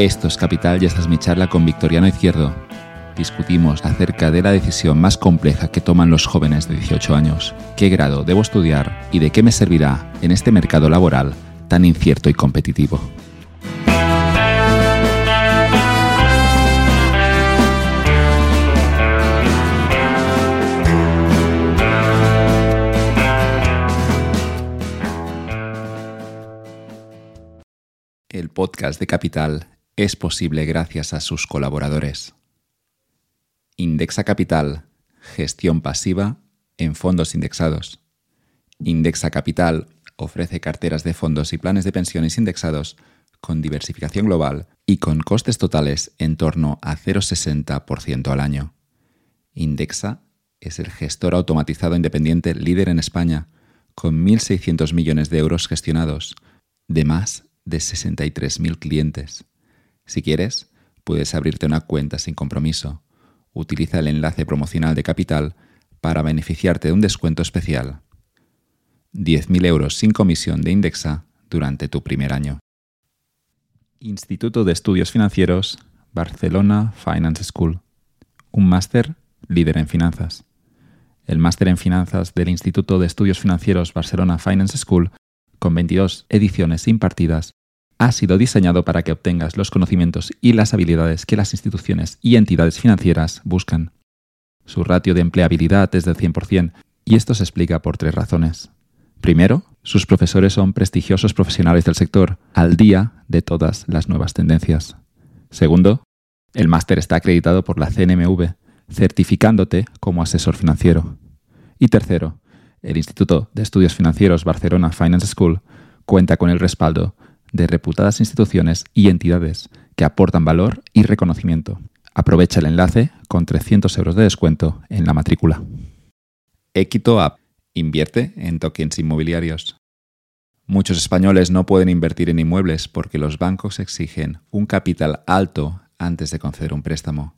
Esto es Capital y esta es mi charla con Victoriano Izquierdo. Discutimos acerca de la decisión más compleja que toman los jóvenes de 18 años, qué grado debo estudiar y de qué me servirá en este mercado laboral tan incierto y competitivo. El podcast de Capital es posible gracias a sus colaboradores. Indexa Capital, gestión pasiva en fondos indexados. Indexa Capital ofrece carteras de fondos y planes de pensiones indexados con diversificación global y con costes totales en torno a 0,60% al año. Indexa es el gestor automatizado independiente líder en España, con 1.600 millones de euros gestionados, de más de 63.000 clientes. Si quieres, puedes abrirte una cuenta sin compromiso. Utiliza el enlace promocional de Capital para beneficiarte de un descuento especial. 10.000 euros sin comisión de Indexa durante tu primer año. Instituto de Estudios Financieros, Barcelona Finance School. Un máster líder en finanzas. El máster en finanzas del Instituto de Estudios Financieros Barcelona Finance School con 22 ediciones impartidas, ha sido diseñado para que obtengas los conocimientos y las habilidades que las instituciones y entidades financieras buscan. Su ratio de empleabilidad es del 100% y esto se explica por tres razones. Primero, sus profesores son prestigiosos profesionales del sector, al día de todas las nuevas tendencias. Segundo, el máster está acreditado por la CNMV, certificándote como asesor financiero. Y tercero, el Instituto de Estudios Financieros Barcelona Finance School cuenta con el respaldo de reputadas instituciones y entidades que aportan valor y reconocimiento. Aprovecha el enlace con 300 euros de descuento en la matrícula. Equito App. Invierte en tokens inmobiliarios. Muchos españoles no pueden invertir en inmuebles porque los bancos exigen un capital alto antes de conceder un préstamo.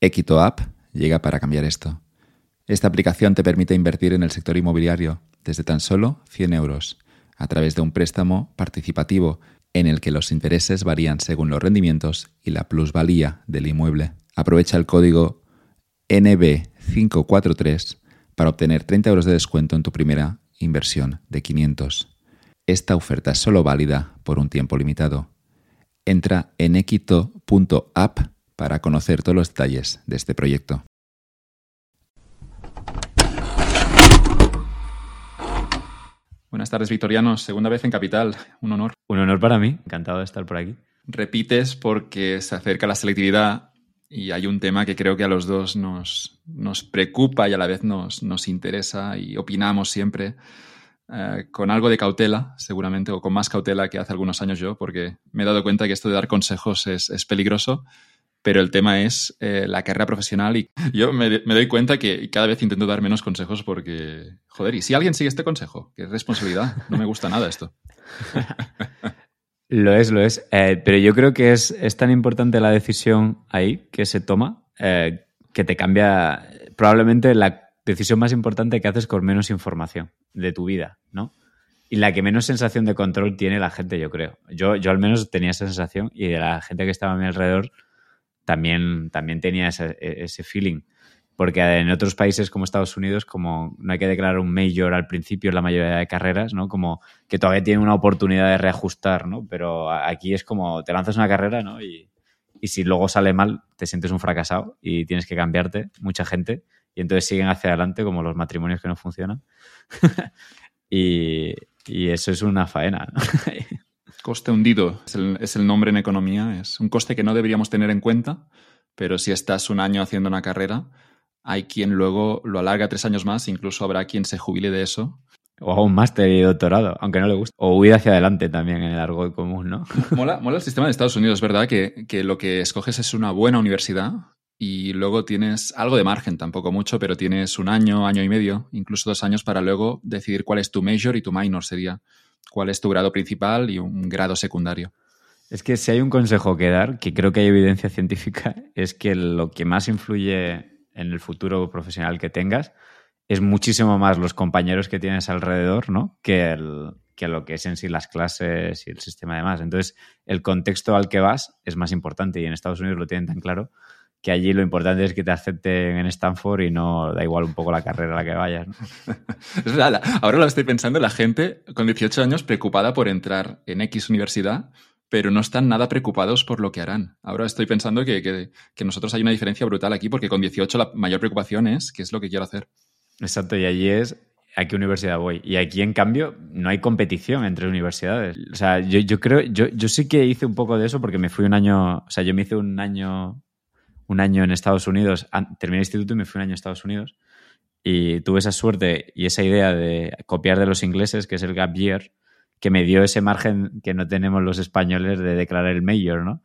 Equito App llega para cambiar esto. Esta aplicación te permite invertir en el sector inmobiliario desde tan solo 100 euros a través de un préstamo participativo en el que los intereses varían según los rendimientos y la plusvalía del inmueble. Aprovecha el código NB543 para obtener 30 euros de descuento en tu primera inversión de 500. Esta oferta es solo válida por un tiempo limitado. Entra en equito.app para conocer todos los detalles de este proyecto. Buenas tardes, Victorianos. Segunda vez en Capital. Un honor. Un honor para mí. Encantado de estar por aquí. Repites porque se acerca la selectividad y hay un tema que creo que a los dos nos, nos preocupa y a la vez nos, nos interesa y opinamos siempre eh, con algo de cautela, seguramente, o con más cautela que hace algunos años yo, porque me he dado cuenta que esto de dar consejos es, es peligroso pero el tema es eh, la carrera profesional y yo me, doy cuenta que cada vez intento dar menos consejos porque, joder, y si alguien sigue este consejo, qué responsabilidad, no me gusta nada esto. lo es, lo es, eh, pero yo creo que es, tan importante la decisión ahí que se toma eh, que te cambia probablemente la decisión más importante que haces con menos información de tu vida, ¿no? Y la que menos sensación de control tiene la gente, yo creo. Yo, yo al menos tenía esa sensación y de la gente que estaba a mi alrededor también, también tenía ese, ese, feeling. Porque en otros países como Estados Unidos, como no hay que declarar un major al principio en la mayoría de carreras, ¿no? Como que todavía tiene una oportunidad de reajustar, ¿no? Pero aquí es como te lanzas una carrera, ¿no? Y, y si luego sale mal, te sientes un fracasado y tienes que cambiarte, mucha gente, y entonces siguen hacia adelante como los matrimonios que no funcionan. y, y, eso es una faena. Coste hundido es el, nombre en economía. Es un coste que no deberíamos tener en cuenta, pero si estás un año haciendo una carrera, hay quien luego lo alarga tres años más, incluso habrá quien se jubile de eso. O haga un máster y doctorado, aunque no le guste. O huir hacia adelante también en el argot común, ¿no? Mola, mola el sistema de Estados Unidos, ¿verdad? Que, que lo que escoges es una buena universidad y luego tienes algo de margen, tampoco mucho, pero tienes un año, año y medio, incluso dos años para luego decidir cuál es tu major y tu minor sería cuál es tu grado principal y un grado secundario. Es que si hay un consejo que dar, que creo que hay evidencia científica, es que lo que más influye en el futuro profesional que tengas es muchísimo más los compañeros que tienes alrededor, ¿no? Que, que lo que es en sí las clases y el sistema de más. Entonces, el contexto al que vas es más importante y en Estados Unidos lo tienen tan claro que allí lo importante es que te acepten en Stanford y no da igual un poco la carrera a la que vayas. es verdad, ahora lo estoy pensando, la gente con 18 años preocupada por entrar en X universidad, pero no están nada preocupados por lo que harán. Ahora estoy pensando que, que, que nosotros hay una diferencia brutal aquí porque con 18 la mayor preocupación es qué es lo que quiero hacer. Exacto, y allí es a qué universidad voy. Y aquí, en cambio, no hay competición entre universidades. O sea, yo, yo creo, yo, yo sí que hice un poco de eso porque me fui un año, o sea, yo me hice un año un año en Estados Unidos, terminé el instituto y me fui un año a Estados Unidos. Y tuve esa suerte y esa idea de copiar de los ingleses, que es el gap year, que me dio ese margen que no tenemos los españoles de declarar el mayor, ¿no?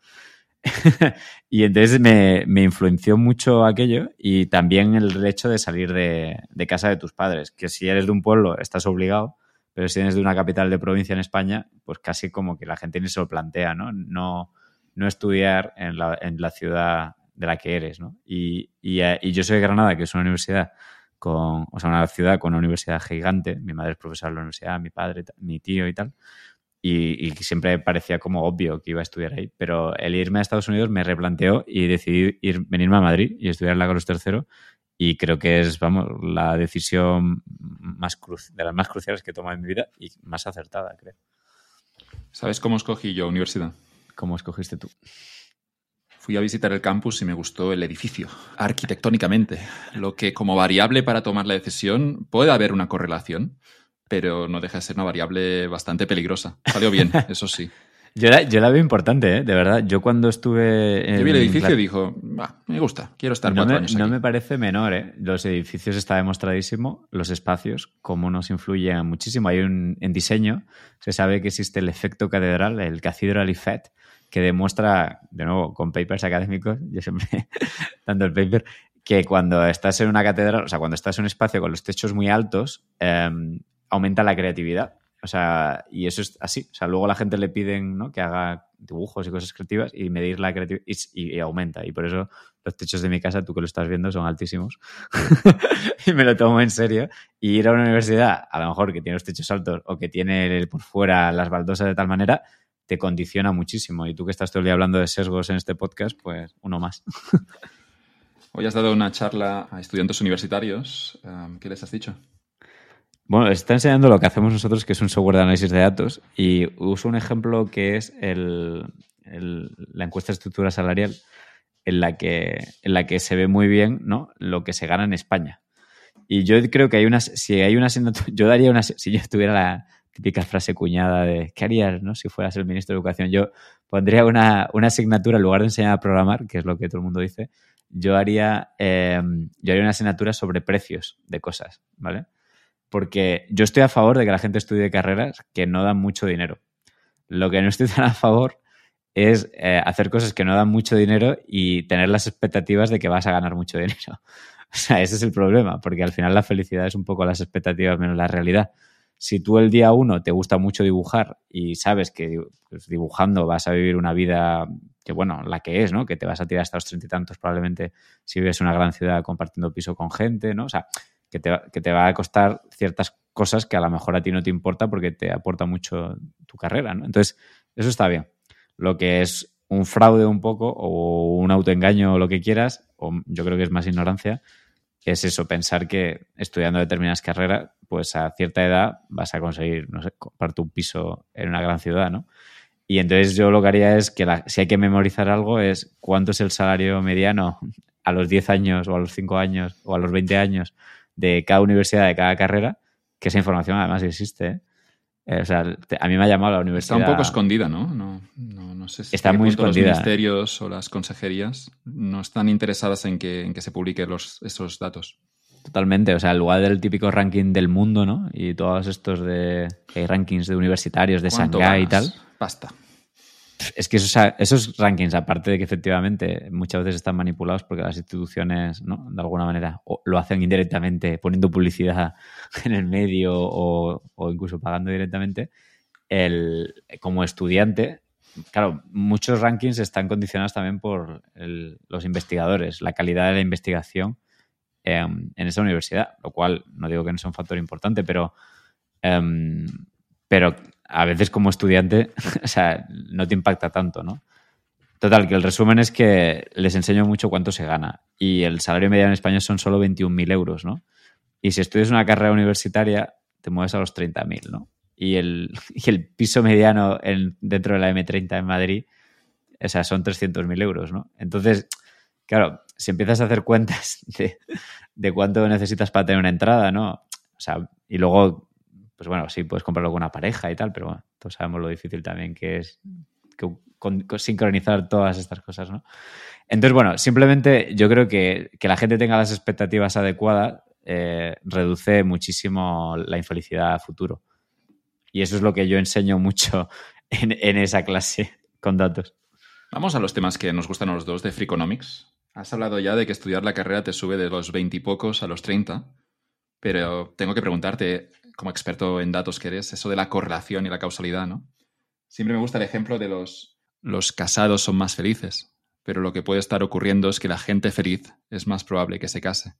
y entonces me, influenció mucho aquello y también el hecho de salir de, de, casa de tus padres, que si eres de un pueblo estás obligado, pero si eres de una capital de provincia en España, pues casi como que la gente ni se lo plantea, ¿no? No, no estudiar en la, en la ciudad de la que eres, ¿no? Y, eh, y, yo soy de Granada, que es una universidad con, o sea, una ciudad con una universidad gigante. Mi madre es profesora de la universidad, mi padre, mi tío y tal. Y, y, siempre parecía como obvio que iba a estudiar ahí. Pero el irme a Estados Unidos me replanteó y decidí ir, venirme a Madrid y estudiar la Carlos III. Y creo que es, vamos, la decisión más de las más cruciales que he tomado en mi vida y más acertada, creo. ¿Sabes cómo escogí yo universidad? ¿Cómo escogiste tú? Fui a visitar el campus y me gustó el edificio, arquitectónicamente, lo que como variable para tomar la decisión puede haber una correlación, pero no deja de ser una variable bastante peligrosa. Salió bien, eso sí. Yo la, yo la veo importante, ¿eh? de verdad. Yo cuando estuve. En yo vi el edificio y dijo, me gusta, quiero estar no cuatro años. No me parece menor, ¿eh? Los edificios está demostradísimo, los espacios, cómo nos influyen muchísimo. Hay un. En diseño, se sabe que existe el efecto catedral, el cathedral effect, que demuestra, de nuevo, con papers académicos, yo siempre dando el paper, que cuando estás en una catedral, o sea, cuando estás en un espacio con los techos muy altos, em, aumenta la creatividad. O sea, y eso es así. O sea, luego la gente le piden ¿no? que haga dibujos y cosas creativas y medir la creatividad y, aumenta. Y por eso los techos de mi casa, tú que lo estás viendo, son altísimos. y me lo tomo en serio. Y ir a una universidad, a lo mejor que tiene los techos altos o que tiene por fuera las baldosas de tal manera, te condiciona muchísimo. Y tú que estás todo el día hablando de sesgos en este podcast, pues uno más. Hoy has dado una charla a estudiantes universitarios. ¿Qué les has dicho? Bueno, está enseñando lo que hacemos nosotros, que es un software de análisis de datos, y uso un ejemplo que es el, la encuesta de estructura salarial, en la, que, en la que se ve muy bien ¿no? lo que se gana en España. Y yo creo que hay una, si hay una yo daría una, si yo estuviera la, típica frase cuñada de ¿qué harías no? si fueras el ministro de Educación? Yo pondría una, asignatura, en lugar de enseñar a programar, que es lo que todo el mundo dice, yo haría, em, yo haría una asignatura sobre precios de cosas, ¿vale? Porque yo estoy a favor de que la gente estudie carreras que no dan mucho dinero. Lo que no estoy tan a favor es eh, hacer cosas que no dan mucho dinero y tener las expectativas de que vas a ganar mucho dinero. O sea, ese es el problema, porque al final la felicidad es un poco las expectativas menos la realidad si tú el día uno te gusta mucho dibujar y sabes que pues, dibujando vas a vivir una vida que, bueno, la que es, ¿no? Que te vas a tirar hasta los treinta y tantos probablemente si vives en una gran ciudad compartiendo piso con gente, ¿no? O sea, que te, que te va a costar ciertas cosas que a lo mejor a ti no te importa porque te aporta mucho tu carrera, ¿no? Entonces, eso está bien. Lo que es un fraude un poco o un autoengaño o lo que quieras, o yo creo que es más ignorancia, es eso, pensar que estudiando determinadas carreras pues a cierta edad vas a conseguir, no sé, comprarte un piso en una gran ciudad, ¿no? Y entonces yo lo que haría es que si hay que memorizar algo es cuánto es el salario mediano a los 10 años o a los 5 años o a los 20 años de cada universidad, de cada carrera, que esa información además existe. ¿eh? Eh, o sea, a mí me ha llamado la universidad. Está un poco escondida, ¿no? No, no, sé si está muy escondida. los ministerios o las consejerías no están interesadas en que, en que se publiquen los, esos datos. Totalmente, o sea, en lugar del típico ranking del mundo, ¿no? Y todos estos de rankings de universitarios, de Shanghái y tal. Basta. Es que esos, esos, rankings, aparte de que efectivamente muchas veces están manipulados porque las instituciones, ¿no? De alguna manera, lo hacen indirectamente, poniendo publicidad en el medio o, incluso pagando directamente, el, como estudiante, claro, muchos rankings están condicionados también por los investigadores, la calidad de la investigación en, esa universidad, lo cual no digo que no sea un factor importante, pero, em, pero a veces como estudiante, o sea, no te impacta tanto, ¿no? Total, que el resumen es que les enseño mucho cuánto se gana y el salario medio en España son solo 21.000 euros, ¿no? Y si estudias una carrera universitaria, te mueves a los 30.000, ¿no? Y el, y el, piso mediano en, dentro de la M30 en Madrid, o sea, son 300.000 euros, ¿no? Entonces, claro, si empiezas a hacer cuentas de, de, cuánto necesitas para tener una entrada, ¿no? O sea, y luego, pues bueno, sí, puedes comprarlo con una pareja y tal, pero bueno, todos sabemos lo difícil también que es sincronizar todas estas cosas, ¿no? Entonces, bueno, simplemente yo creo que, que la gente tenga las expectativas adecuadas eh, reduce muchísimo la infelicidad a futuro. Y eso es lo que yo enseño mucho en, en esa clase con datos. Vamos a los temas que nos gustan a los dos de Freakonomics. Has hablado ya de que estudiar la carrera te sube de los 20 y pocos a los 30, pero tengo que preguntarte, como experto en datos que eres, eso de la correlación y la causalidad, ¿no? Siempre me gusta el ejemplo de los, los casados son más felices, pero lo que puede estar ocurriendo es que la gente feliz es más probable que se case.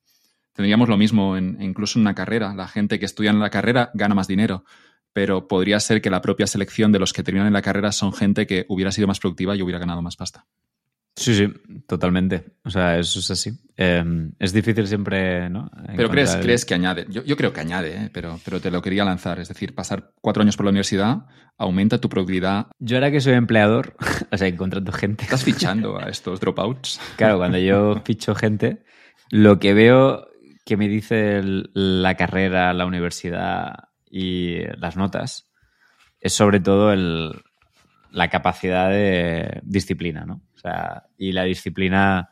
Tendríamos lo mismo en, incluso en una carrera. La gente que estudia en la carrera gana más dinero, pero podría ser que la propia selección de los que terminan en la carrera son gente que hubiera sido más productiva y hubiera ganado más pasta. Sí, sí, totalmente. O sea, eso es así. Em, es difícil siempre, ¿no? Pero crees, crees que añade. Yo, yo creo que añade, ¿eh? pero, pero te lo quería lanzar. Es decir, pasar cuatro años por la universidad aumenta tu productividad. Yo ahora que soy empleador, o sea, encontrando gente. Estás fichando a estos dropouts. Claro, cuando yo ficho gente, lo que veo que me dice la carrera, la universidad y las notas es sobre todo el, la capacidad de disciplina, ¿no? O sea, y la disciplina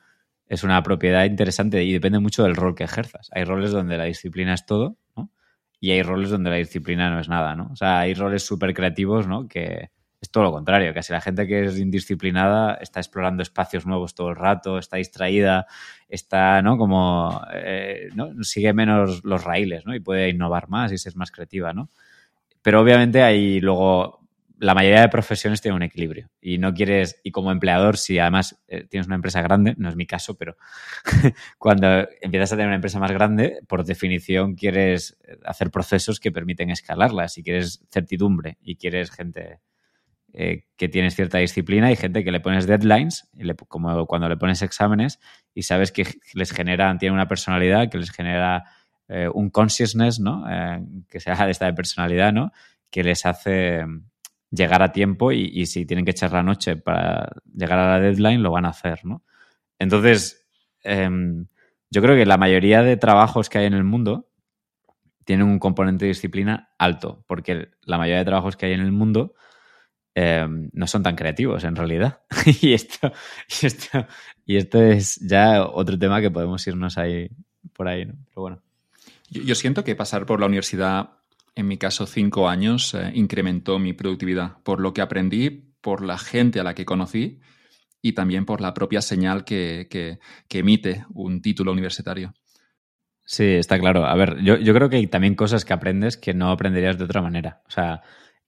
es una propiedad interesante y depende mucho del rol que ejerzas. Hay roles donde la disciplina es todo, ¿no? Y hay roles donde la disciplina no es nada, ¿no? O sea, hay roles súper creativos, ¿no? Que es todo lo contrario. Casi la gente que es indisciplinada está explorando espacios nuevos todo el rato, está distraída, está, ¿no? Como, eh, ¿no? Sigue menos los raíles, ¿no? Y puede innovar más y ser más creativa, ¿no? Pero obviamente hay luego la mayoría de profesiones tienen un equilibrio y no quieres, y como empleador, si además eh, tienes una empresa grande, no es mi caso, pero cuando empiezas a tener una empresa más grande, por definición quieres hacer procesos que permiten escalarla, si quieres certidumbre y quieres gente eh, que tienes cierta disciplina y gente que le pones deadlines, como cuando le pones exámenes y sabes que les generan, tienen una personalidad que les genera eh, un consciousness, ¿no? que sea de esta personalidad, ¿no? Que les hace llegar a tiempo y, si tienen que echar la noche para llegar a la deadline, lo van a hacer, ¿no? Entonces, em, yo creo que la mayoría de trabajos que hay en el mundo tienen un componente de disciplina alto, porque la mayoría de trabajos que hay en el mundo em, no son tan creativos en realidad. y, esto, y, esto, y esto es ya otro tema que podemos irnos ahí por ahí, ¿no? Pero bueno. yo siento que pasar por la universidad en mi caso cinco años, eh, incrementó mi productividad por lo que aprendí, por la gente a la que conocí y también por la propia señal que, que, emite un título universitario. Sí, está claro. A ver, yo, yo, creo que hay también cosas que aprendes que no aprenderías de otra manera. O sea,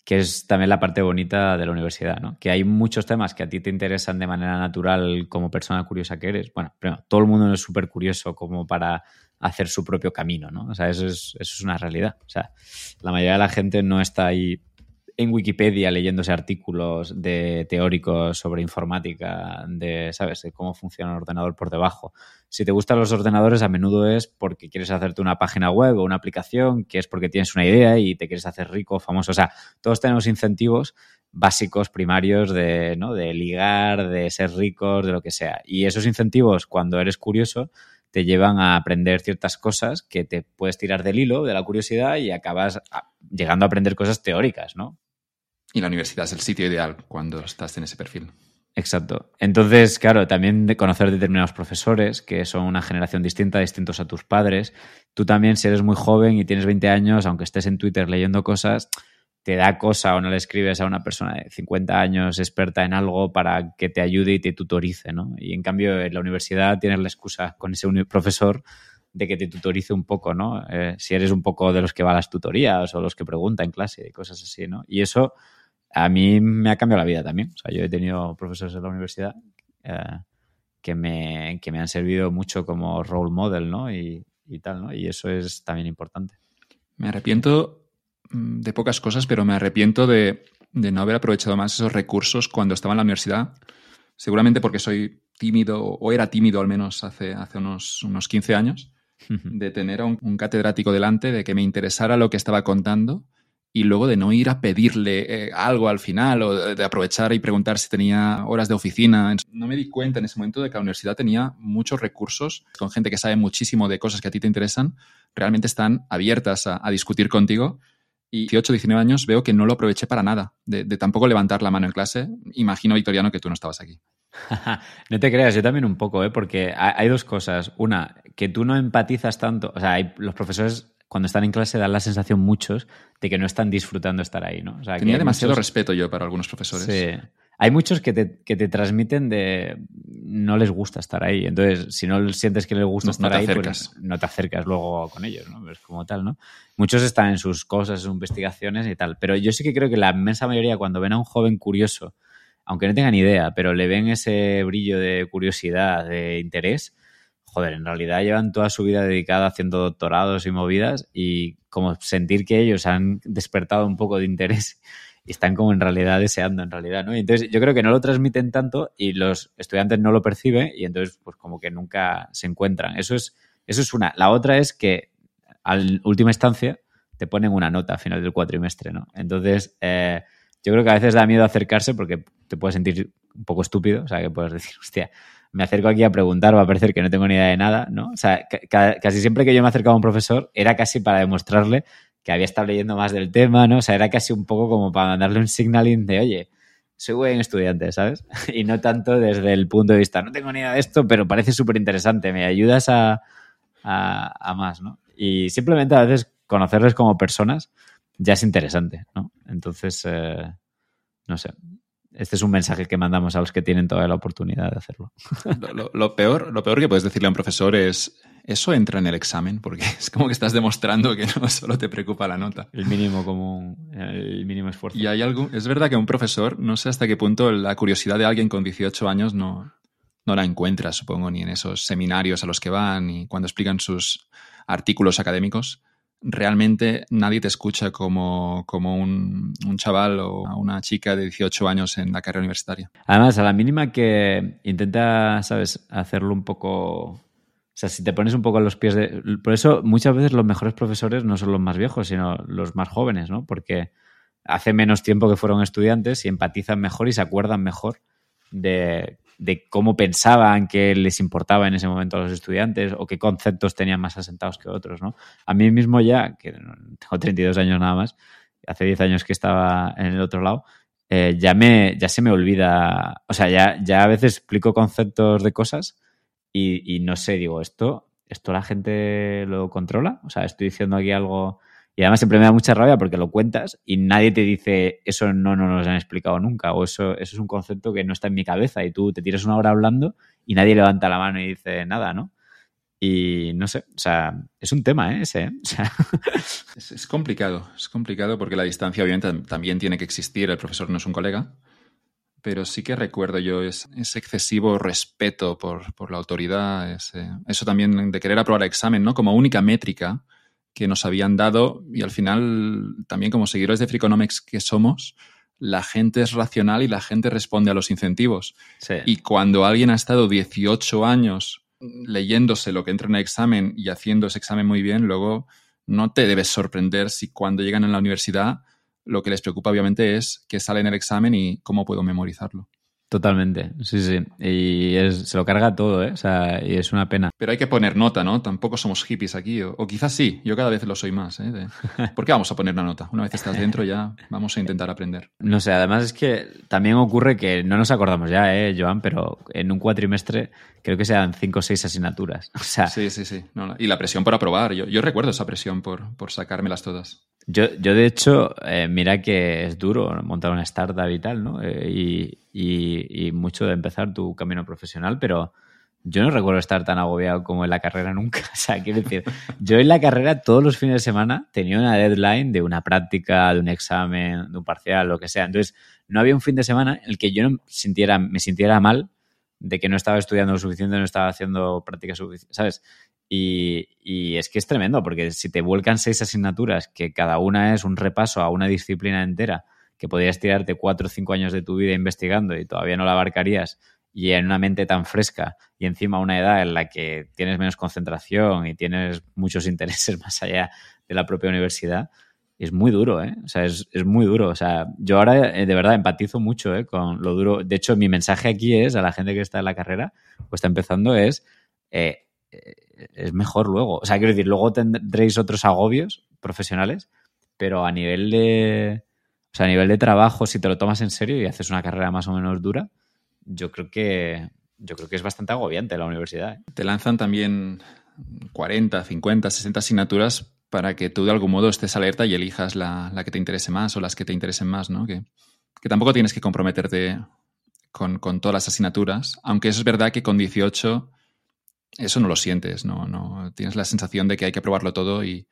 que es también la parte bonita de la universidad, ¿no? Que hay muchos temas que a ti te interesan de manera natural como persona curiosa que eres. Bueno, primero, todo el mundo es súper curioso como para hacer su propio camino, ¿no? O sea, eso es, eso es una realidad. O sea, la mayoría de la gente no está ahí en Wikipedia leyéndose artículos de teóricos sobre informática, de, ¿sabes?, de cómo funciona un ordenador por debajo. Si te gustan los ordenadores, a menudo es porque quieres hacerte una página web o una aplicación, que es porque tienes una idea y te quieres hacer rico, famoso. O sea, todos tenemos incentivos básicos, primarios de, ¿no? de ligar, de ser ricos, de lo que sea. Y esos incentivos, cuando eres curioso, te llevan a aprender ciertas cosas que te puedes tirar del hilo, de la curiosidad, y acabas llegando a aprender cosas teóricas, ¿no? Y la universidad es el sitio ideal cuando estás en ese perfil. Exacto. Entonces, claro, también de conocer determinados profesores que son una generación distinta, distintos a tus padres. Tú también, si eres muy joven y tienes 20 años, aunque estés en Twitter leyendo cosas, te da cosa o no le escribes a una persona de 50 años experta en algo para que te ayude y te tutorice, ¿no? Y en cambio en la universidad tienes la excusa con ese profesor de que te tutorice un poco, ¿no? Eh, si eres un poco de los que va a las tutorías o los que pregunta en clase y cosas así, ¿no? Y eso a mí me ha cambiado la vida también. O sea, yo he tenido profesores en la universidad eh, que, me, que me han servido mucho como role model, ¿no? Y, y tal, ¿no? Y eso es también importante. Me arrepiento de pocas cosas, pero me arrepiento de, de no haber aprovechado más esos recursos cuando estaba en la universidad. Seguramente porque soy tímido, o era tímido al menos hace, hace unos, unos 15 años, de tener a un, un catedrático delante, de que me interesara lo que estaba contando y luego de no ir a pedirle eh, algo al final o de, de, aprovechar y preguntar si tenía horas de oficina. No me di cuenta en ese momento de que la universidad tenía muchos recursos con gente que sabe muchísimo de cosas que a ti te interesan, realmente están abiertas a, a discutir contigo. Y 18, 19 años veo que no lo aproveché para nada, de, de tampoco levantar la mano en clase. Imagino, Victoriano, que tú no estabas aquí. no te creas, yo también un poco, ¿eh? porque hay dos cosas. Una, que tú no empatizas tanto, o sea, hay, los profesores cuando están en clase dan la sensación muchos de que no están disfrutando estar ahí, ¿no? O sea, Tenía demasiado muchos... respeto yo para algunos profesores. Sí. Hay muchos que te, que te, transmiten de no les gusta estar ahí. Entonces, si no sientes que les gusta no, estar no ahí, pues no te acercas luego con ellos, ¿no? Es como tal, ¿no? Muchos están en sus cosas, en sus investigaciones y tal. Pero yo sí que creo que la inmensa mayoría, cuando ven a un joven curioso, aunque no tengan idea, pero le ven ese brillo de curiosidad, de interés, joder, en realidad llevan toda su vida dedicada haciendo doctorados y movidas y como sentir que ellos han despertado un poco de interés y están como en realidad deseando en realidad, ¿no? Y entonces yo creo que no lo transmiten tanto y los estudiantes no lo perciben y entonces pues como que nunca se encuentran. Eso es, eso es una. La otra es que a última instancia te ponen una nota a final del cuatrimestre, ¿no? Entonces eh, yo creo que a veces da miedo acercarse porque te puedes sentir un poco estúpido, o sea, que puedes decir, hostia, me acerco aquí a preguntar, va a parecer que no tengo ni idea de nada, ¿no? O sea, casi siempre que yo me acercaba a un profesor era casi para demostrarle que había estado leyendo más del tema, ¿no? O sea, era casi un poco como para mandarle un signaling de, oye, soy buen estudiante, ¿sabes? Y no tanto desde el punto de vista, no tengo ni idea de esto, pero parece súper interesante, me ayudas a, a, a, más, ¿no? Y simplemente a veces conocerles como personas ya es interesante, ¿no? Entonces, eh, no sé, este es un mensaje que mandamos a los que tienen toda la oportunidad de hacerlo. Lo, peor, lo peor que puedes decirle a un profesor es, eso entra en el examen, porque es como que estás demostrando que no solo te preocupa la nota. El mínimo común, el mínimo esfuerzo. Y hay algo, es verdad que un profesor, no sé hasta qué punto la curiosidad de alguien con 18 años no, no la encuentra, supongo, ni en esos seminarios a los que van, ni cuando explican sus artículos académicos realmente nadie te escucha como, como un, un, chaval o una chica de 18 años en la carrera universitaria. Además, a la mínima que intenta, ¿sabes?, hacerlo un poco... O sea, si te pones un poco a los pies de... Por eso muchas veces los mejores profesores no son los más viejos, sino los más jóvenes, ¿no? Porque hace menos tiempo que fueron estudiantes y empatizan mejor y se acuerdan mejor de de cómo pensaban que les importaba en ese momento a los estudiantes o qué conceptos tenían más asentados que otros, ¿no? A mí mismo ya, que tengo 32 años nada más, hace 10 años que estaba en el otro lado, eh, ya, me, ya se me olvida, o sea, ya, ya a veces explico conceptos de cosas y, no sé, digo, ¿esto, ¿esto la gente lo controla? O sea, estoy diciendo aquí algo y además siempre me da mucha rabia porque lo cuentas y nadie te dice eso no, no nos han explicado nunca o eso, eso es un concepto que no está en mi cabeza y tú te tiras una hora hablando y nadie levanta la mano y dice nada, ¿no? Y no sé, o sea, es un tema, ¿eh? Ese, ¿eh? Es, es, complicado, es complicado porque la distancia obviamente también tiene que existir, el profesor no es un colega, pero sí que recuerdo yo ese, ese excesivo respeto por, por la autoridad, ese, eso también de querer aprobar el examen, ¿no? Como única métrica que nos habían dado y al final también como seguidores de Freakonomics que somos, la gente es racional y la gente responde a los incentivos. Sí. Y cuando alguien ha estado 18 años leyéndose lo que entra en el examen y haciendo ese examen muy bien, luego no te debes sorprender si cuando llegan a la universidad lo que les preocupa obviamente es que sale en el examen y cómo puedo memorizarlo. Totalmente, sí, sí. Y es, se lo carga todo, ¿eh? O sea, y es una pena. Pero hay que poner nota, ¿no? Tampoco somos hippies aquí. O, o quizás sí, yo cada vez lo soy más, ¿eh? De, ¿Por qué vamos a poner una nota? Una vez estás dentro ya vamos a intentar aprender. No sé, además es que también ocurre que no nos acordamos ya, ¿eh, Joan? Pero en un cuatrimestre creo que sean cinco o seis asignaturas. O sea... Sí, sí, sí. No, y la presión por aprobar. Yo, yo recuerdo esa presión por, por sacármelas todas. Yo, yo, de hecho, eh, mira que es duro montar una startup y tal, ¿no? Eh, y, mucho de empezar tu camino profesional, pero yo no recuerdo estar tan agobiado como en la carrera nunca. O sea, quiero decir, yo en la carrera todos los fines de semana tenía una deadline de una práctica, de un examen, de un parcial, lo que sea. Entonces, no había un fin de semana en el que yo no sintiera, me sintiera mal de que no estaba estudiando lo suficiente, no estaba haciendo prácticas suficientes, ¿sabes? Y, es que es tremendo, porque si te vuelcan seis asignaturas, que cada una es un repaso a una disciplina entera, que podrías tirarte cuatro o cinco años de tu vida investigando y todavía no la abarcarías, y en una mente tan fresca y encima una edad en la que tienes menos concentración y tienes muchos intereses más allá de la propia universidad, es muy duro, ¿eh? O sea, es, muy duro. O sea, yo ahora eh, de verdad empatizo mucho ¿eh? con lo duro. De hecho, mi mensaje aquí es a la gente que está en la carrera o está empezando es, eh, es mejor luego. O sea, quiero decir, luego tendréis otros agobios profesionales, pero a nivel de, o sea, a nivel de trabajo, si te lo tomas en serio y haces una carrera más o menos dura, yo creo que, yo creo que es bastante agobiante la universidad. Te lanzan también 40, 50, 60 asignaturas para que tú de algún modo estés alerta y elijas la, que te interese más o las que te interesen más, ¿no? Que, tampoco tienes que comprometerte con, todas las asignaturas, aunque eso es verdad que con 18 eso no lo sientes, ¿no? no tienes la sensación de que hay que probarlo todo y,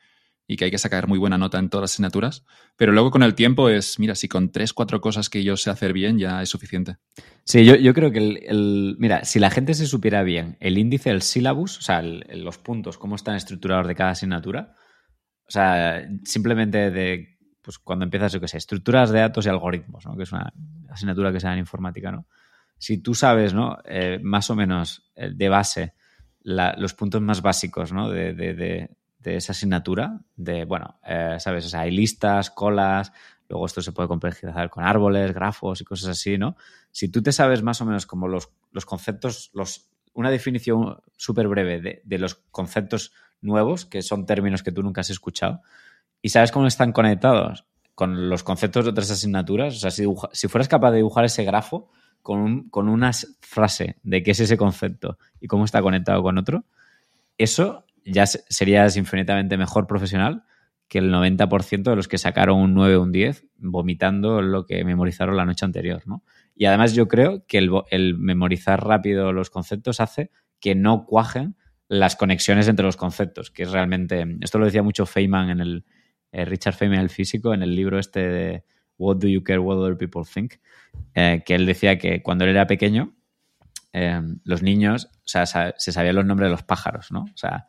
que hay que sacar muy buena nota en todas las asignaturas, pero luego con el tiempo es, mira, si con tres, cuatro cosas que yo sé hacer bien ya es suficiente. Sí, yo, creo que el, Mira, si la gente se supiera bien el índice, el syllabus, o sea, los puntos, cómo están estructurados de cada asignatura, o sea, simplemente de, pues cuando empiezas, yo qué sé, estructuras de datos y algoritmos, ¿no? Que es una asignatura que se da en informática, ¿no? Si tú sabes, ¿no? Eh, más o menos eh, de base los puntos más básicos, ¿no? De, de, de, esa asignatura, de, bueno, eh, ¿sabes? Hay listas, colas, luego esto se puede complejizar con árboles, grafos y cosas así, ¿no? Si tú te sabes más o menos como los, los conceptos, los, una definición súper breve de los conceptos nuevos, que son términos que tú nunca has escuchado, y sabes cómo están conectados con los conceptos de otras asignaturas. O sea, si, si fueras capaz de dibujar ese grafo con, con una frase de qué es ese concepto y cómo está conectado con otro, eso ya serías infinitamente mejor profesional que el 90% de los que sacaron un 9 o un 10 vomitando lo que memorizaron la noche anterior, ¿no? Y además yo creo que el, el memorizar rápido los conceptos hace que no cuajen las conexiones entre los conceptos, que es realmente, esto lo decía mucho Feynman en el, eh, Richard Feynman, el físico, en el libro este de What Do You Care What Other People Think, eh, que él decía que cuando él era pequeño, eh, los niños, o sea, se sabían los nombres de los pájaros, ¿no? O sea,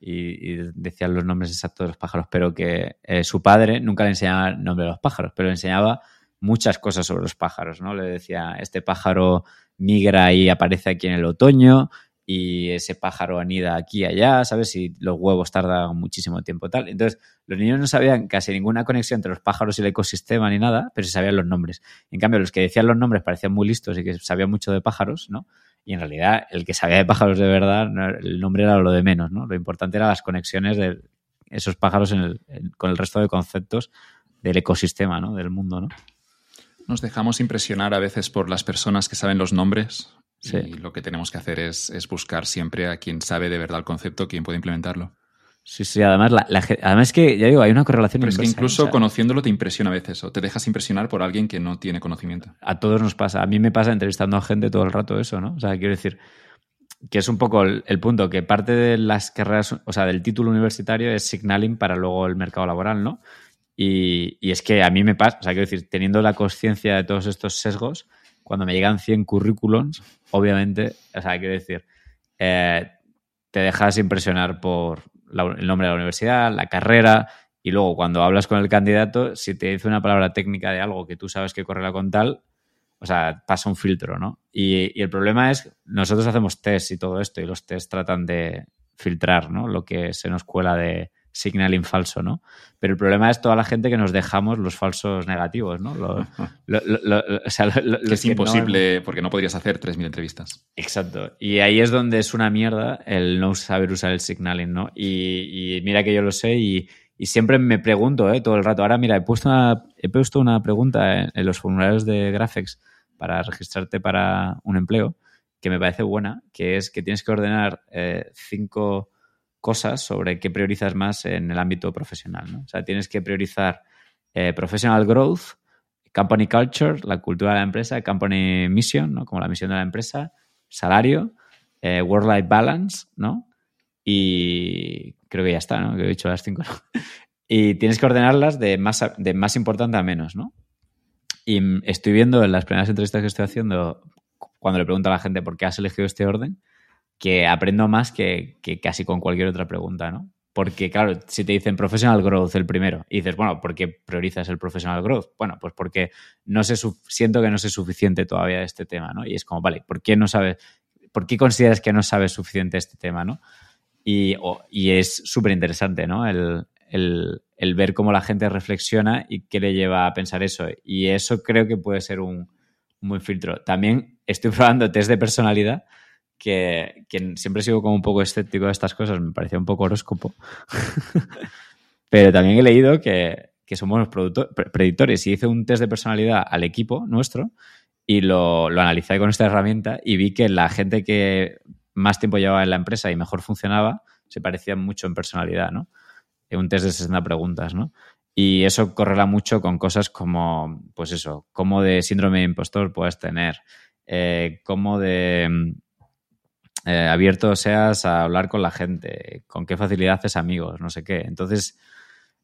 y, decían los nombres exactos de los pájaros, pero que su padre nunca le enseñaba el nombre de los pájaros, pero le enseñaba muchas cosas sobre los pájaros, ¿no? Le decía, este pájaro migra y aparece aquí en el otoño, y ese pájaro anida aquí y allá, ¿sabes? Y los huevos tardan muchísimo tiempo tal. Entonces, los niños no sabían casi ninguna conexión entre los pájaros y el ecosistema ni nada, pero se sabían los nombres. En cambio, los que decían los nombres parecían muy listos y que sabían mucho de pájaros, ¿no? Y en realidad, el que sabía de pájaros de verdad, el nombre era lo de menos, ¿no? Lo importante eran las conexiones de esos pájaros con el resto de conceptos del ecosistema, ¿no? Del mundo, ¿no? Nos dejamos impresionar a veces por las personas que saben los nombres y lo que tenemos que hacer es, buscar siempre a quien sabe de verdad el concepto, quien puede implementarlo. Sí, sí, además, la, además es que, ya digo, hay una correlación Pero es que incluso conociéndolo te impresiona a veces, o te dejas impresionar por alguien que no tiene conocimiento. A todos nos pasa. A mí me pasa entrevistando a gente todo el rato eso, ¿no? O sea, quiero decir que es un poco el, punto, que parte de las carreras, o sea, del título universitario es signaling para luego el mercado laboral, ¿no? Y, y es que a mí me pasa, o sea, quiero decir, teniendo la conciencia de todos estos sesgos, cuando me llegan 100 currículums, obviamente, o sea, quiero decir, eh, te dejas impresionar por el nombre de la universidad, la carrera, y luego cuando hablas con el candidato, si te dice una palabra técnica de algo que tú sabes que corre la con tal, o sea, pasa un filtro, ¿no? Y, y, el problema es, nosotros hacemos test y todo esto, y los test tratan de filtrar, ¿no? Lo que se nos cuela de, signaling falso, ¿no? Pero el problema es toda la gente que nos dejamos los falsos negativos, ¿no? que es imposible porque no podrías hacer 3.000 entrevistas. Exacto. Y ahí es donde es una mierda el no saber usar el signaling, ¿no? Y, mira que yo lo sé y, siempre me pregunto, ¿eh? Todo el rato. Ahora, mira, he puesto una, he puesto una pregunta en, los formularios de Graphics para registrarte para un empleo que me parece buena, que es que tienes que ordenar eh, cinco cosas sobre qué priorizas más en el ámbito profesional. ¿no? O sea, tienes que priorizar eh, professional growth, company culture, la cultura de la empresa, company mission, ¿no? como la misión de la empresa, salario, eh, work-life balance, ¿no? Y creo que ya está, ¿no? Que he dicho las cinco. y tienes que ordenarlas de más, de más importante a menos, ¿no? Y estoy viendo en las primeras entrevistas que estoy haciendo, cuando le pregunto a la gente por qué has elegido este orden, que aprendo más que, casi con cualquier otra pregunta, ¿no? Porque, claro, si te dicen professional growth el primero, y dices, bueno, ¿por qué priorizas el professional growth? Bueno, pues porque no sé, siento que no sé suficiente todavía este tema, ¿no? Y es como, vale, ¿por qué no sabes, por qué consideras que no sabes suficiente este tema, ¿no? Y, es súper interesante, ¿no? El, ver cómo la gente reflexiona y qué le lleva a pensar eso. Y eso creo que puede ser un, un buen filtro. También estoy probando test de personalidad que, siempre sigo como un poco escéptico de estas cosas, me parecía un poco horóscopo. Pero también he leído que, somos predictores y hice un test de personalidad al equipo nuestro y lo, lo analicé con esta herramienta y vi que la gente que más tiempo llevaba en la empresa y mejor funcionaba se parecía mucho en personalidad, ¿no? Un test de 60 preguntas, ¿no? Y eso correla mucho con cosas como, pues eso, cómo de síndrome de impostor puedes tener, eh, cómo de eh, abierto seas a hablar con la gente, con qué facilidad haces amigos, no sé qué. Entonces,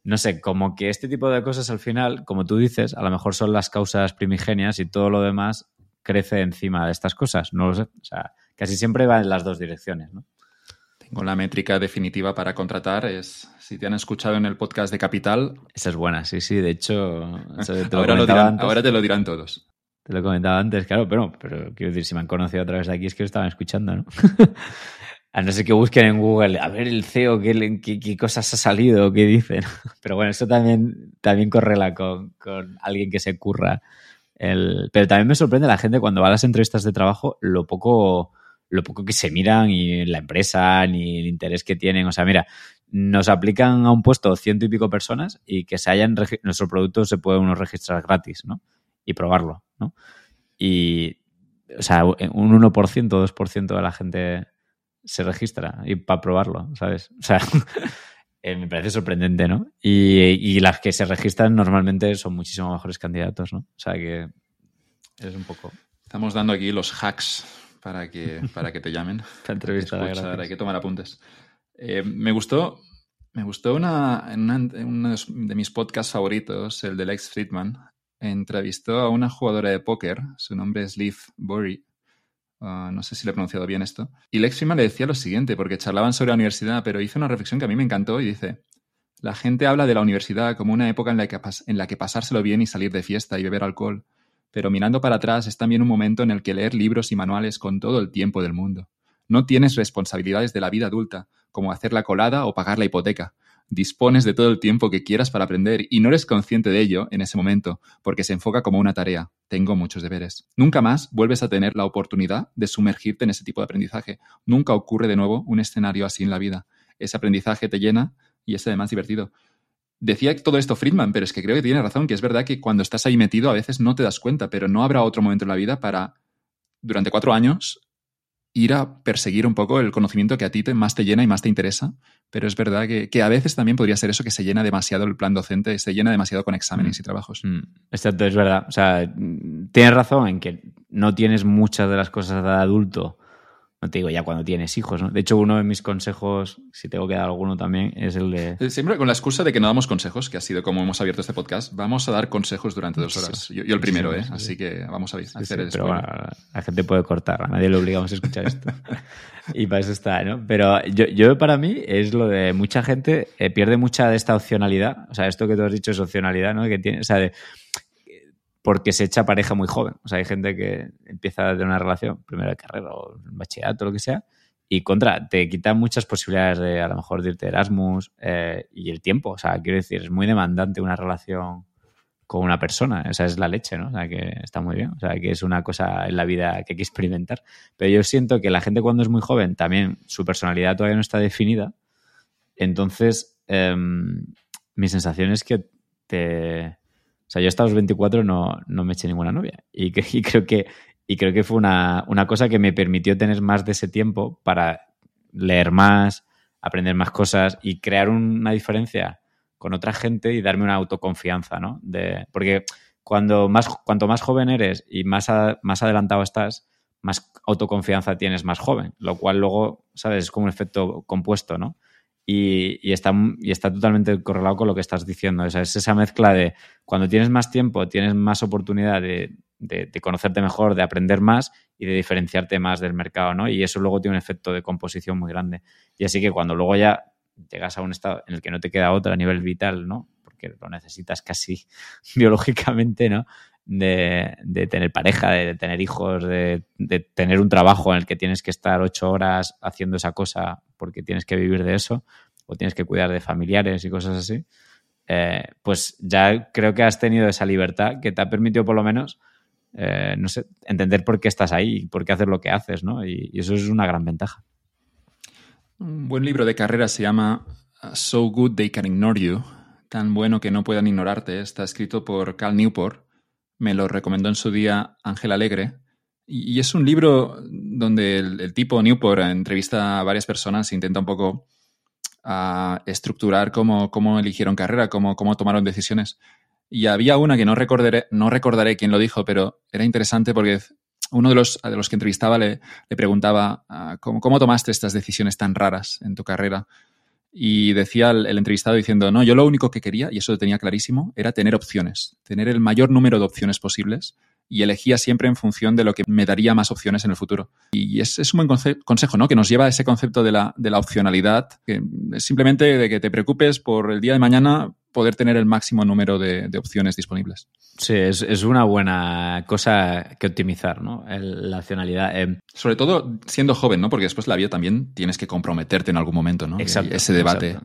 no sé, como que este tipo de cosas al final, como tú dices, a lo mejor son las causas primigenias y todo lo demás crece encima de estas cosas. No lo sé. O sea, casi siempre va en las dos direcciones, ¿no? Tengo la métrica definitiva para contratar, es si te han escuchado en el podcast de Capital. Esa es buena, sí, sí. De hecho, ahora, lo dirán, ahora te lo dirán todos. Te lo comentaba antes, claro, pero, pero quiero decir, si me han conocido a través de aquí es que lo estaban escuchando, ¿no? a no ser que busquen en Google, a ver el CEO, qué, qué, cosas ha salido, qué dicen. Pero bueno, eso también, también correla con, con alguien que se curra. El... Pero también me sorprende la gente cuando va a las entrevistas de trabajo lo poco, lo poco que se miran y la empresa ni el interés que tienen. O sea, mira, nos aplican a un puesto ciento y pico personas y que se hayan nuestro producto se puede uno registrar gratis, ¿no? Y probarlo. ¿no? Y, o sea, un 1%, 2% de la gente se registra y para probarlo, ¿sabes? O sea, eh, me parece sorprendente, ¿no? Y, las que se registran normalmente son muchísimo mejores candidatos, ¿no? O sea que es un poco... Estamos dando aquí los hacks para que, para que te llamen. para entrevistar. hay que tomar apuntes. Eh, me gustó, me gustó una, uno de mis podcasts favoritos, el de Lex Friedman, entrevistó a una jugadora de póker, su nombre es Liv Burry, ah, no sé si le he pronunciado bien esto, y Lex Friedman le decía lo siguiente, porque charlaban sobre la universidad, pero hizo una reflexión que a mí me encantó y dice, la gente habla de la universidad como una época en la, que, en la que pasárselo bien y salir de fiesta y beber alcohol, pero mirando para atrás es también un momento en el que leer libros y manuales con todo el tiempo del mundo. No tienes responsabilidades de la vida adulta, como hacer la colada o pagar la hipoteca dispones de todo el tiempo que quieras para aprender y no eres consciente de ello en ese momento, porque se enfoca como una tarea. Tengo muchos deberes. Nunca más vuelves a tener la oportunidad de sumergirte en ese tipo de aprendizaje. Nunca ocurre de nuevo un escenario así en la vida. Ese aprendizaje te llena y es además divertido. Decía todo esto Friedman, pero es que creo que tiene razón, que es verdad que cuando estás ahí metido a veces no te das cuenta, pero no habrá otro momento en la vida para, durante cuatro años, ir a perseguir un poco el conocimiento que a ti te, más te llena y más te interesa, pero es verdad que, a veces también podría ser eso que se llena demasiado el plan docente, se llena demasiado con exámenes mm. y trabajos. Mm. Exacto, es verdad. O sea, tienes razón en que no tienes muchas de las cosas de adulto no te digo ya cuando tienes hijos, ¿no? De hecho, uno de mis consejos, si tengo que dar alguno también, es el de... Eh, siempre con la excusa de que no damos consejos, que ha sido como hemos abierto este podcast, vamos a dar consejos durante dos horas. yo, el primero, ¿eh? Así que vamos a hacer eso. Pero bueno, la gente puede cortar, a nadie le obligamos a escuchar esto. y para eso está, ¿no? Pero yo, yo, para mí es lo de mucha gente eh, pierde mucha de esta opcionalidad. O sea, esto que tú has dicho es opcionalidad, ¿no? Que tiene, o sea, de porque se echa pareja muy joven. O sea, hay gente que empieza a tener una relación, primero de carrera o bachillerato, lo que sea, y contra, te quita muchas posibilidades de a lo mejor de irte Erasmus eh, y el tiempo. O sea, quiero decir, es muy demandante una relación con una persona. Esa es la leche, ¿no? O sea, que está muy bien. O sea, que es una cosa en la vida que hay que experimentar. Pero yo siento que la gente cuando es muy joven, también su personalidad todavía no está definida. Entonces, em, mi sensación es que te, o sea, yo hasta los 24 no, no me eché ninguna novia. Y, creo que, y creo que fue una, cosa que me permitió tener más de ese tiempo para leer más, aprender más cosas y crear una diferencia con otra gente y darme una autoconfianza, ¿no? De, porque cuando más, cuanto más joven eres y más, más adelantado estás, más autoconfianza tienes más joven, lo cual luego, ¿sabes? Es como un efecto compuesto, ¿no? Y, está, y está totalmente correlado con lo que estás diciendo. es esa mezcla de cuando tienes más tiempo, tienes más oportunidad de, de, conocerte mejor, de aprender más y de diferenciarte más del mercado, ¿no? Y eso luego tiene un efecto de composición muy grande. Y así que cuando luego ya llegas a un estado en el que no te queda otra a nivel vital, ¿no? Porque lo necesitas casi biológicamente, ¿no? De, tener pareja, de tener hijos, de, tener un trabajo en el que tienes que estar ocho horas haciendo esa cosa porque tienes que vivir de eso o tienes que cuidar de familiares y cosas así, eh, pues ya creo que has tenido esa libertad que te ha permitido por lo menos, eh, no sé, entender por qué estás ahí por qué haces lo que haces, ¿no? y eso es una gran ventaja. Un buen libro de carrera se llama uh, So Good They Can Ignore You, tan bueno que no puedan ignorarte. Está escrito por Cal Newport. Me lo recomendó en su día Ángel Alegre. Y es un libro donde el, tipo Newport entrevista a varias personas e intenta un poco uh, estructurar cómo, cómo, eligieron carrera, cómo, cómo, tomaron decisiones. Y había una que no recordaré, no recordaré quién lo dijo, pero era interesante porque uno de los, de los que entrevistaba le, le preguntaba ah, ¿cómo, ¿cómo, tomaste estas decisiones tan raras en tu carrera. Y decía el, entrevistado diciendo, no, yo lo único que quería, y eso lo tenía clarísimo, era tener opciones, tener el mayor número de opciones posibles y elegía siempre en función de lo que me daría más opciones en el futuro. Y es, es un buen consejo, ¿no? Que nos lleva a ese concepto de la, de la opcionalidad, que es simplemente de que te preocupes por el día de mañana poder tener el máximo número de, de opciones disponibles. Sí, es, es, una buena cosa que optimizar, ¿no? El, la opcionalidad. Eh. Sobre todo siendo joven, ¿no? Porque después la vida también tienes que comprometerte en algún momento, ¿no? Exacto. ese debate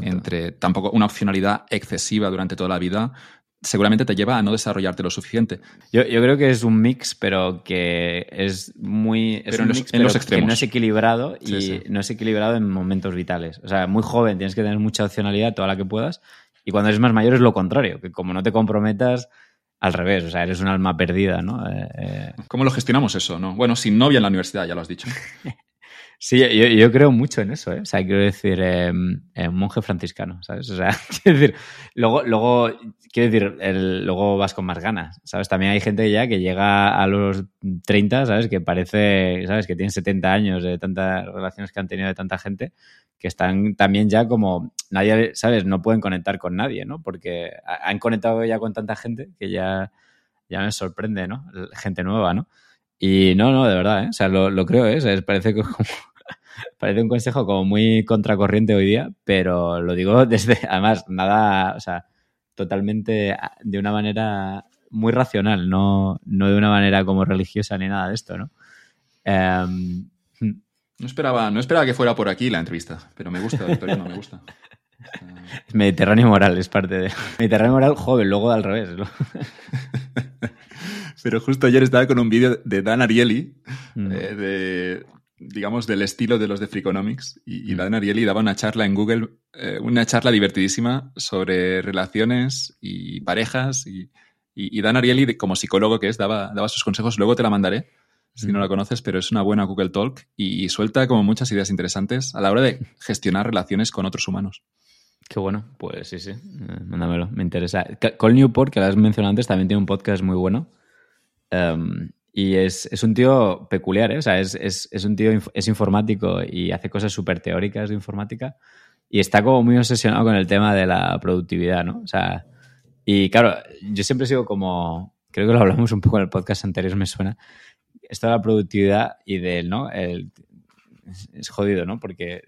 entre tampoco una opcionalidad excesiva durante toda la vida seguramente te lleva a no desarrollarte lo suficiente. Yo, yo creo que es un mix, pero que es muy... Es pero en, los, mix, en los, extremos. Que no es equilibrado y sí, sí. no es equilibrado en momentos vitales. O sea, muy joven tienes que tener mucha opcionalidad, toda la que puedas, y cuando eres más mayor es lo contrario, que como no te comprometas, al revés, o sea, eres un alma perdida, ¿no? Eh, eh... ¿Cómo lo gestionamos eso, no? Bueno, sin novia en la universidad, ya lo has dicho. Sí, yo, yo, creo mucho en eso, ¿eh? O sea, quiero decir, eh, monje franciscano, ¿sabes? O sea, quiero decir, luego, luego, quiero decir, el, luego vas con más ganas, ¿sabes? También hay gente ya que llega a los 30, ¿sabes? Que parece, ¿sabes? Que tienen 70 años de tantas relaciones que han tenido de tanta gente, que están también ya como, nadie, ¿sabes? No pueden conectar con nadie, ¿no? Porque han conectado ya con tanta gente que ya, ya me sorprende, ¿no? Gente nueva, ¿no? Y no, no, de verdad, ¿eh? O sea, lo, lo creo, ¿eh? O sea, parece que como parece un consejo como muy contracorriente hoy día, pero lo digo desde, además, nada, o sea, totalmente de una manera muy racional, no, no de una manera como religiosa ni nada de esto, ¿no? Um, no, esperaba, no esperaba que fuera por aquí la entrevista, pero me gusta, Victoriano, me gusta. Mediterráneo moral es parte de... Mediterráneo moral joven, luego al revés. ¿no? Pero justo ayer estaba con un vídeo de Dan Ariely, mm. eh, de, digamos, del estilo de los de Freakonomics. Y, y Dan Ariely daba una charla en Google, eh, una charla divertidísima sobre relaciones y parejas. Y, y, y Dan Ariely, como psicólogo que es, daba, daba sus consejos. Luego te la mandaré, si no la conoces, pero es una buena Google Talk y, suelta como muchas ideas interesantes a la hora de gestionar relaciones con otros humanos. Qué bueno, pues sí, sí, eh, mándamelo, me interesa. Col Newport, que lo has mencionado antes, también tiene un podcast muy bueno. Um, y es, es, un tío peculiar, ¿eh? O sea, es, es, es un tío, es informático y hace cosas súper teóricas de informática y está como muy obsesionado con el tema de la productividad, ¿no? O sea, y claro, yo siempre sigo como, creo que lo hablamos un poco en el podcast anterior, me suena, esto de la productividad y del, ¿no? El, es jodido, ¿no? Porque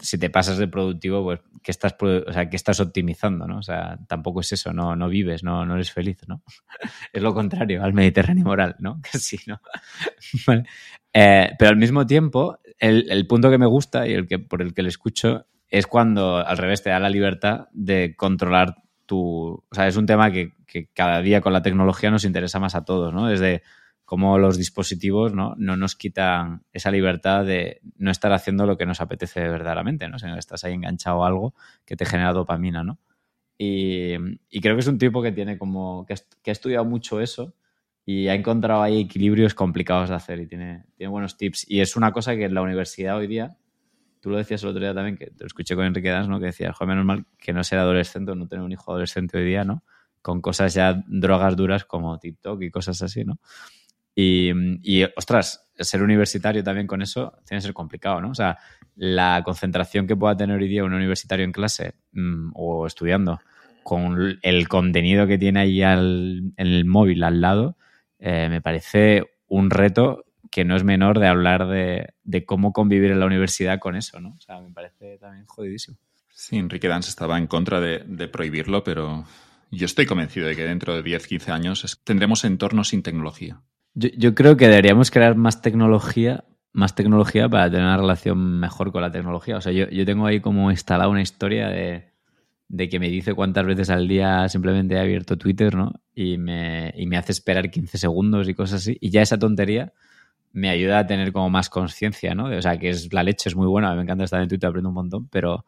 si te pasas de productivo, pues, ¿qué estás, o sea, ¿qué estás optimizando, no? O sea, tampoco es eso, no, no vives, no, no eres feliz, ¿no? es lo contrario al Mediterráneo moral, ¿no? Casi, ¿no? vale. eh, pero al mismo tiempo, el, el, punto que me gusta y el que, por el que le escucho es cuando al revés te da la libertad de controlar tu... O sea, es un tema que, que cada día con la tecnología nos interesa más a todos, ¿no? Desde cómo los dispositivos ¿no? no nos quitan esa libertad de no estar haciendo lo que nos apetece verdaderamente, ¿no? que estás ahí enganchado a algo que te genera dopamina, ¿no? Y, creo que es un tipo que tiene como, que, que, ha estudiado mucho eso y ha encontrado ahí equilibrios complicados de hacer y tiene, buenos tips. Y es una cosa que en la universidad hoy día, tú lo decías el otro día también, que te lo escuché con Enrique Dans, ¿no? Que decías, joder, menos mal que no ser adolescente o no tener un hijo adolescente hoy día, ¿no? Con cosas ya drogas duras como TikTok y cosas así, ¿no? Y, ostras, ser universitario también con eso tiene que ser complicado, ¿no? O sea, la concentración que pueda tener hoy día un universitario en clase mmm, o estudiando con el contenido que tiene ahí al, en el móvil al lado eh, me parece un reto que no es menor de hablar de, cómo convivir en la universidad con eso, ¿no? O sea, me parece también jodidísimo. Sí, Enrique Dance estaba en contra de, prohibirlo, pero yo estoy convencido de que dentro de 10, 15 años tendremos entornos sin tecnología. Yo, creo que deberíamos crear más tecnología, más tecnología para tener una relación mejor con la tecnología. O sea, yo, tengo ahí como instalada una historia de, de, que me dice cuántas veces al día simplemente he abierto Twitter, ¿no? Y me, y me hace esperar 15 segundos y cosas así. Y ya esa tontería me ayuda a tener como más conciencia, ¿no? O sea, que es la leche es muy buena, me encanta estar en Twitter, aprendo un montón, pero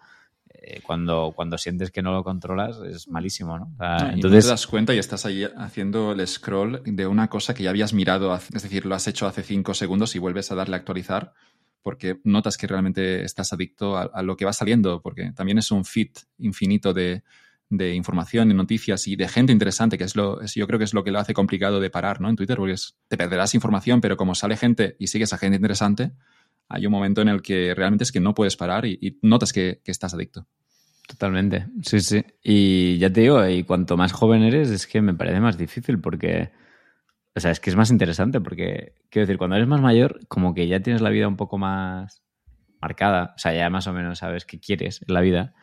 eh, cuando, cuando sientes que no lo controlas es malísimo, ¿no? entonces te das cuenta y estás ahí haciendo el scroll de una cosa que ya habías mirado, es decir, lo has hecho hace cinco segundos y vuelves a darle a actualizar porque notas que realmente estás adicto a lo que va saliendo, porque también es un feed infinito de, de información y noticias y de gente interesante, que es lo, yo creo que es lo que lo hace complicado de parar, ¿no? En Twitter, porque te perderás información, pero como sale gente y sigues a gente interesante, hay un momento en el que realmente es que no puedes parar y, notas que, estás adicto. Totalmente, sí, sí. Y ya te digo, y cuanto más joven eres, es que me parece más difícil porque, o sea, es que es más interesante porque, quiero decir, cuando eres más mayor, como que ya tienes la vida un poco más marcada, o sea, ya más o menos sabes qué quieres en la vida.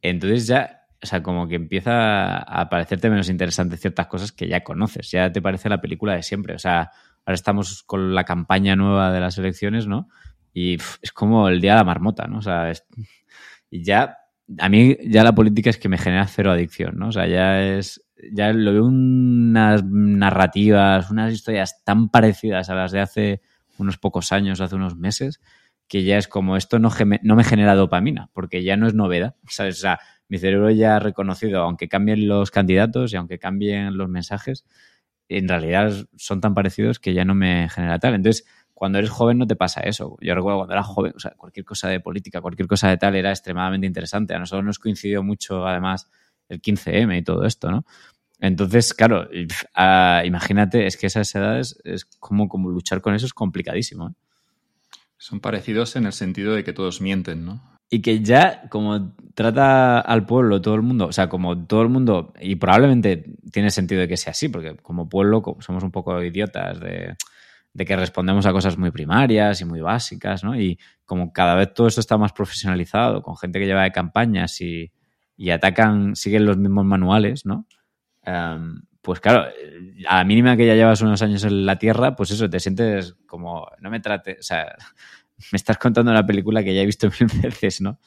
Entonces ya o sea, como que empieza a parecerte menos interesante ciertas cosas que ya conoces, ya te parece la película de siempre. O sea, ahora estamos con la campaña nueva de las elecciones, ¿no? Y es como el día de la marmota, ¿no? O sea, y ya, a mí ya la política es que me genera cero adicción, ¿no? O sea, ya es, ya lo veo unas narrativas, unas historias tan parecidas a las de hace unos pocos años, hace unos meses, que ya es como esto no, no me genera dopamina, porque ya no es novedad. O sea, mi cerebro ya ha reconocido, aunque cambien los candidatos y aunque cambien los mensajes, en realidad son tan parecidos que ya no me genera tal. Entonces, cuando eres joven no te pasa eso. Yo recuerdo cuando era joven, o sea, cualquier cosa de política, cualquier cosa de tal era extremadamente interesante. A nosotros nos coincidió mucho, además, el 15M y todo esto, ¿no? Entonces, claro, imagínate, es que esas edades es como, como luchar con eso es complicadísimo. ¿eh? Son parecidos en el sentido de que todos mienten, ¿no? y que ya como trata al pueblo todo el mundo, o sea, como todo el mundo, y probablemente tiene sentido de que sea así, porque como pueblo somos un poco idiotas de, que respondemos a cosas muy primarias y muy básicas, ¿no? Y como cada vez todo esto está más profesionalizado, con gente que lleva de campañas y, atacan, siguen los mismos manuales, ¿no? Em, pues claro, a la mínima que ya llevas unos años en la Tierra, pues eso, te sientes como, no me trate, o sea, me estás contando una película que ya he visto mil veces, ¿no?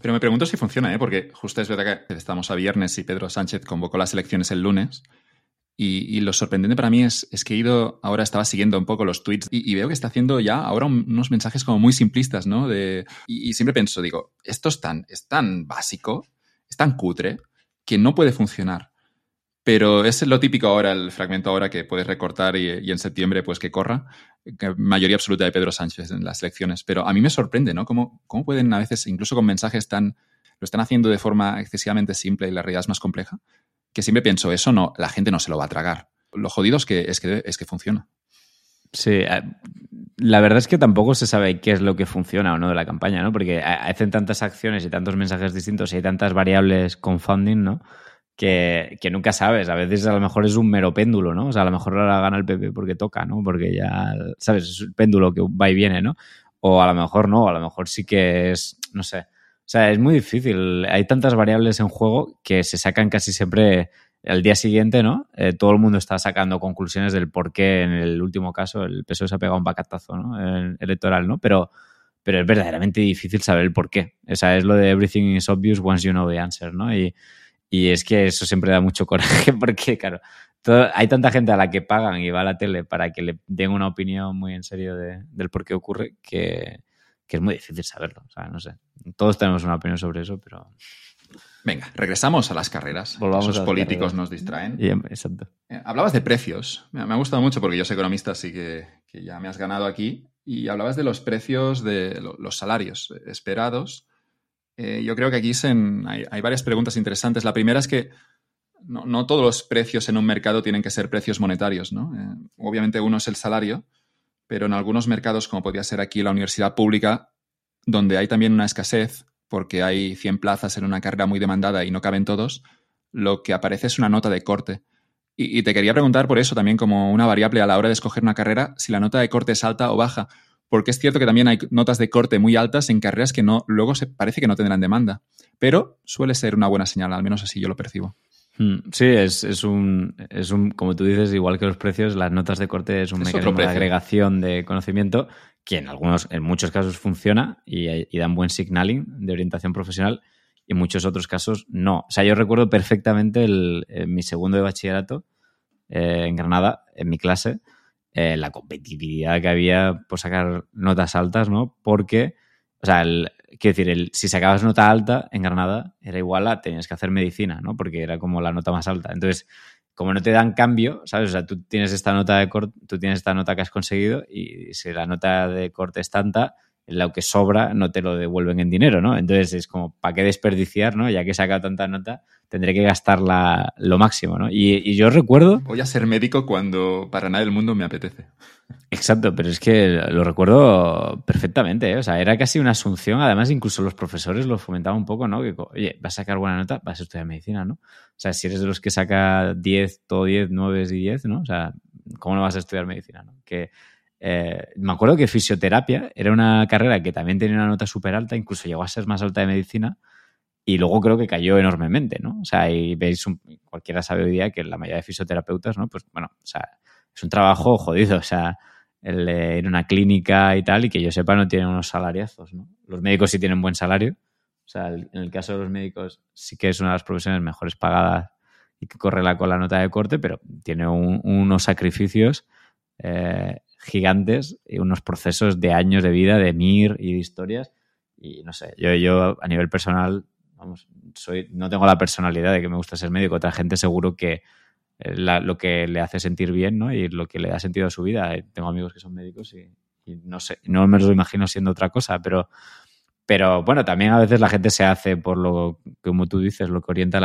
Pero me pregunto si funciona, ¿eh? porque justo es verdad que estamos a viernes y Pedro Sánchez convocó las elecciones el lunes. Y, lo sorprendente para mí es, que he ido, ahora estaba siguiendo un poco los tweets y, veo que está haciendo ya ahora unos mensajes como muy simplistas, ¿no? De, y, siempre pienso, digo, esto es tan, es tan básico, es tan cutre, que no puede funcionar. Pero es lo típico ahora, el fragmento ahora que puedes recortar y, en septiembre pues que corra. mayoría absoluta de Pedro Sánchez en las elecciones. Pero a mí me sorprende, ¿no? Cómo, cómo pueden a veces, incluso con mensajes tan... Lo están haciendo de forma excesivamente simple y la realidad es más compleja. Que siempre pienso, eso no, la gente no se lo va a tragar. Lo jodido es que, es que, es que funciona. Sí, eh, la verdad es que tampoco se sabe qué es lo que funciona o no de la campaña, ¿no? Porque hacen tantas acciones y tantos mensajes distintos y hay tantas variables confounding, ¿no? que, nunca sabes. A veces a lo mejor es un mero péndulo, ¿no? O sea, a lo mejor ahora gana el PP porque toca, ¿no? Porque ya, ¿sabes? Es un péndulo que va y viene, ¿no? O a lo mejor no, a lo mejor sí que es, no sé. O sea, es muy difícil. Hay tantas variables en juego que se sacan casi siempre al día siguiente, ¿no? Eh, todo el mundo está sacando conclusiones del por qué en el último caso el PSOE se ha pegado un bacatazo, ¿no? electoral, ¿no? Pero, pero es verdaderamente difícil saber el por qué. O sea, es lo de everything is obvious once you know the answer, ¿no? Y, y es que eso siempre da mucho coraje porque, claro, hay tanta gente a la que pagan y va a la tele para que le den una opinión muy en serio del por qué ocurre que, es muy difícil saberlo. O sea, no sé. Todos tenemos una opinión sobre eso, pero... Venga, regresamos a las carreras. Volvamos Esos políticos nos distraen. exacto. Eh, hablabas de precios. Me, ha gustado mucho porque yo soy economista, así que, ya me has ganado aquí. Y hablabas de los precios de los salarios esperados eh, yo creo que aquí hay, varias preguntas interesantes. La primera es que no, todos los precios en un mercado tienen que ser precios monetarios. ¿no? Eh, obviamente uno es el salario, pero en algunos mercados, como podría ser aquí la universidad pública, donde hay también una escasez, porque hay 100 plazas en una carrera muy demandada y no caben todos, lo que aparece es una nota de corte. Y, te quería preguntar por eso también como una variable a la hora de escoger una carrera, si la nota de corte es alta o baja, porque es cierto que también hay notas de corte muy altas en carreras que no, luego se parece que no tendrán demanda, pero suele ser una buena señal, al menos así yo lo percibo. Hmm, sí, es, un, es un, como tú dices, igual que los precios, las notas de corte es un mecanismo de agregación de conocimiento que en algunos, en muchos casos funciona y, y dan buen signaling de orientación profesional y en muchos otros casos no. O sea, yo recuerdo perfectamente el, mi segundo de bachillerato eh, en Granada, en mi clase, eh, la competitividad que había por sacar notas altas, ¿no? Porque, o sea, quiero decir, el, si sacabas nota alta en Granada era igual a tenías que hacer medicina, ¿no? Porque era como la nota más alta. Entonces, como no te dan cambio, ¿sabes? O sea, tú tienes esta nota de corte, tú tienes esta nota que has conseguido y si la nota de corte es tanta, lo que sobra no te lo devuelven en dinero, ¿no? Entonces es como, ¿para qué desperdiciar, ¿no? Ya que he sacado tanta nota, tendré que gastarla lo máximo, ¿no? Y, yo recuerdo... Voy a ser médico cuando para nada del mundo me apetece. Exacto, pero es que lo recuerdo perfectamente, ¿eh? O sea, era casi una asunción, además incluso los profesores lo fomentaban un poco, ¿no? Que, oye, vas a sacar buena nota, vas a estudiar medicina, ¿no? O sea, si eres de los que saca 10, todo 10, 9 y 10, ¿no? O sea, ¿cómo no vas a estudiar medicina, ¿no? Que eh, me acuerdo que fisioterapia era una carrera que también tenía una nota súper alta, incluso llegó a ser más alta de medicina, y luego creo que cayó enormemente, ¿no? O sea, y veis, cualquiera sabe hoy día que la mayoría de fisioterapeutas, ¿no? Pues bueno, o sea, es un trabajo jodido, o sea, el de ir a una clínica y tal, y que yo sepa no tienen unos salariazos, ¿no? Los médicos sí tienen buen salario, o sea, en el caso de los médicos sí que es una de las profesiones mejores pagadas y que corre la con la nota de corte, pero tiene unos sacrificios eh, gigantes y unos procesos de años de vida, de MIR y de historias. Y no sé, yo, yo a nivel personal, vamos, soy, no tengo la personalidad de que me gusta ser médico. Otra gente seguro que lo que le hace sentir bien ¿no? y lo que le da sentido a su vida. Eh, tengo amigos que son médicos y, no sé, no me lo imagino siendo otra cosa, pero, pero bueno, también a veces la gente se hace por lo, como tú dices, lo que orienta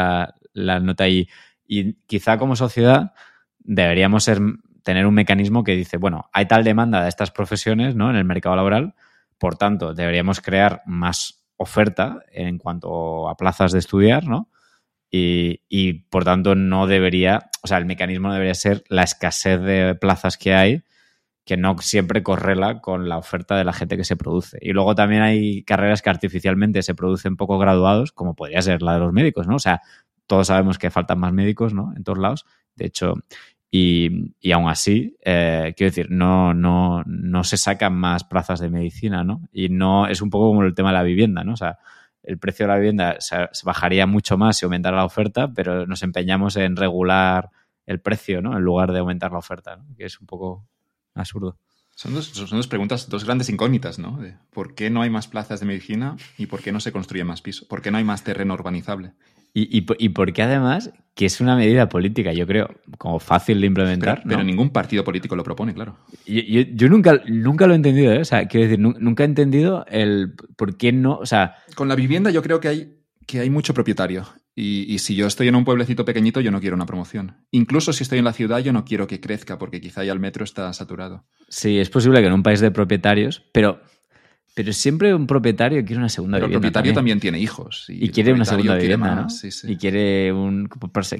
la, nota y, y quizá como sociedad deberíamos tener un mecanismo que dice, bueno, hay tal demanda de estas profesiones ¿no? en el mercado laboral, por tanto, deberíamos crear más oferta en cuanto a plazas de estudiar, ¿no? Y, por tanto no debería, o sea, el mecanismo debería ser la escasez de plazas que hay, que no siempre correla con la oferta de la gente que se produce. Y luego también hay carreras que artificialmente se producen poco graduados, como podría ser la de los médicos, ¿no? O sea, todos sabemos que faltan más médicos, ¿no? En todos lados. De hecho, y, y aún así, eh, quiero decir, no, no, no se sacan más plazas de medicina, ¿no? Y no es un poco como el tema de la vivienda, ¿no? O sea, el precio de la vivienda se, bajaría mucho más si aumentara la oferta, pero nos empeñamos en regular el precio, ¿no? En lugar de aumentar la oferta. Que es un poco absurdo. Son dos, son dos preguntas, dos grandes incógnitas, ¿no? ¿Por qué no hay más plazas de medicina y por qué no se construye más piso? ¿Por qué no hay más terreno urbanizable? Y, y, y porque además, que es una medida política, yo creo, como fácil de implementar. Pero, ningún partido político lo propone, claro. Yo, yo, nunca, nunca lo he entendido, ¿eh? O sea, quiero decir, nunca he entendido el por qué no. O sea. Con la vivienda, yo creo que hay, que hay mucho propietario. Y, y, si yo estoy en un pueblecito pequeñito, yo no quiero una promoción. Incluso si estoy en la ciudad, yo no quiero que crezca, porque quizá ya el metro está saturado. Sí, es posible que en un país de propietarios, pero pero siempre un propietario quiere una segunda Pero vivienda. El propietario también, tiene hijos. Y, quiere una segunda vivienda, ¿no? Y quiere un.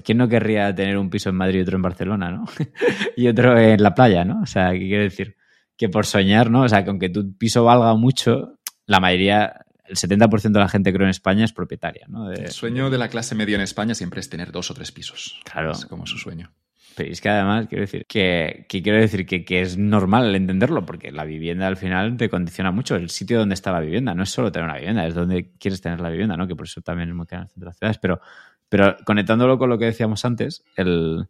¿Quién no querría tener un piso en Madrid y otro en Barcelona, ¿no? y otro en la playa, ¿no? O sea, ¿qué quiere decir? Que por soñar, ¿no? O sea, que aunque tu piso valga mucho, la mayoría, el 70% de la gente, creo, en España es propietaria, ¿no? El sueño de la clase media en España siempre es tener dos o tres pisos. Claro. Es como su sueño. Pero es que además, quiero decir, que, quiero decir que, es normal entenderlo, porque la vivienda al final te condiciona mucho el sitio donde está la vivienda. No es solo tener una vivienda, es donde quieres tener la vivienda, ¿no? Que por eso también es muy caro en de las ciudades. Pero, pero conectándolo con lo que decíamos antes, el.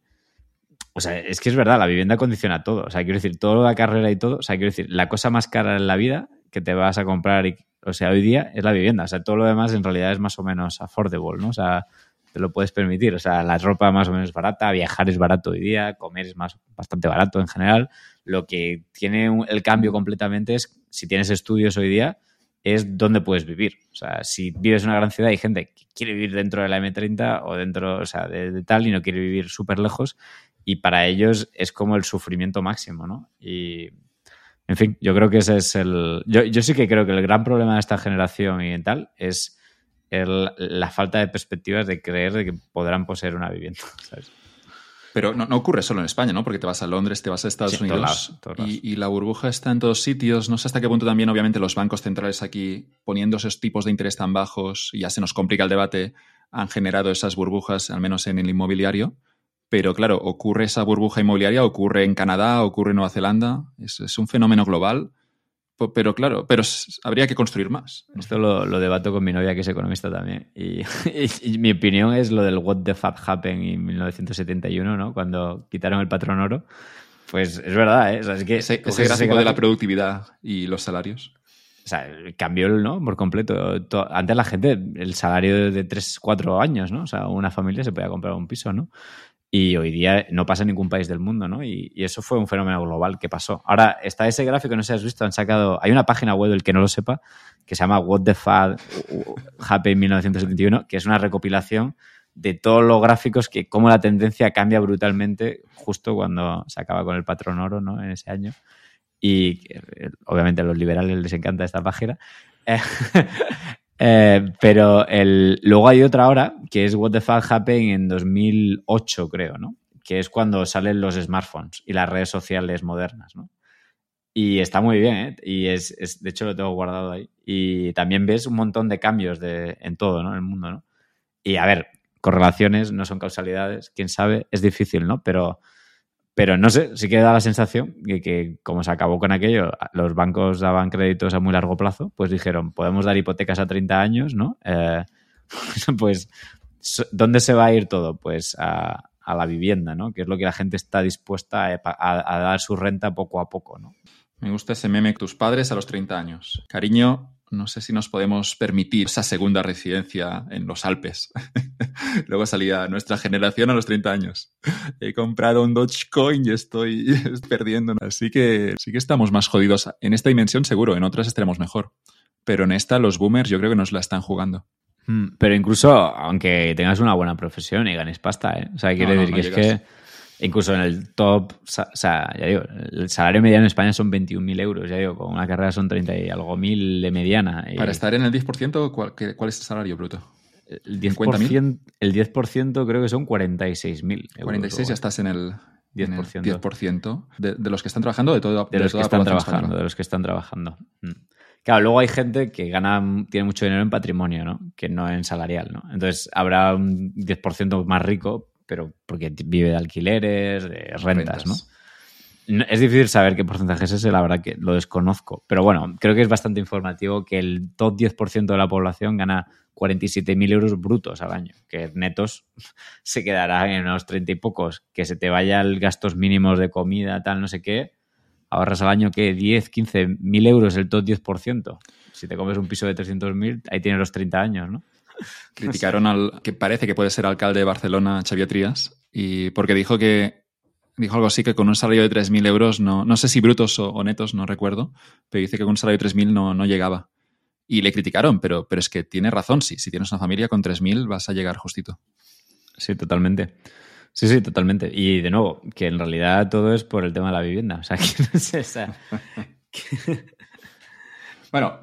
O sea, es que es verdad, la vivienda condiciona todo. O sea, quiero decir, toda la carrera y todo. O sea, quiero decir, la cosa más cara en la vida que te vas a comprar, o sea, hoy día es la vivienda. O sea, todo lo demás en realidad es más o menos affordable, ¿no? O sea, te lo puedes permitir. O sea, la ropa más o menos barata, viajar es barato hoy día, comer es más bastante barato en general. Lo que tiene el cambio completamente es, si tienes estudios hoy día, es dónde puedes vivir. O sea, si vives en una gran ciudad, hay gente que quiere vivir dentro de la M30 o dentro, o sea, de, tal y no quiere vivir súper lejos. Y para ellos es como el sufrimiento máximo, ¿no? Y, en fin, yo creo que ese es el... Yo, yo sí que creo que el gran problema de esta generación y tal es la falta de perspectivas de creer de que podrán poseer una vivienda. Pero no, ocurre solo en España, ¿no? Porque te vas a Londres, te vas a Estados Unidos Y, la burbuja está en todos sitios. No sé hasta qué punto también, obviamente, los bancos centrales aquí, poniendo esos tipos de interés tan bajos, y ya se nos complica el debate, han generado esas burbujas, al menos en el inmobiliario. Pero claro, ocurre esa burbuja inmobiliaria, ocurre en Canadá, ocurre en Nueva Zelanda. es un fenómeno global pero claro, pero habría que construir más. Esto lo, debato con mi novia, que es economista también. Y, mi opinión es lo del What the Fuck Happened en 1971, ¿no? Cuando quitaron el patrón oro. Pues es verdad, ¿eh? es que ese, gráfico de la productividad y los salarios. O sea, cambió, ¿no? Por completo. Antes la gente, el salario de 3, 4 años, ¿no? O sea, una familia se podía comprar un piso, ¿no? Y hoy día no pasa en ningún país del mundo, ¿no? Y, eso fue un fenómeno global que pasó. Ahora, está ese gráfico, no sé si has visto, han sacado. Hay una página web, el que no lo sepa, que se llama What the Fuck Happy 1971, que es una recopilación de todos los gráficos que cómo la tendencia cambia brutalmente justo cuando se acaba con el patrón oro, ¿no? En ese año. Y eh, obviamente a los liberales les encanta esta página. Eh, pero el, luego hay otra ahora que es What the Fuck Happened en 2008, creo, ¿no? Que es cuando salen los smartphones y las redes sociales modernas, ¿no? Y está muy bien, ¿eh? Y es, es, de hecho lo tengo guardado ahí. Y también ves un montón de cambios de, en todo, ¿no? En el mundo, ¿no? Y a ver, correlaciones no son causalidades, quién sabe, es difícil, ¿no? Pero pero no sé, sí que da la sensación de que como se acabó con aquello, los bancos daban créditos a muy largo plazo, pues dijeron, podemos dar hipotecas a 30 años, ¿no? Eh, pues, ¿dónde se va a ir todo? Pues a, la vivienda, ¿no? Que es lo que la gente está dispuesta a, dar su renta poco a poco, ¿no? Me gusta ese meme, tus padres a los 30 años. Cariño, no sé si nos podemos permitir esa segunda residencia en los Alpes. Luego salía nuestra generación a los 30 años. He comprado un Dogecoin y estoy perdiendo. Así que sí que estamos más jodidos. En esta dimensión seguro, en otras estaremos mejor. Pero en esta los boomers yo creo que nos la están jugando. Hmm, pero incluso, aunque tengas una buena profesión y ganes pasta, ¿eh? O sea, quiere decir que es que Incluso en el top, o sea, ya digo, el salario mediano en España son 21.000 euros, ya digo, con una carrera son 30 y algo mil de mediana. Para estar en el 10%, ¿cuál, ¿cuál es el salario bruto? El 10%, el 10 creo que son 46.000 46 ya estás en el 10%, 10% de, de, los que están trabajando, de, todo, de, los que están trabajando, de los que están trabajando. Claro, luego hay gente que gana, tiene mucho dinero en patrimonio, ¿no? Que no en salarial, ¿no? Entonces habrá un 10% más rico, pero porque vive de alquileres, de rentas, ¿no? Es difícil saber qué porcentaje es ese, la verdad que lo desconozco. Pero bueno, creo que es bastante informativo que el top 10% de la población gana 47.000 euros brutos al año, que netos se quedarán en unos 30 y pocos, que se te vaya el gastos mínimos de comida, tal, no sé qué, ahorras al año que 10, 15 mil euros el top 10%. Si te comes un piso de 300.000, ahí tienes los 30 años, ¿no? Criticaron al que parece que puede ser alcalde de Barcelona, Xavier Trías, y porque dijo que dijo algo así que con un salario de 3.000 euros, no, no sé si brutos o, netos, no recuerdo, pero dice que con un salario de 3.000 no, no llegaba. Y le criticaron, pero, pero es que tiene razón, sí, si tienes una familia con 3.000 vas a llegar justito. Sí, totalmente. Sí, sí, totalmente. Y de nuevo, que en realidad todo es por el tema de la vivienda. O sea, que no sé, bueno,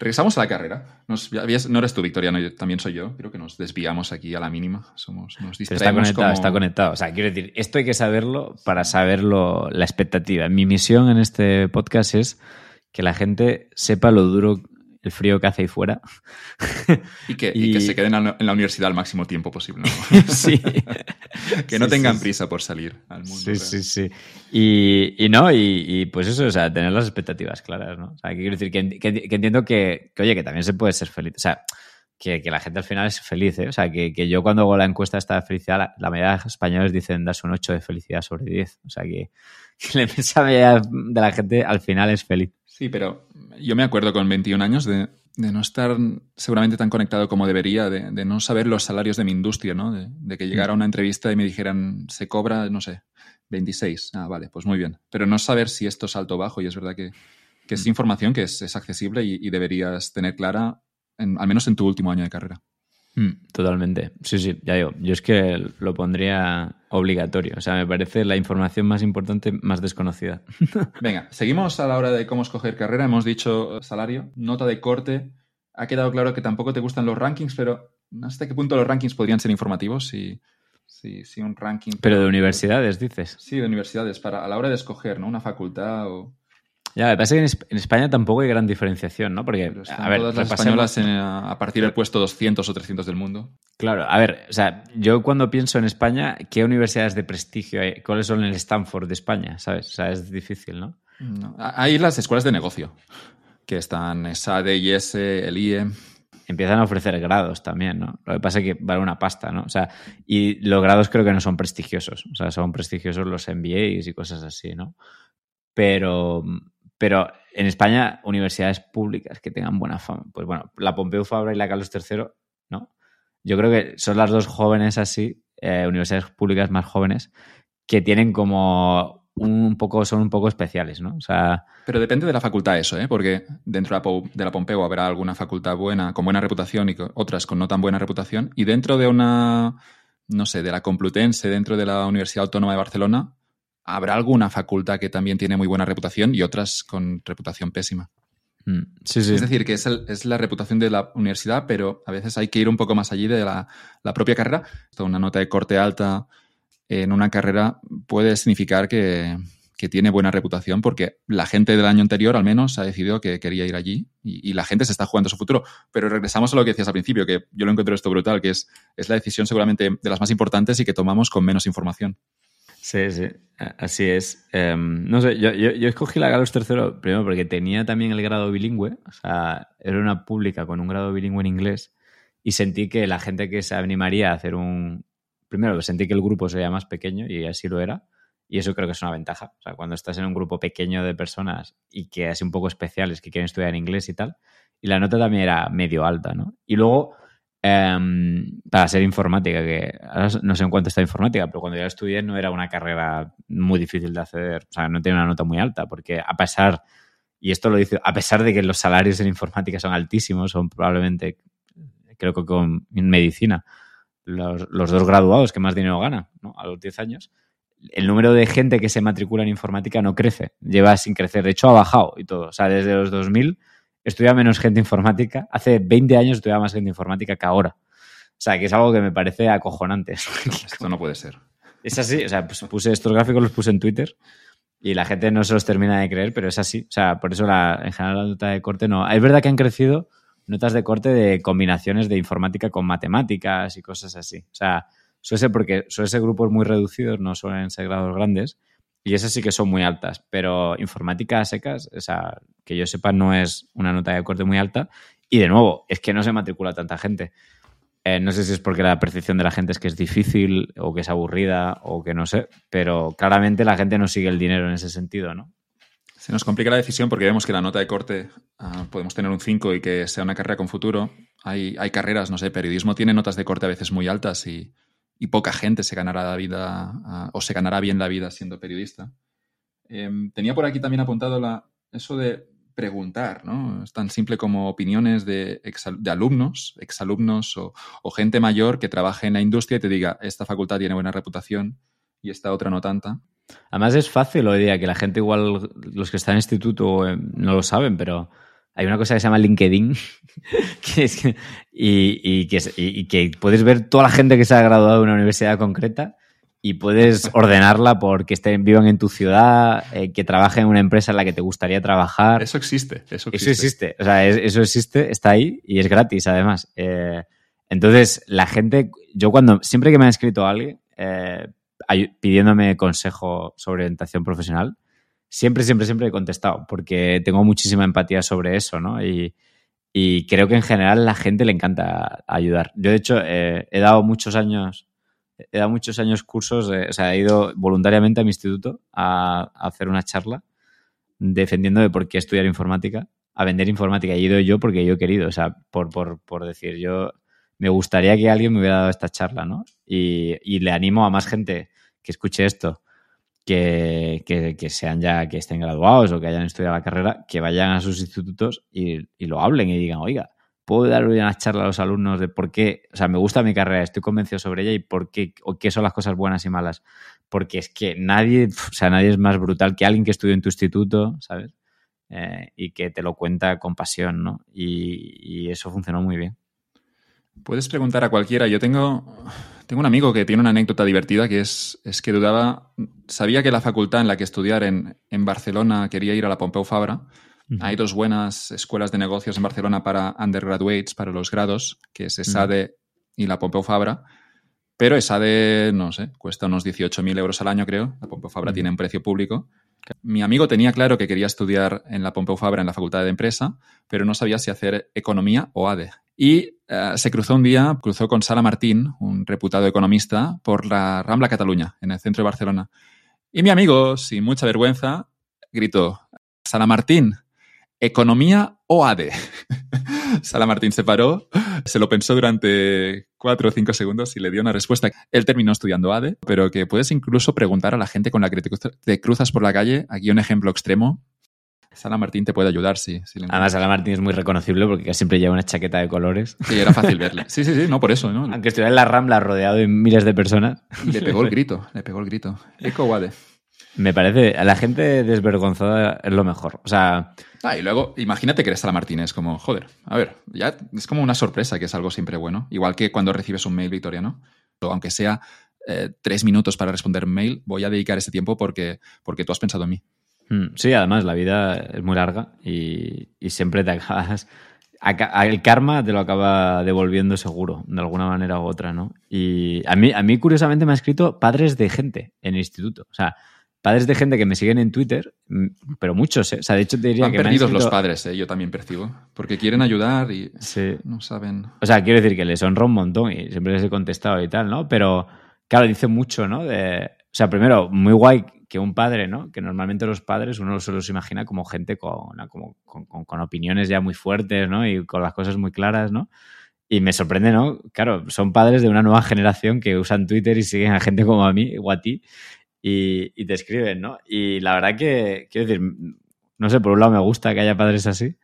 Regresamos a la carrera. no eres tú, Victoria, también soy yo. Creo que nos desviamos aquí a la mínima. Somos, nos distraemos está conectado, está conectado. O sea, quiero decir, esto hay que saberlo para saberlo la expectativa. Mi misión en este podcast es que la gente sepa lo duro el frío que hace ahí fuera. Y que, se queden en la universidad al máximo tiempo posible. sí. que no tengan prisa por salir al mundo. Sí, sí, sí. Y, no, y, pues eso, o sea, tener las expectativas claras, ¿no? O sea, quiero decir que, entiendo que, oye, que también se puede ser feliz. O sea, que, la gente al final es feliz, ¿eh? O sea, que, yo cuando hago la encuesta esta de felicidad, la, mayoría de españoles dicen das un 8 de felicidad sobre 10. O sea, que, la inmensa mayoría de la gente al final es feliz. Sí, pero yo me acuerdo con 21 años de, no estar seguramente tan conectado como debería, de, no saber los salarios de mi industria, ¿no? De, que llegara a una entrevista y me dijeran, se cobra, no sé, 26. Ah, vale, pues muy bien. Pero no saber si esto es alto o bajo, y es verdad que, es mm. información que es, accesible y, deberías tener clara, al menos en tu último año de carrera. Mm, totalmente. Sí, sí, ya digo. Yo es que lo pondría obligatorio. O sea, me parece la información más importante, más desconocida. Venga, seguimos a la hora de cómo escoger carrera. Hemos dicho salario, nota de corte. Ha quedado claro que tampoco te gustan los rankings, pero ¿hasta qué punto los rankings podrían ser informativos? Si, Sí, sí, un ranking. Pero de universidades, dices. Sí, de universidades, para a la hora de escoger, ¿no? Una facultad o... Ya, me parece que en, España tampoco hay gran diferenciación, ¿no? Porque, a ver, todas las españolas a partir del puesto 200 o 300 del mundo. Claro, a ver, o sea, yo cuando pienso en España, ¿qué universidades de prestigio hay? ¿Cuáles son el Stanford de España? ¿Sabes? O sea, es difícil, ¿no? Hay las escuelas de negocio, que están SADE, IS, el IE. Empiezan a ofrecer grados también, ¿no? Lo que pasa es que vale una pasta, ¿no? O sea, y los grados creo que no son prestigiosos. O sea, son prestigiosos los MBAs y cosas así, ¿no? Pero pero en España, universidades públicas que tengan buena fama. Pues bueno, la Pompeu Fabra y la Carlos III, ¿no? Yo creo que son las dos jóvenes así, eh, universidades públicas más jóvenes, que tienen como un poco, son un poco especiales, ¿no? O sea. Pero depende de la facultad eso, ¿eh? Porque dentro de la Pompeu habrá alguna facultad buena, con buena reputación y otras con no tan buena reputación. Y dentro de una, no sé, de la Complutense, dentro de la Universidad Autónoma de Barcelona, habrá alguna facultad que también tiene muy buena reputación y otras con reputación pésima. Mm, sí, sí. Es decir, que es, la reputación de la universidad, pero a veces hay que ir un poco más allí de la, propia carrera. Una nota de corte alta en una carrera puede significar que, tiene buena reputación porque la gente del año anterior al menos ha decidido que quería ir allí y, la gente se está jugando su futuro. Pero regresamos a lo que decías al principio, que yo lo encuentro esto brutal, que es, es la decisión seguramente de las más importantes y que tomamos con menos información. Sí, sí, así es. Em, no sé, yo, yo, escogí la Galos tercero primero porque tenía también el grado bilingüe, o sea, era una pública con un grado bilingüe en inglés y sentí que la gente que se animaría a hacer un... Primero, sentí que el grupo sería más pequeño y así lo era. Y eso creo que es una ventaja. O sea, cuando estás en un grupo pequeño de personas y que así un poco especiales que quieren estudiar inglés y tal. Y la nota también era medio alta, ¿no? Y luego Em, para ser informática, que no sé en cuánto está informática, pero cuando yo estudié no era una carrera muy difícil de acceder, o sea, no tiene una nota muy alta, porque a pesar, y esto lo dice, a pesar de que los salarios en informática son altísimos, son probablemente, creo que con medicina, los, dos graduados que más dinero ganan, ¿no? A los 10 años, el número de gente que se matricula en informática no crece, lleva sin crecer, de hecho ha bajado y todo, o sea, desde los 2000 estudia menos gente informática. Hace 20 años estudiaba más gente informática que ahora. O sea, que es algo que me parece acojonante. Esto no puede ser. Es así, o sea, pues puse estos gráficos, los puse en Twitter y la gente no se los termina de creer, pero es así. O sea, por eso la, en general la nota de corte no. Es verdad que han crecido notas de corte de combinaciones de informática con matemáticas y cosas así. O sea, suele ser porque suele ser grupos muy reducidos, no suelen ser grados grandes. Y esas sí que son muy altas, pero informática secas, o sea, que yo sepa, no es una nota de corte muy alta. Y de nuevo, es que no se matricula tanta gente. Eh, no sé si es porque la percepción de la gente es que es difícil o que es aburrida o que no sé, pero claramente la gente no sigue el dinero en ese sentido, ¿no? Se nos complica la decisión porque vemos que la nota de corte ah, podemos tener un 5 y que sea una carrera con futuro. Hay, hay carreras, no sé, periodismo tiene notas de corte a veces muy altas y, y poca gente se ganará la vida o se ganará bien la vida siendo periodista. Em, tenía por aquí también apuntado la, eso de preguntar, ¿no? Es tan simple como opiniones de, de alumnos, exalumnos o, o, gente mayor que trabaje en la industria y te diga, esta facultad tiene buena reputación y esta otra no tanta. Además es fácil hoy día que la gente igual, los que están en instituto eh, no lo saben, pero hay una cosa que se llama LinkedIn y, que, puedes ver toda la gente que se ha graduado de una universidad concreta y puedes ordenarla porque estén, vivan en tu ciudad, eh, que trabajen en una empresa en la que te gustaría trabajar. Eso existe, eso existe. Eso existe, o sea, eso existe, está ahí y es gratis además. Eh, entonces, la gente, yo cuando, siempre que me ha escrito alguien eh, pidiéndome consejo sobre orientación profesional, siempre, siempre, siempre he contestado, porque tengo muchísima empatía sobre eso, ¿no? Y, creo que en general la gente le encanta ayudar. Yo, de hecho, eh, he dado muchos años, he dado muchos años cursos, o sea, he ido voluntariamente a mi instituto a, hacer una charla defendiendo de por qué estudiar informática, a vender informática. He ido yo porque yo he querido, o sea, por, por, por decir, yo me gustaría que alguien me hubiera dado esta charla, ¿no? Y le animo a más gente que escuche esto que, sean ya, que estén graduados o que hayan estudiado la carrera, que vayan a sus institutos y, lo hablen y digan, oiga, puedo dar una charla a los alumnos de por qué, o sea, me gusta mi carrera, estoy convencido sobre ella y por qué, o qué son las cosas buenas y malas. Porque es que nadie, o sea, nadie es más brutal que alguien que estudió en tu instituto, ¿sabes? Eh, y que te lo cuenta con pasión, ¿no? Y, y eso funcionó muy bien. Puedes preguntar a cualquiera. Yo tengo, tengo un amigo que tiene una anécdota divertida que es, es que dudaba, sabía que la facultad en la que estudiar en, en Barcelona quería ir a la Pompeu Fabra. Hay dos buenas escuelas de negocios en Barcelona para undergraduates, para los grados, que es ESADE y la Pompeu Fabra. Pero ESADE, no sé, cuesta unos 18.000 euros al año, creo. La Pompeu Fabra tiene un precio público. Mi amigo tenía claro que quería estudiar en la Pompeu Fabra en la Facultad de Empresa, pero no sabía si hacer economía o ADE. Y eh, se cruzó un día, cruzó con Sala Martín, un reputado economista, por la Rambla Cataluña, en el centro de Barcelona. Y mi amigo, sin mucha vergüenza, gritó, Sala Martín, ¿economía o ADE? Sala Martín se paró, se lo pensó durante cuatro o cinco segundos y le dio una respuesta. Él terminó estudiando ADE, pero que puedes incluso preguntar a la gente con la que te cruzas por la calle. Aquí un ejemplo extremo. Sala Martín te puede ayudar, sí. Además, Sala Martín es muy reconocible porque siempre lleva una chaqueta de colores. Sí, era fácil verle. Sí, sí, sí, no por eso, ¿no? Aunque estuviera en la Rambla rodeado de miles de personas. Le pegó el grito, le pegó el grito. Eco o ADE. Me parece, a la gente desvergonzada es lo mejor. O sea. Ah, y luego, imagínate que eres Sala Martínez, como, joder, a ver, ya es como una sorpresa que es algo siempre bueno. Igual que cuando recibes un mail victoriano, aunque sea eh, tres minutos para responder mail, voy a dedicar ese tiempo porque, porque tú has pensado en mí. Mm, sí, además, la vida es muy larga y, y siempre te acabas. El karma te lo acaba devolviendo seguro, de alguna manera u otra, ¿no? Y a mí, a mí, curiosamente, me ha escrito padres de gente en el instituto. O sea, padres de gente que me siguen en Twitter, mm, pero muchos, ¿eh? O sea, de hecho te diría han que. perdidos los padres, ¿eh? Yo también percibo. Porque quieren ayudar y no saben. O sea, quiero decir que les honro un montón y siempre les he contestado y tal, ¿no? Pero, claro, dice mucho, ¿no? De, o sea, primero, muy guay que un padre, ¿no? Que normalmente los padres uno se los imagina como gente con, como, con, con opiniones ya muy fuertes, ¿no? Y con las cosas muy claras, ¿no? Y me sorprende, ¿no? Claro, son padres de una nueva generación que usan Twitter y siguen a gente como a mí o a ti y, te escriben, ¿no? Y la verdad que, quiero decir, no sé, por un lado me gusta que haya padres así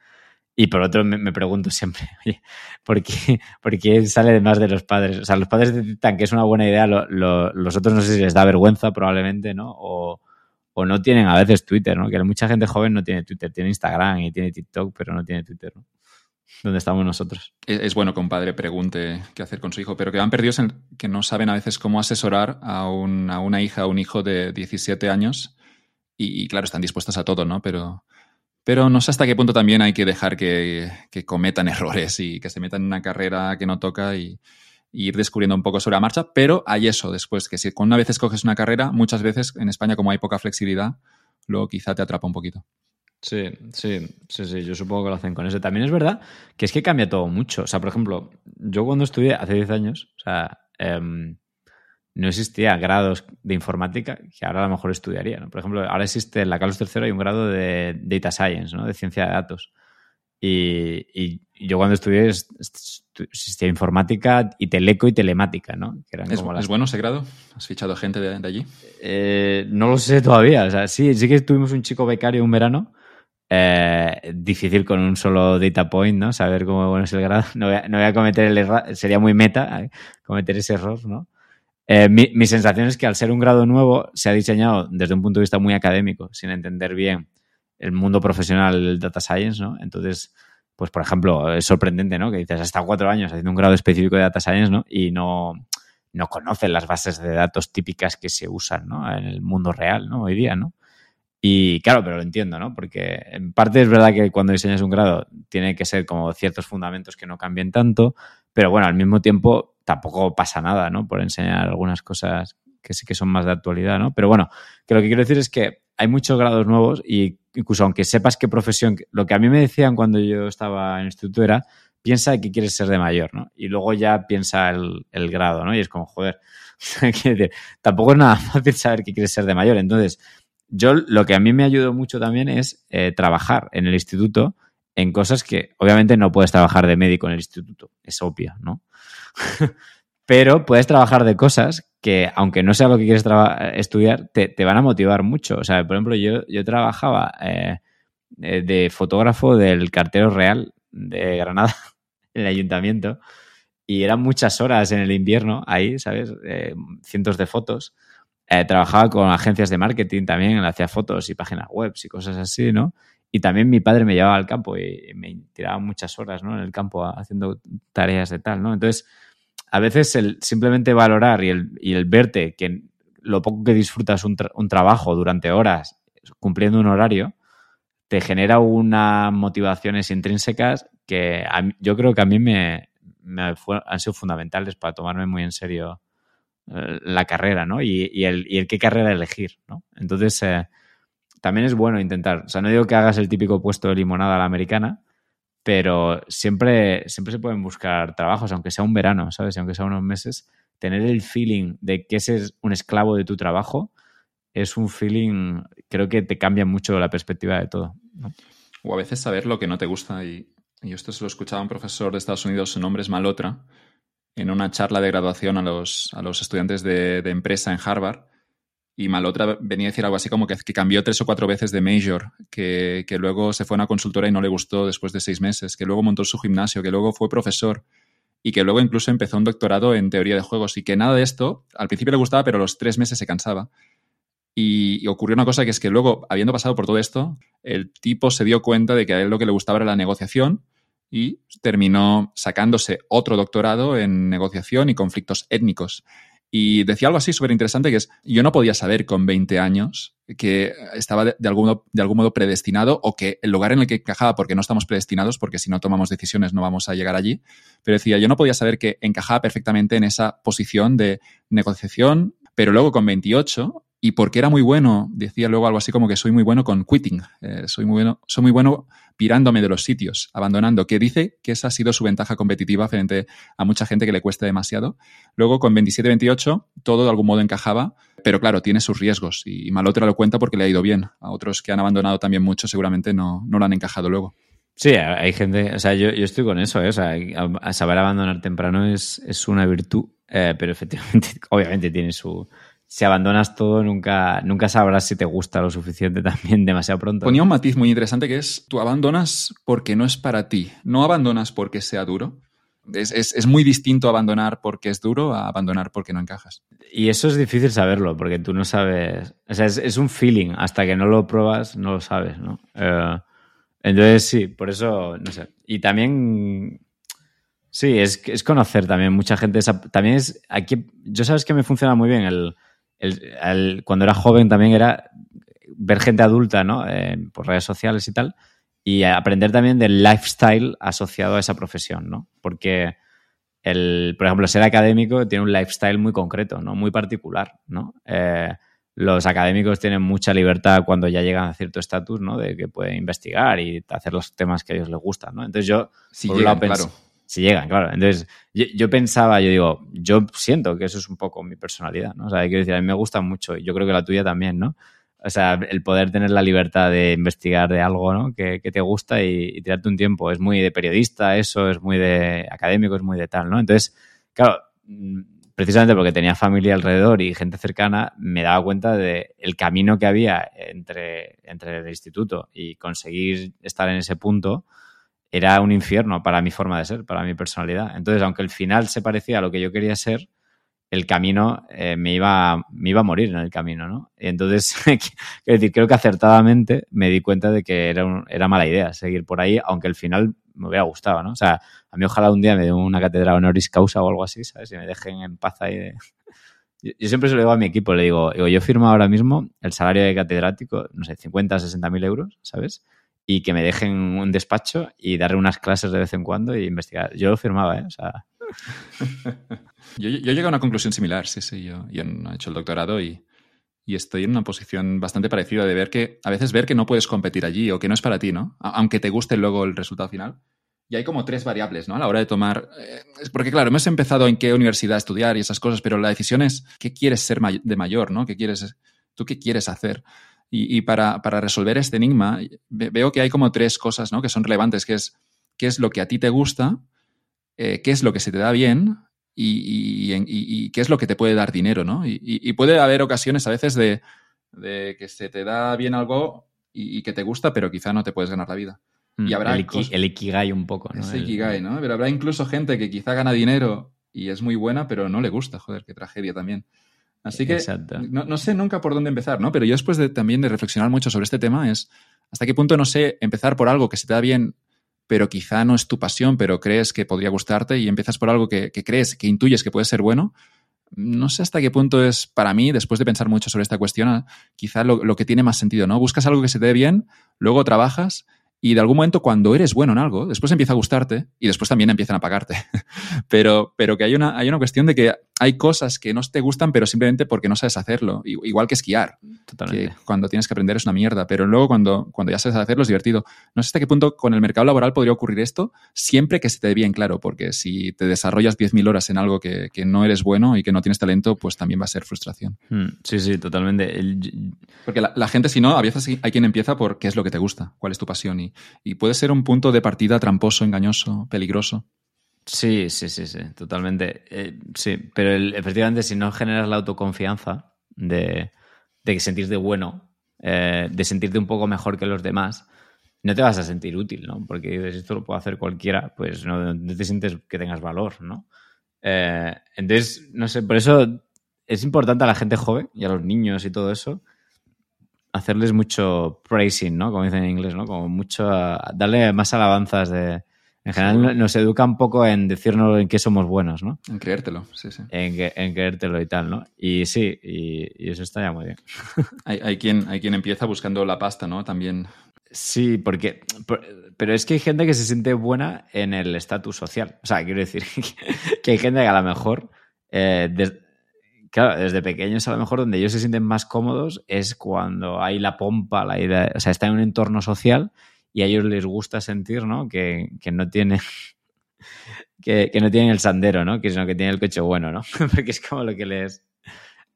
y por otro me, pregunto siempre, oye, ¿por qué, ¿por qué, sale más de los padres? O sea, los padres detectan que es una buena idea, los otros no sé si les da vergüenza probablemente, ¿no? O, o no tienen a veces Twitter, ¿no? Que mucha gente joven no tiene Twitter, tiene Instagram y tiene TikTok, pero no tiene Twitter, ¿no? Donde estamos nosotros. Es, bueno que un padre pregunte qué hacer con su hijo, pero que van perdidos en que no saben a veces cómo asesorar a, una hija o un hijo de 17 años y, claro, están dispuestos a todo, ¿no? Pero, pero no sé hasta qué punto también hay que dejar que, cometan errores y que se metan en una carrera que no toca y, y, ir descubriendo un poco sobre la marcha, pero hay eso después, que si una vez escoges una carrera, muchas veces en España como hay poca flexibilidad, luego quizá te atrapa un poquito. Sí, sí, sí, sí, yo supongo que lo hacen con eso. También es verdad que es que cambia todo mucho. O sea, por ejemplo, yo cuando estudié hace 10 años, o sea, em, no existía grados de informática que ahora a lo mejor estudiaría. ¿no? Por ejemplo, ahora existe en la Carlos III hay un grado de Data Science, ¿no? de ciencia de datos. Y, yo cuando estudié existía informática y teleco y telemática, ¿no? ¿Es, bueno ese grado? ¿Has fichado gente de, allí? Eh, no lo sé todavía. O sea, sí, sí que tuvimos un chico becario un verano eh, difícil con un solo data point, ¿no? Saber cómo es el grado. No voy a, no voy a cometer el error, sería muy meta eh, cometer ese error, ¿no? Eh, mi, mi, sensación es que al ser un grado nuevo se ha diseñado desde un punto de vista muy académico, sin entender bien el mundo profesional del data science, ¿no? Entonces, pues por ejemplo, es sorprendente, ¿no? Que dices, hasta cuatro años haciendo un grado específico de data science, ¿no? Y no, no conocen las bases de datos típicas que se usan, ¿no? En el mundo real, ¿no? Hoy día, ¿no? Y claro, pero lo entiendo, ¿no? Porque en parte es verdad que cuando diseñas un grado tiene que ser como ciertos fundamentos que no cambien tanto, pero bueno, al mismo tiempo tampoco pasa nada, ¿no? Por enseñar algunas cosas que sí que son más de actualidad, ¿no? Pero bueno, que lo que quiero decir es que hay muchos grados nuevos y incluso aunque sepas qué profesión, lo que a mí me decían cuando yo estaba en instituto era, piensa que quieres ser de mayor, ¿no? Y luego ya piensa el, el grado, ¿no? Y es como, joder, tampoco es nada fácil saber que quieres ser de mayor. Entonces, yo lo que a mí me ayudó mucho también es eh, trabajar en el instituto en cosas que obviamente no puedes trabajar de médico en el instituto, es obvio, ¿no? Pero puedes trabajar de cosas que, aunque no sea lo que quieres estudiar, te, van a motivar mucho. O sea, por ejemplo, yo, yo trabajaba eh, de fotógrafo del cartero real de Granada, en el ayuntamiento, y eran muchas horas en el invierno ahí, ¿sabes? Eh, cientos de fotos. Eh, trabajaba con agencias de marketing también, hacía fotos y páginas web y cosas así, ¿no? Y también mi padre me llevaba al campo y me tiraba muchas horas ¿no? en el campo haciendo tareas de tal. ¿no? Entonces, a veces el simplemente valorar y el, y el verte que lo poco que disfrutas un, un trabajo durante horas cumpliendo un horario, te genera unas motivaciones intrínsecas que yo creo que a mí me, han sido fundamentales para tomarme muy en serio la carrera, ¿no? Y, el, y, el, qué carrera elegir, ¿no? Entonces, eh, también es bueno intentar. O sea, no digo que hagas el típico puesto de limonada a la americana, pero siempre, siempre se pueden buscar trabajos, aunque sea un verano, ¿sabes? aunque sea unos meses, tener el feeling de que ese es un esclavo de tu trabajo es un feeling, creo que te cambia mucho la perspectiva de todo. O a veces saber lo que no te gusta. Y, y esto se lo escuchaba un profesor de Estados Unidos, su nombre es Malotra, en una charla de graduación a los, a los estudiantes de, de, empresa en Harvard. Y Malotra venía a decir algo así como que, que cambió tres o cuatro veces de major, que, que, luego se fue a una consultora y no le gustó después de seis meses, que luego montó su gimnasio, que luego fue profesor y que luego incluso empezó un doctorado en teoría de juegos y que nada de esto, al principio le gustaba, pero a los tres meses se cansaba. Y, ocurrió una cosa que es que luego, habiendo pasado por todo esto, el tipo se dio cuenta de que a él lo que le gustaba era la negociación y terminó sacándose otro doctorado en negociación y conflictos étnicos. Y decía algo así súper interesante que es, yo no podía saber con 20 años que estaba de, algún de algún modo predestinado o que el lugar en el que encajaba, porque no estamos predestinados, porque si no tomamos decisiones no vamos a llegar allí, pero decía, yo no podía saber que encajaba perfectamente en esa posición de negociación, pero luego con 28 y porque era muy bueno, decía luego algo así como que soy muy bueno con quitting, eh, soy, muy bueno, soy muy bueno pirándome de los sitios, abandonando, que dice que esa ha sido su ventaja competitiva frente a mucha gente que le cuesta demasiado. Luego con 27-28 todo de algún modo encajaba, pero claro, tiene sus riesgos y Malotra lo cuenta porque le ha ido bien. A otros que han abandonado también mucho seguramente no, no lo han encajado luego. Sí, hay gente, o sea, yo, yo estoy con eso, ¿eh? o sea, saber abandonar temprano es, es una virtud, eh, pero efectivamente, obviamente tiene su, si abandonas todo, nunca, nunca sabrás si te gusta lo suficiente también demasiado pronto. Ponía un matiz muy interesante que es, tú abandonas porque no es para ti, no abandonas porque sea duro. Es, es, muy distinto abandonar porque es duro a abandonar porque no encajas. Y eso es difícil saberlo, porque tú no sabes. O sea, es, un feeling. Hasta que no lo pruebas, no lo sabes, ¿no? Eh, entonces, sí, por eso, no sé. Y también Sí, es, es, conocer también mucha gente. También es aquí. Yo sabes que me funciona muy bien el, el, cuando era joven también era ver gente adulta, ¿no? Eh, por redes sociales y tal, y aprender también del lifestyle asociado a esa profesión, ¿no? Porque, el, por ejemplo, ser académico tiene un lifestyle muy concreto, ¿no? Muy particular, ¿no? Eh, los académicos tienen mucha libertad cuando ya llegan a cierto estatus, ¿no? De que pueden investigar y hacer los temas que a ellos les gustan, ¿no? Entonces yo, por un lado, claro si llegan, claro. Entonces, yo, pensaba, yo digo, yo siento que eso es un poco mi personalidad, ¿no? O sea, quiero decir, a mí me gusta mucho y yo creo que la tuya también, ¿no? O sea, el poder tener la libertad de investigar de algo, ¿no? Que, te gusta y, tirarte un tiempo. Es muy de periodista, eso, es muy de académico, es muy de tal, ¿no? Entonces, claro, mm, precisamente porque tenía familia alrededor y gente cercana, me daba cuenta de el camino que había entre, entre el instituto y conseguir estar en ese punto era un infierno para mi forma de ser, para mi personalidad. Entonces, aunque el final se parecía a lo que yo quería ser, el camino eh, me, iba, me iba a morir en el camino, ¿no? Y entonces, decir, creo que acertadamente me di cuenta de que era, era mala idea seguir por ahí, aunque el final me hubiera gustado, ¿no? O sea, a mí ojalá un día me den una cátedra honoris causa o algo así, ¿sabes? Y me dejen en paz ahí Yo, siempre se lo digo a mi equipo, le digo, digo, yo firmo ahora mismo el salario de catedrático, no sé, 50, 60 mil euros, ¿sabes? Y que me dejen un despacho y darle unas clases de vez en cuando y investigar. Yo lo firmaba, ¿eh? O sea... yo, yo llegué a una conclusión similar, sí, sí. Yo, yo he hecho el doctorado y, y, estoy en una posición bastante parecida de ver que a veces ver que no puedes competir allí o que no es para ti, ¿no? Aunque te guste luego el resultado final. Y hay como tres variables, ¿no? A la hora de tomar... Eh, porque claro, hemos empezado en qué universidad estudiar y esas cosas, pero la decisión es qué quieres ser de mayor, ¿no? ¿Qué quieres, ¿Tú qué quieres hacer? Y, para, resolver este enigma, veo que hay como tres cosas ¿no? que son relevantes, que es qué es lo que a ti te gusta, eh, qué es lo que se te da bien y, qué es lo que te puede dar dinero, ¿no? Y, puede haber ocasiones a veces de, que se te da bien algo y, que te gusta, pero quizá no te puedes ganar la vida. Y mm, habrá el, ikigai un poco, ¿no? Ikigai, ¿no? Pero habrá incluso gente que quizá gana dinero y es muy buena, pero no le gusta, joder, qué tragedia también. Así que no, sé nunca por dónde empezar, ¿no? Pero yo después de, también de reflexionar mucho sobre este tema es hasta qué punto, no sé, empezar por algo que se te da bien, pero quizá no es tu pasión, pero crees que podría gustarte y empiezas por algo que, que crees, que intuyes que puede ser bueno, no sé hasta qué punto es para mí, después de pensar mucho sobre esta cuestión, quizá lo, lo, que tiene más sentido, ¿no? Buscas algo que se te dé bien, luego trabajas y de algún momento, cuando eres bueno en algo, después empieza a gustarte y después también empiezan a pagarte. pero, pero que hay una, hay una cuestión de que hay cosas que no te gustan, pero simplemente porque no sabes hacerlo. Igual que esquiar. Totalmente. Que cuando tienes que aprender es una mierda, pero luego cuando, cuando ya sabes hacerlo es divertido. No sé hasta qué punto con el mercado laboral podría ocurrir esto, siempre que se te dé bien claro, porque si te desarrollas 10.000 horas en algo que, que, no eres bueno y que no tienes talento, pues también va a ser frustración. Hmm. Sí, sí, totalmente. Porque la, la, gente, si no, a veces hay quien empieza por qué es lo que te gusta, cuál es tu pasión y, y puede ser un punto de partida tramposo, engañoso, peligroso. Sí, sí, sí, sí, totalmente. Eh, sí, pero efectivamente si no generas la autoconfianza de, de sentirte bueno, eh, de sentirte un poco mejor que los demás, no te vas a sentir útil, ¿no? Porque dices, esto lo puede hacer cualquiera, pues no, te sientes que tengas valor, ¿no? Eh, entonces, no sé, por eso es importante a la gente joven y a los niños y todo eso hacerles mucho praising, ¿no? Como dicen en inglés, ¿no? Como mucho, darle más alabanzas de, en general nos educa un poco en decirnos en qué somos buenos, ¿no? En creértelo, sí, sí. En, en creértelo y tal, ¿no? Y sí, y, eso está ya muy bien. hay, quien, hay quien empieza buscando la pasta, ¿no? También. Sí, porque. Pero es que hay gente que se siente buena en el estatus social. O sea, quiero decir que hay gente que a lo mejor. Eh, claro, desde pequeños a lo mejor donde ellos se sienten más cómodos es cuando hay la pompa, la idea. O sea, está en un entorno social y a ellos les gusta sentir, ¿no? Que, no tienen... Que, no tienen el sandero, ¿no? Que sino que tienen el coche bueno, ¿no? Porque es como lo que les,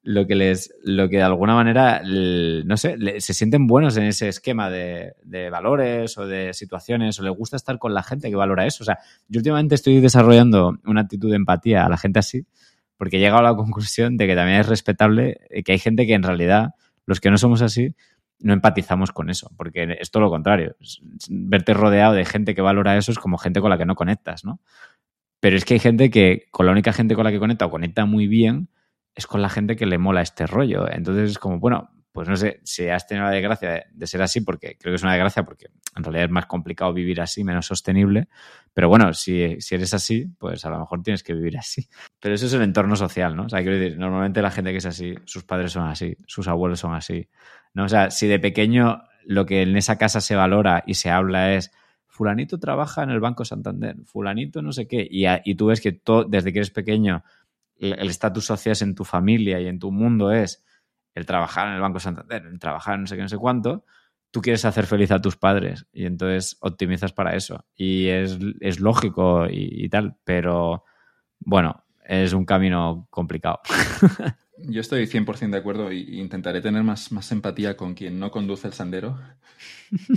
lo que les, lo que de alguna manera, no sé, se sienten buenos en ese esquema de, valores o de situaciones, o les gusta estar con la gente que valora eso. O sea, yo últimamente estoy desarrollando una actitud de empatía a la gente así, porque he llegado a la conclusión de que también es respetable que hay gente que en realidad, los que no somos así, no empatizamos con eso, porque es todo lo contrario. Verte rodeado de gente que valora eso es como gente con la que no conectas, ¿no? Pero es que hay gente que, con la única gente con la que conecta o conecta muy bien, es con la gente que le mola este rollo. Entonces es como, bueno, pues no sé si has tenido la desgracia de, ser así, porque creo que es una desgracia, porque en realidad es más complicado vivir así, menos sostenible. Pero bueno, si, eres así, pues a lo mejor tienes que vivir así. Pero eso es el entorno social, ¿no? O sea, quiero decir, normalmente la gente que es así, sus padres son así, sus abuelos son así. ¿no? O sea, si de pequeño lo que en esa casa se valora y se habla es fulanito trabaja en el Banco Santander, fulanito no sé qué, y, tú ves que desde que eres pequeño el estatus social en tu familia y en tu mundo es el trabajar en el Banco Santander, el trabajar en no sé qué, no sé cuánto, tú quieres hacer feliz a tus padres y entonces optimizas para eso. Y es, es lógico y, tal, pero bueno, es un camino complicado. Yo estoy 100% de acuerdo e intentaré tener más, más empatía con quien no conduce el sendero.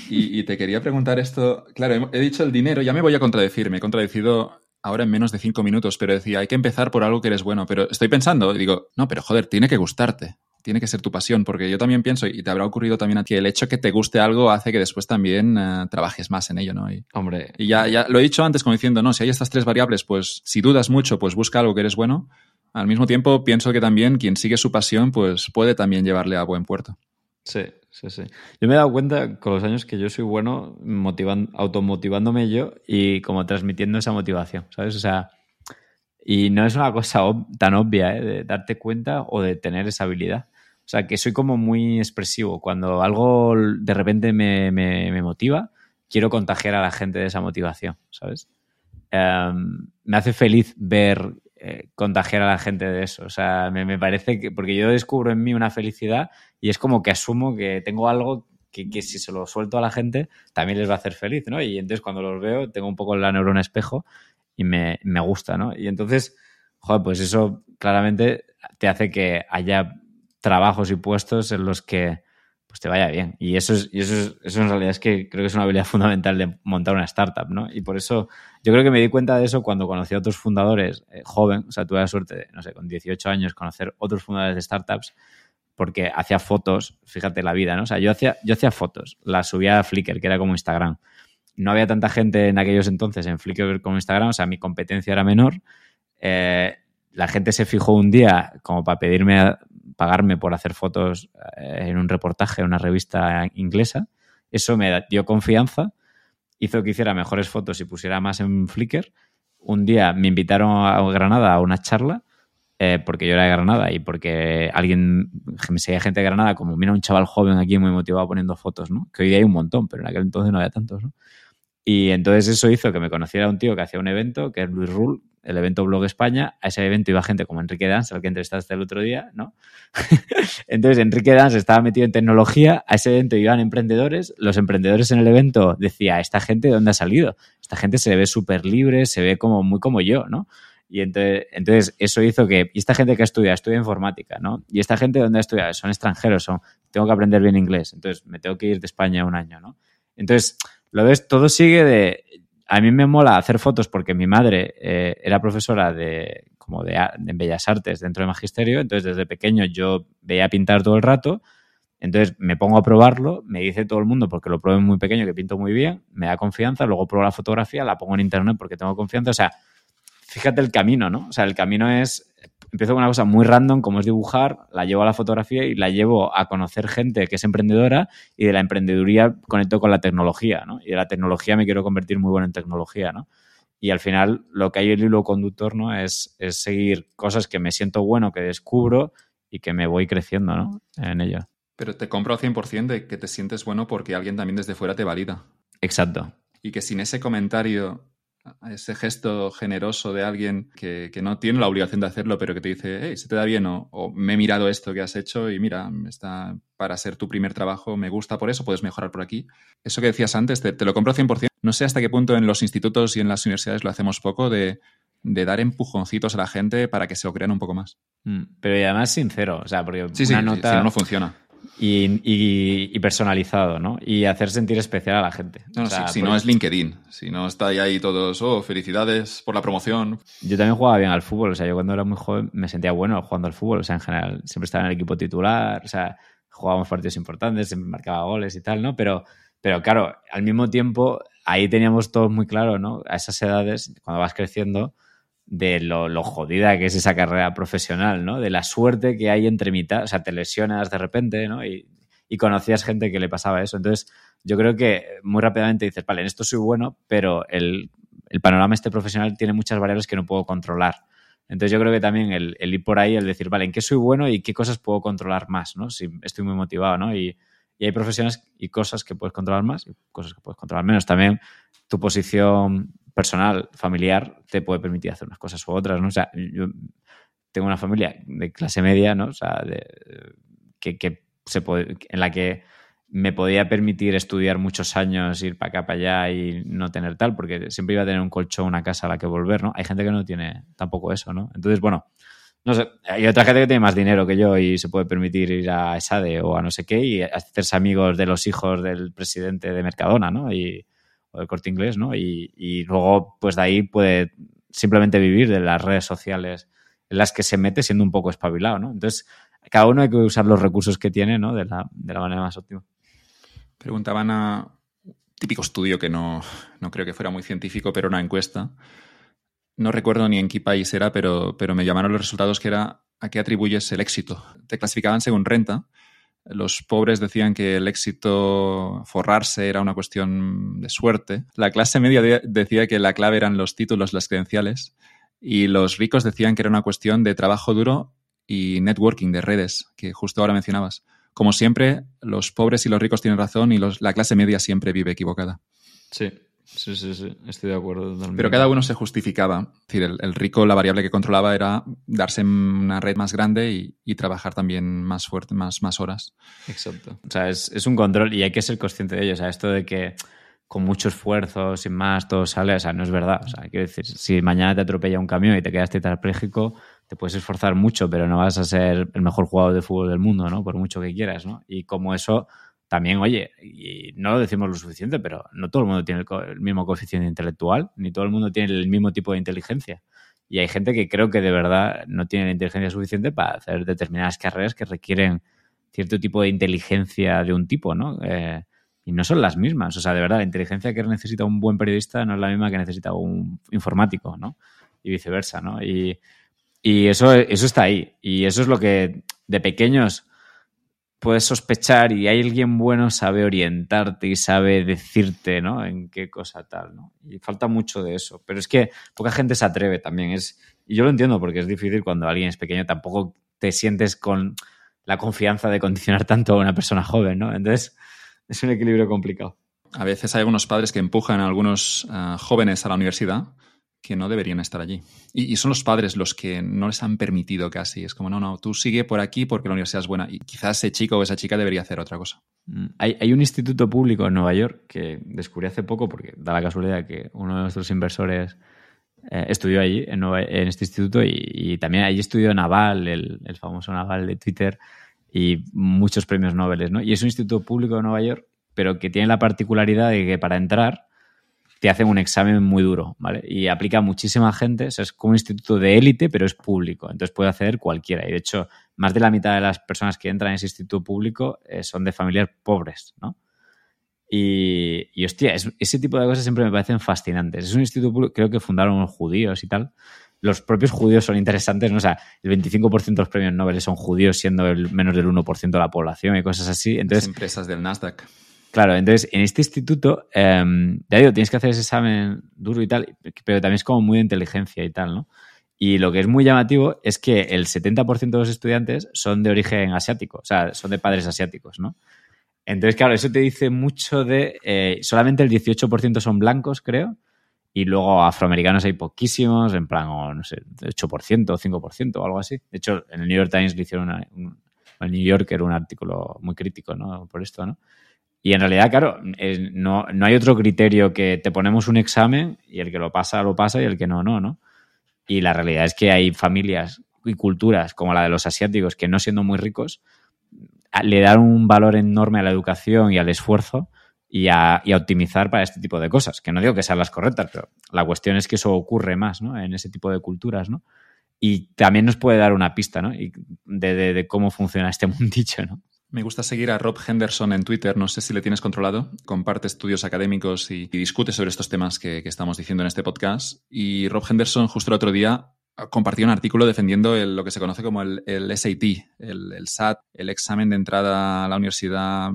Y, te quería preguntar esto, claro, he, dicho el dinero, ya me voy a contradecir, me he contradecido ahora en menos de cinco minutos, pero decía, hay que empezar por algo que eres bueno, pero estoy pensando, digo, no, pero joder, tiene que gustarte, tiene que ser tu pasión, porque yo también pienso, y te habrá ocurrido también a ti, el hecho que te guste algo hace que después también uh, trabajes más en ello, ¿no? Y, Hombre. Y ya, ya lo he dicho antes como diciendo, no, si hay estas tres variables, pues si dudas mucho, pues busca algo que eres bueno, al mismo tiempo, pienso que también quien sigue su pasión, pues puede también llevarle a buen puerto. Sí, sí, sí. Yo me he dado cuenta con los años que yo soy bueno motivando, automotivándome yo y como transmitiendo esa motivación, ¿sabes? O sea, y no es una cosa tan obvia, ¿eh? De darte cuenta o de tener esa habilidad. O sea, que soy como muy expresivo. Cuando algo de repente me, me, motiva, quiero contagiar a la gente de esa motivación, ¿sabes? Um, me hace feliz ver eh, contagiar a la gente de eso. O sea, me, parece que, porque yo descubro en mí una felicidad y es como que asumo que tengo algo que, si se lo suelto a la gente también les va a hacer feliz, ¿no? Y entonces cuando los veo tengo un poco la neurona espejo y me, me gusta, ¿no? Y entonces, joder, pues eso claramente te hace que haya trabajos y puestos en los que pues te vaya bien. Y eso es, y eso eso en realidad es que creo que es una habilidad fundamental de montar una startup, ¿no? Y por eso yo creo que me di cuenta de eso cuando conocí a otros fundadores eh, joven, o sea, tuve la suerte de, no sé, con 18 años conocer otros fundadores de startups porque hacía fotos, fíjate la vida, ¿no? O sea, yo hacía, yo hacía fotos, las subía a Flickr, que era como Instagram. No había tanta gente en aquellos entonces en Flickr como Instagram, o sea, mi competencia era menor. Eh, la gente se fijó un día como para pedirme pagarme por hacer fotos eh, en un reportaje en una revista inglesa. Eso me dio confianza, hizo que hiciera mejores fotos y pusiera más en Flickr. Un día me invitaron a Granada a una charla eh, porque yo era de Granada y porque alguien, me seguía gente de Granada, como mira un chaval joven aquí muy motivado poniendo fotos, ¿no? Que hoy hay un montón, pero en aquel entonces no había tantos. Y entonces eso hizo que me conociera un tío que hacía un evento, que es Luis Rull, el evento Blog España. A ese evento iba gente como Enrique Dance, al que entrevistaste el otro día, ¿no? entonces Enrique Dance estaba metido en tecnología, a ese evento iban emprendedores, los emprendedores en el evento decía, ¿esta gente de dónde ha salido? Esta gente se ve súper libre, se ve como muy como yo, ¿no? Y entonces, entonces, eso hizo que, y esta gente que estudia, estudia informática, ¿no? Y esta gente donde estudia, son extranjeros, son, tengo que aprender bien inglés, entonces me tengo que ir de España un año, ¿no? Entonces, lo ves, todo sigue de, a mí me mola hacer fotos porque mi madre eh, era profesora de, como de, de, Bellas Artes dentro del magisterio, entonces desde pequeño yo veía pintar todo el rato, entonces me pongo a probarlo, me dice todo el mundo porque lo probé muy pequeño que pinto muy bien, me da confianza, luego pruebo la fotografía, la pongo en internet porque tengo confianza, o sea, fíjate el camino, ¿no? O sea, el camino es, empiezo con una cosa muy random, como es dibujar, la llevo a la fotografía y la llevo a conocer gente que es emprendedora y de la emprendeduría conecto con la tecnología, ¿no? Y de la tecnología me quiero convertir muy bueno en tecnología, ¿no? Y al final lo que hay el hilo conductor, ¿no? Es, es seguir cosas que me siento bueno, que descubro y que me voy creciendo, ¿no? En ello. Pero te compro al 100% de que te sientes bueno porque alguien también desde fuera te valida. Exacto. Y que sin ese comentario ese gesto generoso de alguien que, no tiene la obligación de hacerlo, pero que te dice, hey, se te da bien, o, me he mirado esto que has hecho y mira, está para ser tu primer trabajo, me gusta por eso, puedes mejorar por aquí. Eso que decías antes, te, lo compro 100%. No sé hasta qué punto en los institutos y en las universidades lo hacemos poco de, dar empujoncitos a la gente para que se lo crean un poco más. Mm, pero y además sincero, o sea, porque sí, una nota... si no, no funciona y, personalizado, ¿no? Y hacer sentir especial a la gente. si no es LinkedIn, si no está ahí todos, oh, felicidades por la promoción. Yo también jugaba bien al fútbol, o sea, yo cuando era muy joven me sentía bueno jugando al fútbol, o sea, en general siempre estaba en el equipo titular, o sea, jugábamos partidos importantes, siempre marcaba goles y tal, ¿no? Pero, pero claro, al mismo tiempo, ahí teníamos todos muy claro, ¿no? A esas edades, cuando vas creciendo, de lo, jodida que es esa carrera profesional, ¿no? De la suerte que hay entre mitad, o sea, te lesionas de repente, ¿no? Y, conocías gente que le pasaba eso. Entonces, yo creo que muy rápidamente dices, vale, en esto soy bueno, pero el, panorama este profesional tiene muchas variables que no puedo controlar. Entonces, yo creo que también el, ir por ahí, el decir, vale, ¿en qué soy bueno y qué cosas puedo controlar más, ¿no? Si estoy muy motivado, ¿no? Y, y hay profesiones y cosas que puedes controlar más y cosas que puedes controlar menos. También tu posición personal, familiar, te puede permitir hacer unas cosas u otras, ¿no? O sea, yo tengo una familia de clase media, ¿no? O sea, que, se puede, en la que me podía permitir estudiar muchos años, ir para acá, para allá y no tener tal, porque siempre iba a tener un colchón, una casa a la que volver, ¿no? Hay gente que no tiene tampoco eso, ¿no? Entonces, bueno, no sé, hay otra gente que tiene más dinero que yo y se puede permitir ir a ESADE o a no sé qué y hacerse amigos de los hijos del presidente de Mercadona, ¿no? Y, o del corte inglés, ¿no? Y, luego, pues de ahí puede simplemente vivir de las redes sociales en las que se mete siendo un poco espabilado, ¿no? Entonces, cada uno hay que usar los recursos que tiene, ¿no? De la, manera más óptima. Preguntaban a típico estudio que no, no, creo que fuera muy científico, pero una encuesta. No recuerdo ni en qué país era, pero, pero me llamaron los resultados que era a qué atribuyes el éxito. Te clasificaban según renta los pobres decían que el éxito forrarse era una cuestión de suerte. La clase media decía que la clave eran los títulos, las credenciales. Y los ricos decían que era una cuestión de trabajo duro y networking de redes, que justo ahora mencionabas. Como siempre, los pobres y los ricos tienen razón y la clase media siempre vive equivocada. Sí, Sí, sí, sí, estoy de acuerdo Pero cada uno se justificaba. Es decir, el, rico, la variable que controlaba era darse una red más grande y, trabajar también más fuerte, más, más horas. Exacto. O sea, es, un control y hay que ser consciente de ello. O sea, esto de que con mucho esfuerzo, sin más, todo sale, o sea, no es verdad. O sea, quiero decir, si mañana te atropella un camión y te quedas tetrapléjico, te puedes esforzar mucho, pero no vas a ser el mejor jugador de fútbol del mundo, ¿no? Por mucho que quieras, ¿no? Y como eso también, oye, y no lo decimos lo suficiente, pero no todo el mundo tiene el, mismo coeficiente intelectual, ni todo el mundo tiene el mismo tipo de inteligencia. Y hay gente que creo que de verdad no tiene la inteligencia suficiente para hacer determinadas carreras que requieren cierto tipo de inteligencia de un tipo, ¿no? Eh, y no son las mismas. O sea, de verdad, la inteligencia que necesita un buen periodista no es la misma que necesita un informático, ¿no? Y viceversa, ¿no? Y, Y eso, eso está ahí. Y eso es lo que de pequeños puedes sospechar y hay alguien bueno sabe orientarte y sabe decirte, ¿no? En qué cosa tal, ¿no? Y falta mucho de eso. Pero es que poca gente se atreve también. Es, y yo lo entiendo porque es difícil cuando alguien es pequeño, tampoco te sientes con la confianza de condicionar tanto a una persona joven, ¿no? Entonces, es un equilibrio complicado. A veces hay algunos padres que empujan a algunos uh, jóvenes a la universidad que no deberían estar allí. Y, son los padres los que no les han permitido casi. Es como, no, no, tú sigue por aquí porque la universidad es buena. Y quizás ese chico o esa chica debería hacer otra cosa. Mm, hay, hay, un instituto público en Nueva York que descubrí hace poco porque da la casualidad que uno de nuestros inversores eh, estudió allí, en, Nueva, este instituto, y, y, también allí estudió Naval, el, el, famoso Naval de Twitter, y muchos premios Nobel, ¿no? Y es un instituto público de Nueva York, pero que tiene la particularidad de que para entrar te hacen un examen muy duro, ¿vale? Y aplica a muchísima gente, o sea, es como un instituto de élite, pero es público, entonces puede acceder cualquiera. Y de hecho, más de la mitad de las personas que entran en ese instituto público eh, son de familias pobres, ¿no? Y, y hostia, es, ese tipo de cosas siempre me parecen fascinantes. Es un instituto público, creo que fundaron los judíos y tal. Los propios judíos son interesantes, ¿no? O sea, el 25% de los premios Nobel son judíos, siendo el menos del 1% de la población y cosas así. Entonces, empresas del Nasdaq. Claro, entonces en este instituto, eh, ya digo, tienes que hacer ese examen duro y tal, pero también es como muy de inteligencia y tal, ¿no? Y lo que es muy llamativo es que el 70% de los estudiantes son de origen asiático, o sea, son de padres asiáticos, ¿no? Entonces, claro, eso te dice mucho de... Eh, solamente el 18% son blancos, creo, y luego afroamericanos hay poquísimos, en plan, o, no sé, 8% o 5% o algo así. De hecho, en el New York Times le hicieron una, un, el New Yorker un artículo muy crítico, ¿no? Por esto, ¿no? Y en realidad, claro, no, no, hay otro criterio que te ponemos un examen y el que lo pasa, lo pasa y el que no, no, ¿no? Y la realidad es que hay familias y culturas como la de los asiáticos que no siendo muy ricos, le dan un valor enorme a la educación y al esfuerzo y a, y a, optimizar para este tipo de cosas. Que no digo que sean las correctas, pero la cuestión es que eso ocurre más, ¿no? En ese tipo de culturas, ¿no? Y también nos puede dar una pista, ¿no? Y de, de, de cómo funciona este mundillo, ¿no? Me gusta seguir a Rob Henderson en Twitter, no sé si le tienes controlado, comparte estudios académicos y, discute sobre estos temas que, estamos diciendo en este podcast. Y Rob Henderson justo el otro día compartió un artículo defendiendo lo que se conoce como el, el SAT, el, el, SAT, el examen de entrada a la universidad,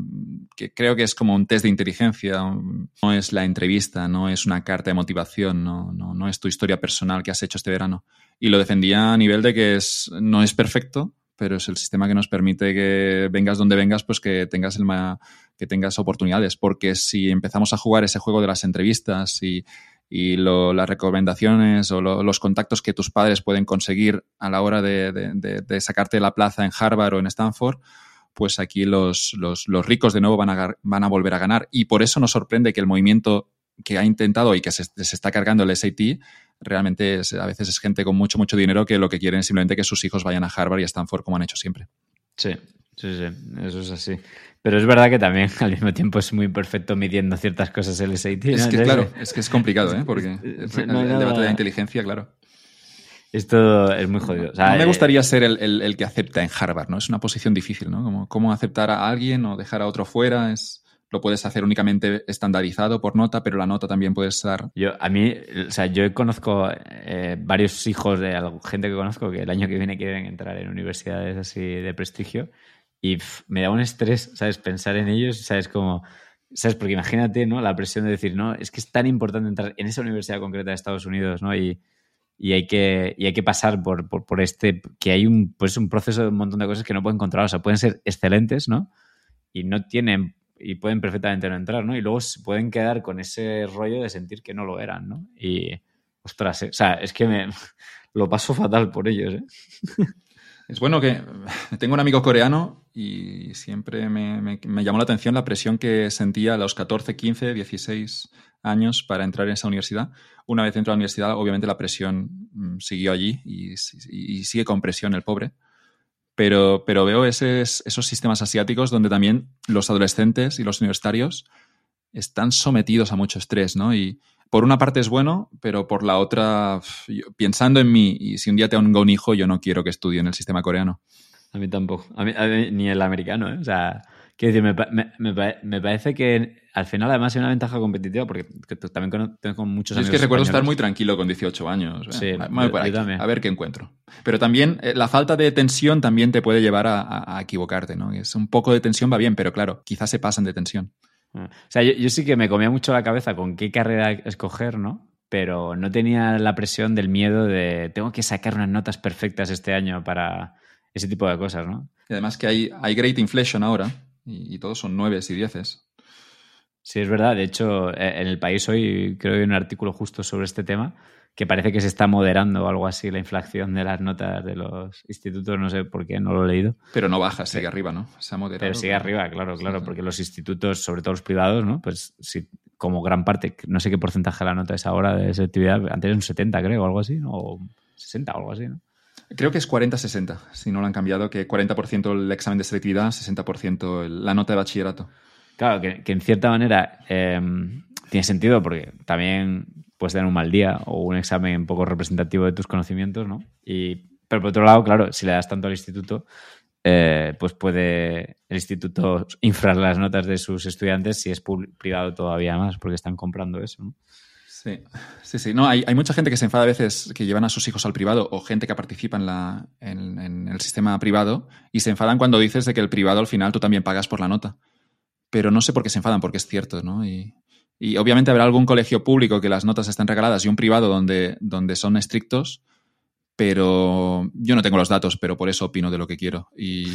que creo que es como un test de inteligencia, no es la entrevista, no es una carta de motivación, no, no, no es tu historia personal que has hecho este verano. Y lo defendía a nivel de que es, no es perfecto, pero es el sistema que nos permite que vengas donde vengas, pues que tengas, el que tengas oportunidades. Porque si empezamos a jugar ese juego de las entrevistas y, y lo, las recomendaciones o lo, los contactos que tus padres pueden conseguir a la hora de, de, sacarte la plaza en Harvard o en Stanford, pues aquí los, los, los ricos de nuevo van a, van a volver a ganar. Y por eso nos sorprende que el movimiento que ha intentado y que se, se está cargando el SAT realmente es, a veces es gente con mucho, mucho dinero que lo que quieren es simplemente que sus hijos vayan a Harvard y a Stanford como han hecho siempre. Sí, sí, sí, eso es así. Pero es verdad que también al mismo tiempo es muy imperfecto midiendo ciertas cosas el SAT. ¿no? Es que, claro, es que es complicado, ¿eh? Porque el, debate de la inteligencia, claro. Esto es muy jodido. O sea, no me gustaría ser el, el, el, que acepta en Harvard, ¿no? Es una posición difícil, ¿no? Como cómo aceptar a alguien o dejar a otro fuera es lo puedes hacer únicamente estandarizado por nota, pero la nota también puede estar. Yo, a mí, o sea, yo conozco eh, varios hijos de gente que conozco que el año que viene quieren entrar en universidades así de prestigio y pff, me da un estrés, ¿sabes? Pensar en ellos, ¿sabes? Como, ¿sabes? Porque imagínate, ¿no? La presión de decir, no, es que es tan importante entrar en esa universidad concreta de Estados Unidos, ¿no? Y, y hay que, y hay que pasar por, por, por, este, que hay un, pues un proceso de un montón de cosas que no pueden controlar, o sea, pueden ser excelentes, ¿no? Y no tienen y pueden perfectamente no entrar, ¿no? Y luego pueden quedar con ese rollo de sentir que no lo eran, ¿no? Y, ostras, ¿eh? o sea, es que me lo paso fatal por ellos, ¿eh? Es bueno que tengo un amigo coreano y siempre me, me, me, llamó la atención la presión que sentía a los 14, 15, 16 años para entrar en esa universidad. Una vez entró a la universidad, obviamente la presión mm, siguió allí y, y, y sigue con presión el pobre pero, pero veo ese, esos sistemas asiáticos donde también los adolescentes y los universitarios están sometidos a mucho estrés, ¿no? Y por una parte es bueno, pero por la otra, pensando en mí, y si un día tengo un hijo, yo no quiero que estudie en el sistema coreano. A mí tampoco, a mí, ni el americano, ¿eh? O sea, Quiero decir, me, parece que al final además hay una ventaja competitiva porque también tengo muchos años. Es que recuerdo estar muy tranquilo con 18 años. ¿eh? Sí, a ver qué encuentro. Pero también eh, la falta de tensión también te puede llevar a, equivocarte, ¿no? Es un poco de tensión va bien, pero claro, quizás se pasan de tensión. Ah. O sea, yo, sí que me comía mucho la cabeza con qué carrera escoger, ¿no? Pero no tenía la presión del miedo de tengo que sacar unas notas perfectas este año para ese tipo de cosas, ¿no? Y además que hay, hay great inflation ahora y, todos son nueves y dieces. Sí, es verdad. De hecho, e, en el país hoy creo que hay un artículo justo sobre este tema que parece que se está moderando o algo así la inflación de las notas de los institutos, no sé por qué, no lo he leído. Pero no baja, sigue arriba, ¿no? Se ha moderado. Pero sigue arriba, claro, claro, porque los institutos, sobre todo los privados, ¿no? Pues sí, como gran parte, no sé qué porcentaje de la nota es ahora de selectividad, antes era un 70 creo, o algo así, ¿no? o 60 o algo así, ¿no? Creo que es 40-60, si no lo han cambiado, que 40% el examen de selectividad, 60% la nota de bachillerato. Claro, que, en cierta manera em, tiene sentido porque también puedes tener un mal día o un examen poco representativo de tus conocimientos, ¿no? Y, pero por otro lado, claro, si le das tanto al instituto, eh, pues puede el instituto infrar las notas de sus estudiantes si es privado todavía más, porque están comprando eso, ¿no? Sí, sí. No, hay, mucha gente que se enfada a veces que llevan a sus hijos al privado o gente que participa en, la, el sistema privado y se enfadan cuando dices de que el privado al final tú también pagas por la nota. Pero no sé por qué se enfadan, porque es cierto, ¿no? Y, obviamente habrá algún colegio público que las notas estén regaladas y un privado donde, donde son estrictos, pero yo no tengo los datos, pero por eso opino de lo que quiero. Y,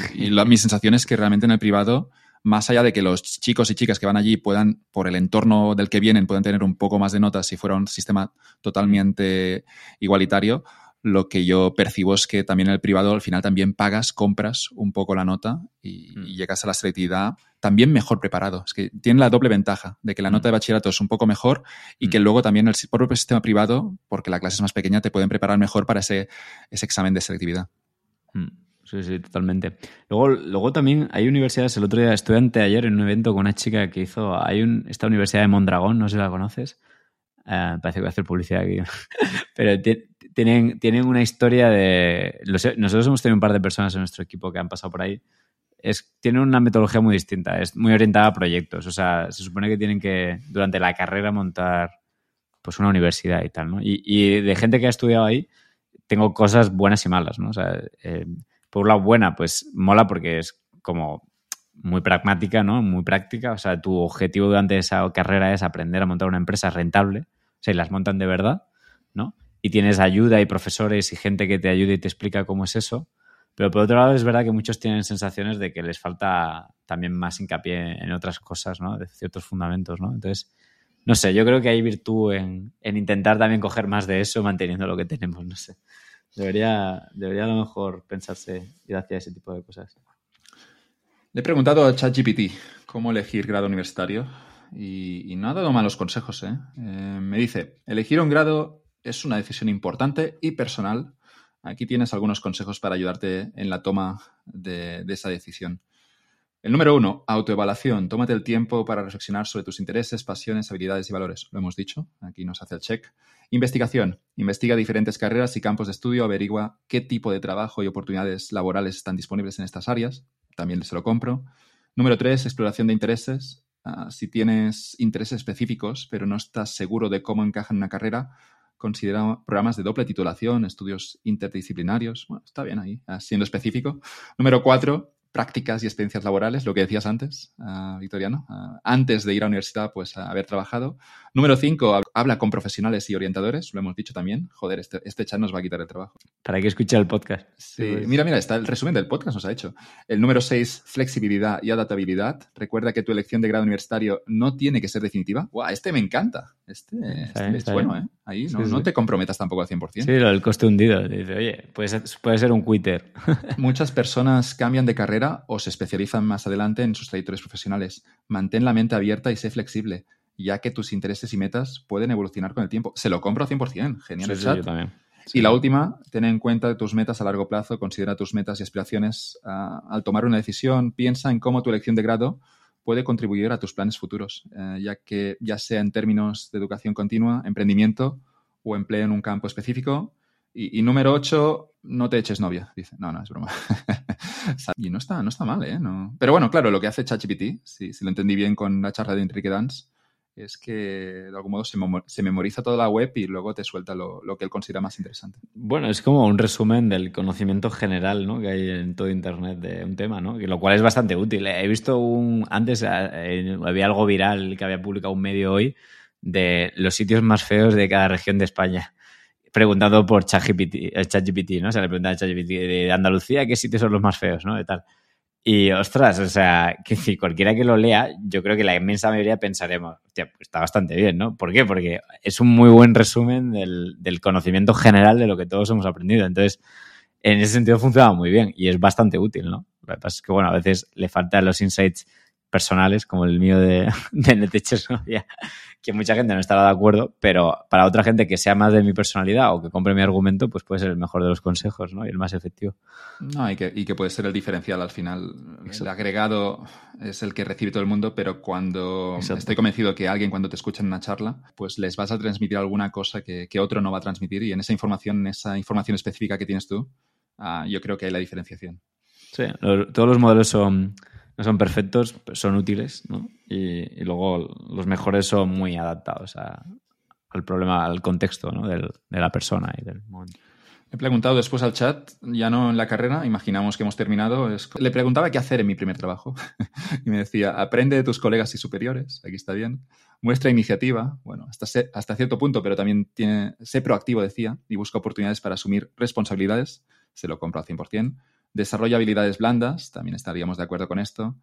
mi sensación es que realmente en el privado más allá de que los chicos y chicas que van allí puedan, por el entorno del que vienen, puedan tener un poco más de notas si fuera un sistema totalmente igualitario, lo que yo percibo es que también en el privado al final también pagas, compras un poco la nota y, mm. llegas a la selectividad también mejor preparado. Es que tiene la doble ventaja de que la nota de mm. bachillerato es un poco mejor y que mm. luego también el propio sistema privado, porque la clase es más pequeña, te pueden preparar mejor para ese, ese examen de selectividad. Sí, totalmente. Luego, luego también hay universidades, el otro día estudiante ayer en un evento con una chica que hizo, hay un, esta universidad de Mondragón, no sé si la conoces, eh, parece que voy a hacer publicidad aquí, pero tienen, tienen una historia de, nosotros hemos tenido un par de personas en nuestro equipo que han pasado por ahí, es, tienen una metodología muy distinta, es muy orientada a proyectos, o sea, se supone que tienen que durante la carrera montar pues una universidad y tal. Y, de gente que ha estudiado ahí, tengo cosas buenas y malas. O sea, eh, por un lado buena, pues mola porque es como muy pragmática, ¿no? Muy práctica. O sea, tu objetivo durante esa carrera es aprender a montar una empresa rentable. O sea, y las montan de verdad, ¿no? Y tienes ayuda y profesores y gente que te ayuda y te explica cómo es eso. Pero por otro lado, es verdad que muchos tienen sensaciones de que les falta también más hincapié en otras cosas, ¿no? De ciertos fundamentos, ¿no? Entonces, no sé, yo creo que hay virtud en, en intentar también coger más de eso manteniendo lo que tenemos, no sé. Debería, debería a lo mejor pensarse ir hacia ese tipo de cosas. Le he preguntado a ChatGPT cómo elegir grado universitario y, no ha dado malos consejos. ¿eh? ¿eh? me dice, elegir un grado es una decisión importante y personal. Aquí tienes algunos consejos para ayudarte en la toma de esa decisión. El número uno, autoevaluación. Tómate el tiempo para reflexionar sobre tus intereses, pasiones, habilidades y valores. Lo hemos dicho, aquí nos hace el check. Investigación. Investiga diferentes carreras y campos de estudio, averigua qué tipo de trabajo y oportunidades laborales están disponibles en estas áreas. También se lo compro. Número tres, exploración de intereses. Ah, si tienes intereses específicos, pero no estás seguro de cómo encajan en una carrera, considera programas de doble titulación, estudios interdisciplinarios. Bueno, está bien ahí, ah, siendo específico. Número cuatro, prácticas y experiencias laborales, lo que decías antes, uh, Victoriano, uh, antes de ir a la universidad, pues haber trabajado. Número cinco, habla con profesionales y orientadores, lo hemos dicho también. Joder, este, este chat nos va a quitar el trabajo. Para que escuche el podcast. Sí, pues. mira, mira, está el resumen del podcast nos ha hecho. El número seis, flexibilidad y adaptabilidad. Recuerda que tu elección de grado universitario no tiene que ser definitiva. Guau, este me encanta. Este, este es bueno, ¿eh? Ahí no, no, te comprometas tampoco al 100%. Sí, del coste hundido. Dice, oye, puede puede ser un quitter. Muchas personas cambian de carrera o se especializan más adelante en sus trayectorias profesionales. Mantén la mente abierta y sé flexible, ya que tus intereses y metas pueden evolucionar con el tiempo. Se lo compro 100%, genial. Sí, yo también. Y la última, ten en cuenta tus metas a largo plazo, considera tus metas y aspiraciones. Ah, al tomar una decisión, piensa en cómo tu elección de grado puede contribuir a tus planes futuros, eh, ya que ya sea en términos de educación continua, emprendimiento o empleo en un campo específico. Y, número ocho, no te eches novia, dice. No, no, es broma. y no está, no está mal, ¿eh? No. Pero bueno, claro, lo que hace ChatGPT, si, si lo entendí bien con la charla de Enrique Dance, es que de algún modo se, memoriza toda la web y luego te suelta lo, que él considera más interesante. Bueno, es como un resumen del conocimiento general ¿no? que hay en todo Internet de un tema, ¿no? lo cual es bastante útil. He visto un. Antes eh, había algo viral que había publicado un medio hoy de los sitios más feos de cada región de España preguntando por ChatGPT, eh, ChatGPT, ¿no? O sea, le preguntan a ChatGPT de Andalucía qué sitios son los más feos, ¿no? De tal. Y ostras, o sea, que si cualquiera que lo lea, yo creo que la inmensa mayoría pensaremos, hostia, pues está bastante bien, ¿no? ¿Por qué? Porque es un muy buen resumen del, del, conocimiento general de lo que todos hemos aprendido. Entonces, en ese sentido funciona muy bien y es bastante útil, ¿no? Lo que pasa es que, bueno, a veces le faltan los insights personales, como el mío de, de que mucha gente no estará de acuerdo, pero para otra gente que sea más de mi personalidad o que compre mi argumento, pues puede ser el mejor de los consejos ¿no? y el más efectivo. No, y que, y que puede ser el diferencial al final. El agregado es el que recibe todo el mundo, pero cuando estoy convencido que alguien cuando te escucha en una charla, pues les vas a transmitir alguna cosa que, que otro no va a transmitir y en esa información, en esa información específica que tienes tú, uh, yo creo que hay la diferenciación. Sí, todos los modelos son no son perfectos, son útiles, ¿no? Y, luego los mejores son muy adaptados al problema, al contexto ¿no? de la persona y del momento. He preguntado después al chat, ya no en la carrera, imaginamos que hemos terminado. le preguntaba qué hacer en mi primer trabajo y me decía, aprende de tus colegas y superiores, aquí está bien. Muestra iniciativa, bueno, hasta, hasta cierto punto, pero también tiene, sé proactivo, decía, y busca oportunidades para asumir responsabilidades, se lo compro al 100%. Desarrolla habilidades blandas, también estaríamos de acuerdo con esto.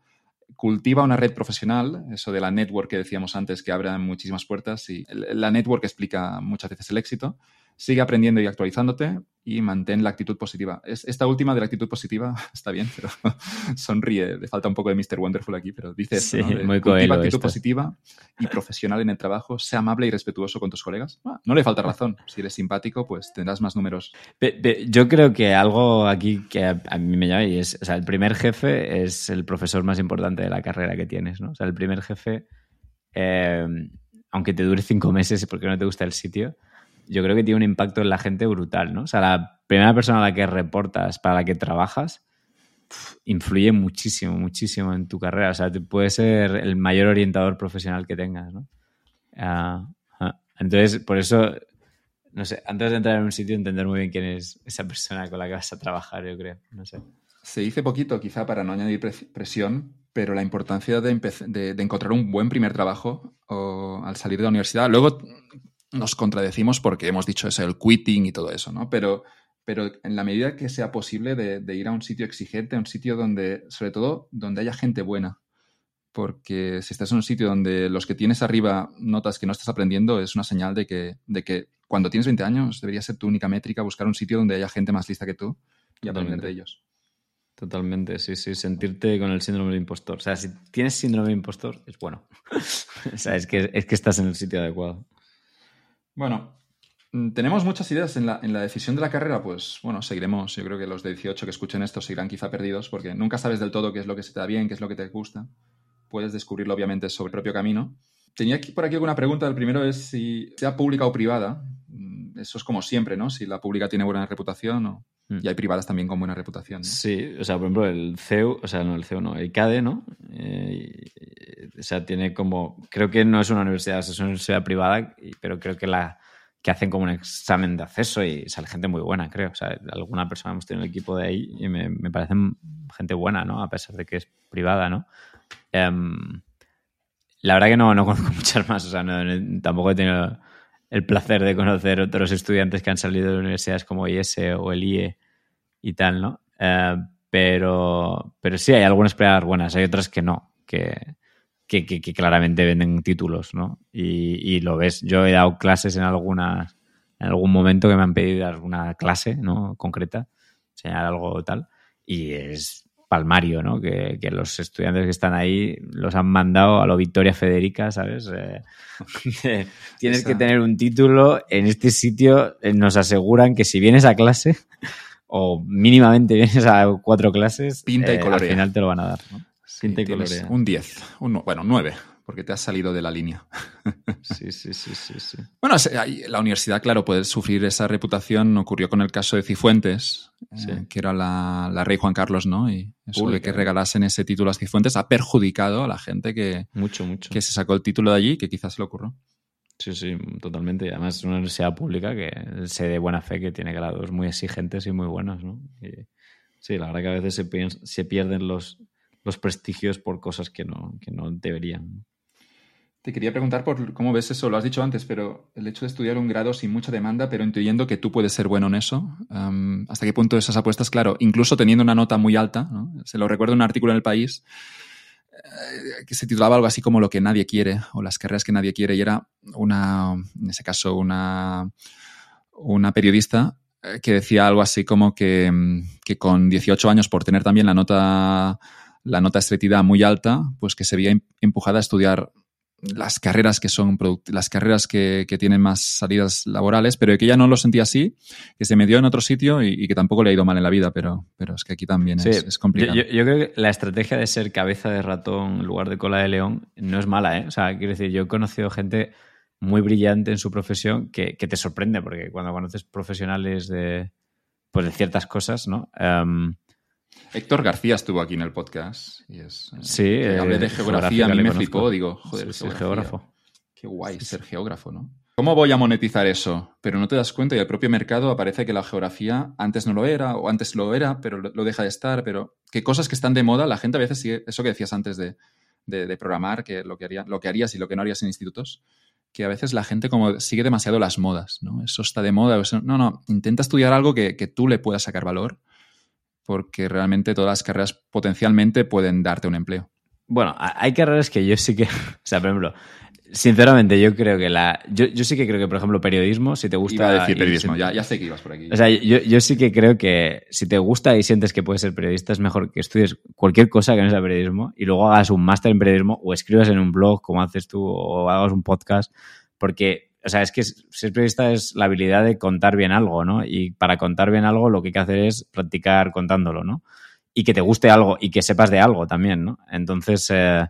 Cultiva una red profesional, eso de la network que decíamos antes, que abre muchísimas puertas y la network explica muchas veces el éxito sigue aprendiendo y actualizándote y mantén la actitud positiva. esta última de la actitud positiva está bien, pero sonríe. Le falta un poco de Mr. Wonderful aquí, pero dice sí, muy cultiva actitud positiva y profesional en el trabajo. Sea amable y respetuoso con tus colegas. Ah, no le falta razón. Si eres simpático, pues tendrás más números. Yo creo que algo aquí que a mí me llama y es, o sea, el primer jefe es el profesor más importante de la carrera que tienes, ¿no? O sea, el primer jefe, eh, aunque te dure cinco meses porque no te gusta el sitio, yo creo que tiene un impacto en la gente brutal, ¿no? O sea, la primera persona a la que reportas, para la que trabajas, influye muchísimo, muchísimo en tu carrera. O sea, puede ser el mayor orientador profesional que tengas, ¿no? Ah, ah. entonces, por eso, no sé, antes de entrar en un sitio, entender muy bien quién es esa persona con la que vas a trabajar, yo creo. No sé. Se dice poquito, quizá para no añadir presión, pero la importancia de, de, encontrar un buen primer trabajo o al salir de la universidad. Luego, nos contradecimos porque hemos dicho eso, el quitting y todo eso, ¿no? Pero, pero en la medida que sea posible de, ir a un sitio exigente, a un sitio donde, sobre todo, donde haya gente buena. Porque si estás en un sitio donde los que tienes arriba notas que no estás aprendiendo, es una señal de que, de que cuando tienes 20 años debería ser tu única métrica buscar un sitio donde haya gente más lista que tú y aprender de ellos. Totalmente, sí, sí, sentirte con el síndrome del impostor. O sea, si tienes síndrome del impostor, es bueno. o sea, es que, es que estás en el sitio adecuado. Bueno, mm, tenemos muchas ideas en la, decisión de la carrera, pues bueno, seguiremos. Yo creo que los de 18 que escuchen esto seguirán quizá perdidos porque nunca sabes del todo qué es lo que se te da bien, qué es lo que te gusta. Puedes descubrirlo obviamente sobre el propio camino. Tenía por aquí alguna pregunta. El primero es si sea pública o privada. Mm, eso es como siempre, ¿no? Si la pública tiene buena reputación o... Mm. Y hay privadas también con buena reputación. Sí, o sea, por ejemplo, el CEU, o sea, no el CEU, no, el CADE, ¿no? Eh, o sea, tiene como, creo que no es una universidad, es una universidad privada, pero creo que la que hacen como un examen de acceso y sale gente muy buena, creo. O sea, alguna persona hemos tenido el equipo de ahí y me, me parecen gente buena, ¿no? A pesar de que es privada, ¿no? Em, la verdad que no, no conozco muchas más, o sea, tampoco he tenido el placer de conocer otros estudiantes que han salido de universidades como IS o el IE y tal, ¿no? Eh, pero, pero sí, hay algunas pruebas buenas, hay otras que no, que, que, que, claramente venden títulos, ¿no? Y, y, lo ves. Yo he dado clases en algunas, en algún momento que me han pedido alguna clase, ¿no? Concreta, enseñar algo tal, y es palmario, ¿no? Que, que, los estudiantes que están ahí los han mandado a lo Victoria Federica, ¿sabes? Eh, tienes que tener un título en este sitio, eh, nos aseguran que si vienes a clase o mínimamente vienes a cuatro clases, Pinta y eh, al final te lo van a dar, ¿no? Pinta y colorea. Un 10, un, bueno, 9 porque te has salido de la línea. Sí, sí, sí, sí, sí. Bueno, la universidad, claro, puede sufrir esa reputación. Ocurrió con el caso de Cifuentes, eh, que era la, rey Juan Carlos, ¿no? Y eso de que regalasen ese título a Cifuentes ha perjudicado a la gente que, mucho, mucho. que se sacó el título de allí, que quizás se le ocurrió. Sí, sí, totalmente. Además es una universidad pública que sé de buena fe que tiene grados muy exigentes y muy buenos, ¿no? sí, la verdad que a veces se, pierden los, los prestigios por cosas que no, que no deberían. Te quería preguntar por cómo ves eso, lo has dicho antes, pero el hecho de estudiar un grado sin mucha demanda, pero intuyendo que tú puedes ser bueno en eso, ¿hasta qué punto esas apuestas? Claro, incluso teniendo una nota muy alta, se lo recuerdo en un artículo en El País, eh, que se titulaba algo así como Lo que nadie quiere, o las carreras que nadie quiere, y era una, en ese caso, una, una periodista eh, que decía algo así como que, que con 18 años, por tener también la nota la nota estretidad muy alta, pues que se veía empujada a estudiar las carreras que son las carreras que, tienen más salidas laborales, pero que ella no lo sentía así, que se metió en otro sitio y, que tampoco le ha ido mal en la vida, pero, pero es que aquí también es, complicado. Yo, creo que la estrategia de ser cabeza de ratón en lugar de cola de león no es mala, ¿eh? O sea, quiero decir, yo he conocido gente muy brillante en su profesión que, te sorprende, porque cuando conoces profesionales de, pues de ciertas cosas, ¿no? Em, Héctor García estuvo aquí en el podcast. Y es, eh, sí, hablé de geografía, a mí me flipó. Digo, joder, sí, geógrafo. Qué guay ser geógrafo, ¿no? ¿Cómo voy a monetizar eso? Pero no te das cuenta y el propio mercado aparece que la geografía antes no lo era o antes lo era, pero lo deja de estar. Pero qué cosas que están de moda, la gente a veces sigue, eso que decías antes de, de, programar, que lo que, haría, lo que harías y lo que no harías en institutos, que a veces la gente como sigue demasiado las modas, ¿no? Eso está de moda. no, no, intenta estudiar algo que, que tú le puedas sacar valor porque realmente todas las carreras potencialmente pueden darte un empleo. Bueno, hay carreras que yo sí que, o sea, por ejemplo, sinceramente yo creo que la, yo, sí que creo que, por ejemplo, periodismo, si te gusta... Iba a decir periodismo, ya, ya, sé que ibas por aquí. O sea, yo, yo, sí que creo que si te gusta y sientes que puedes ser periodista, es mejor que estudies cualquier cosa que no sea periodismo y luego hagas un máster en periodismo o escribas en un blog como haces tú o hagas un podcast, porque o sea, es que ser periodista es la habilidad de contar bien algo, ¿no? Y para contar bien algo lo que hay que hacer es practicar contándolo, ¿no? Y que te guste algo y que sepas de algo también, ¿no? Entonces, eh,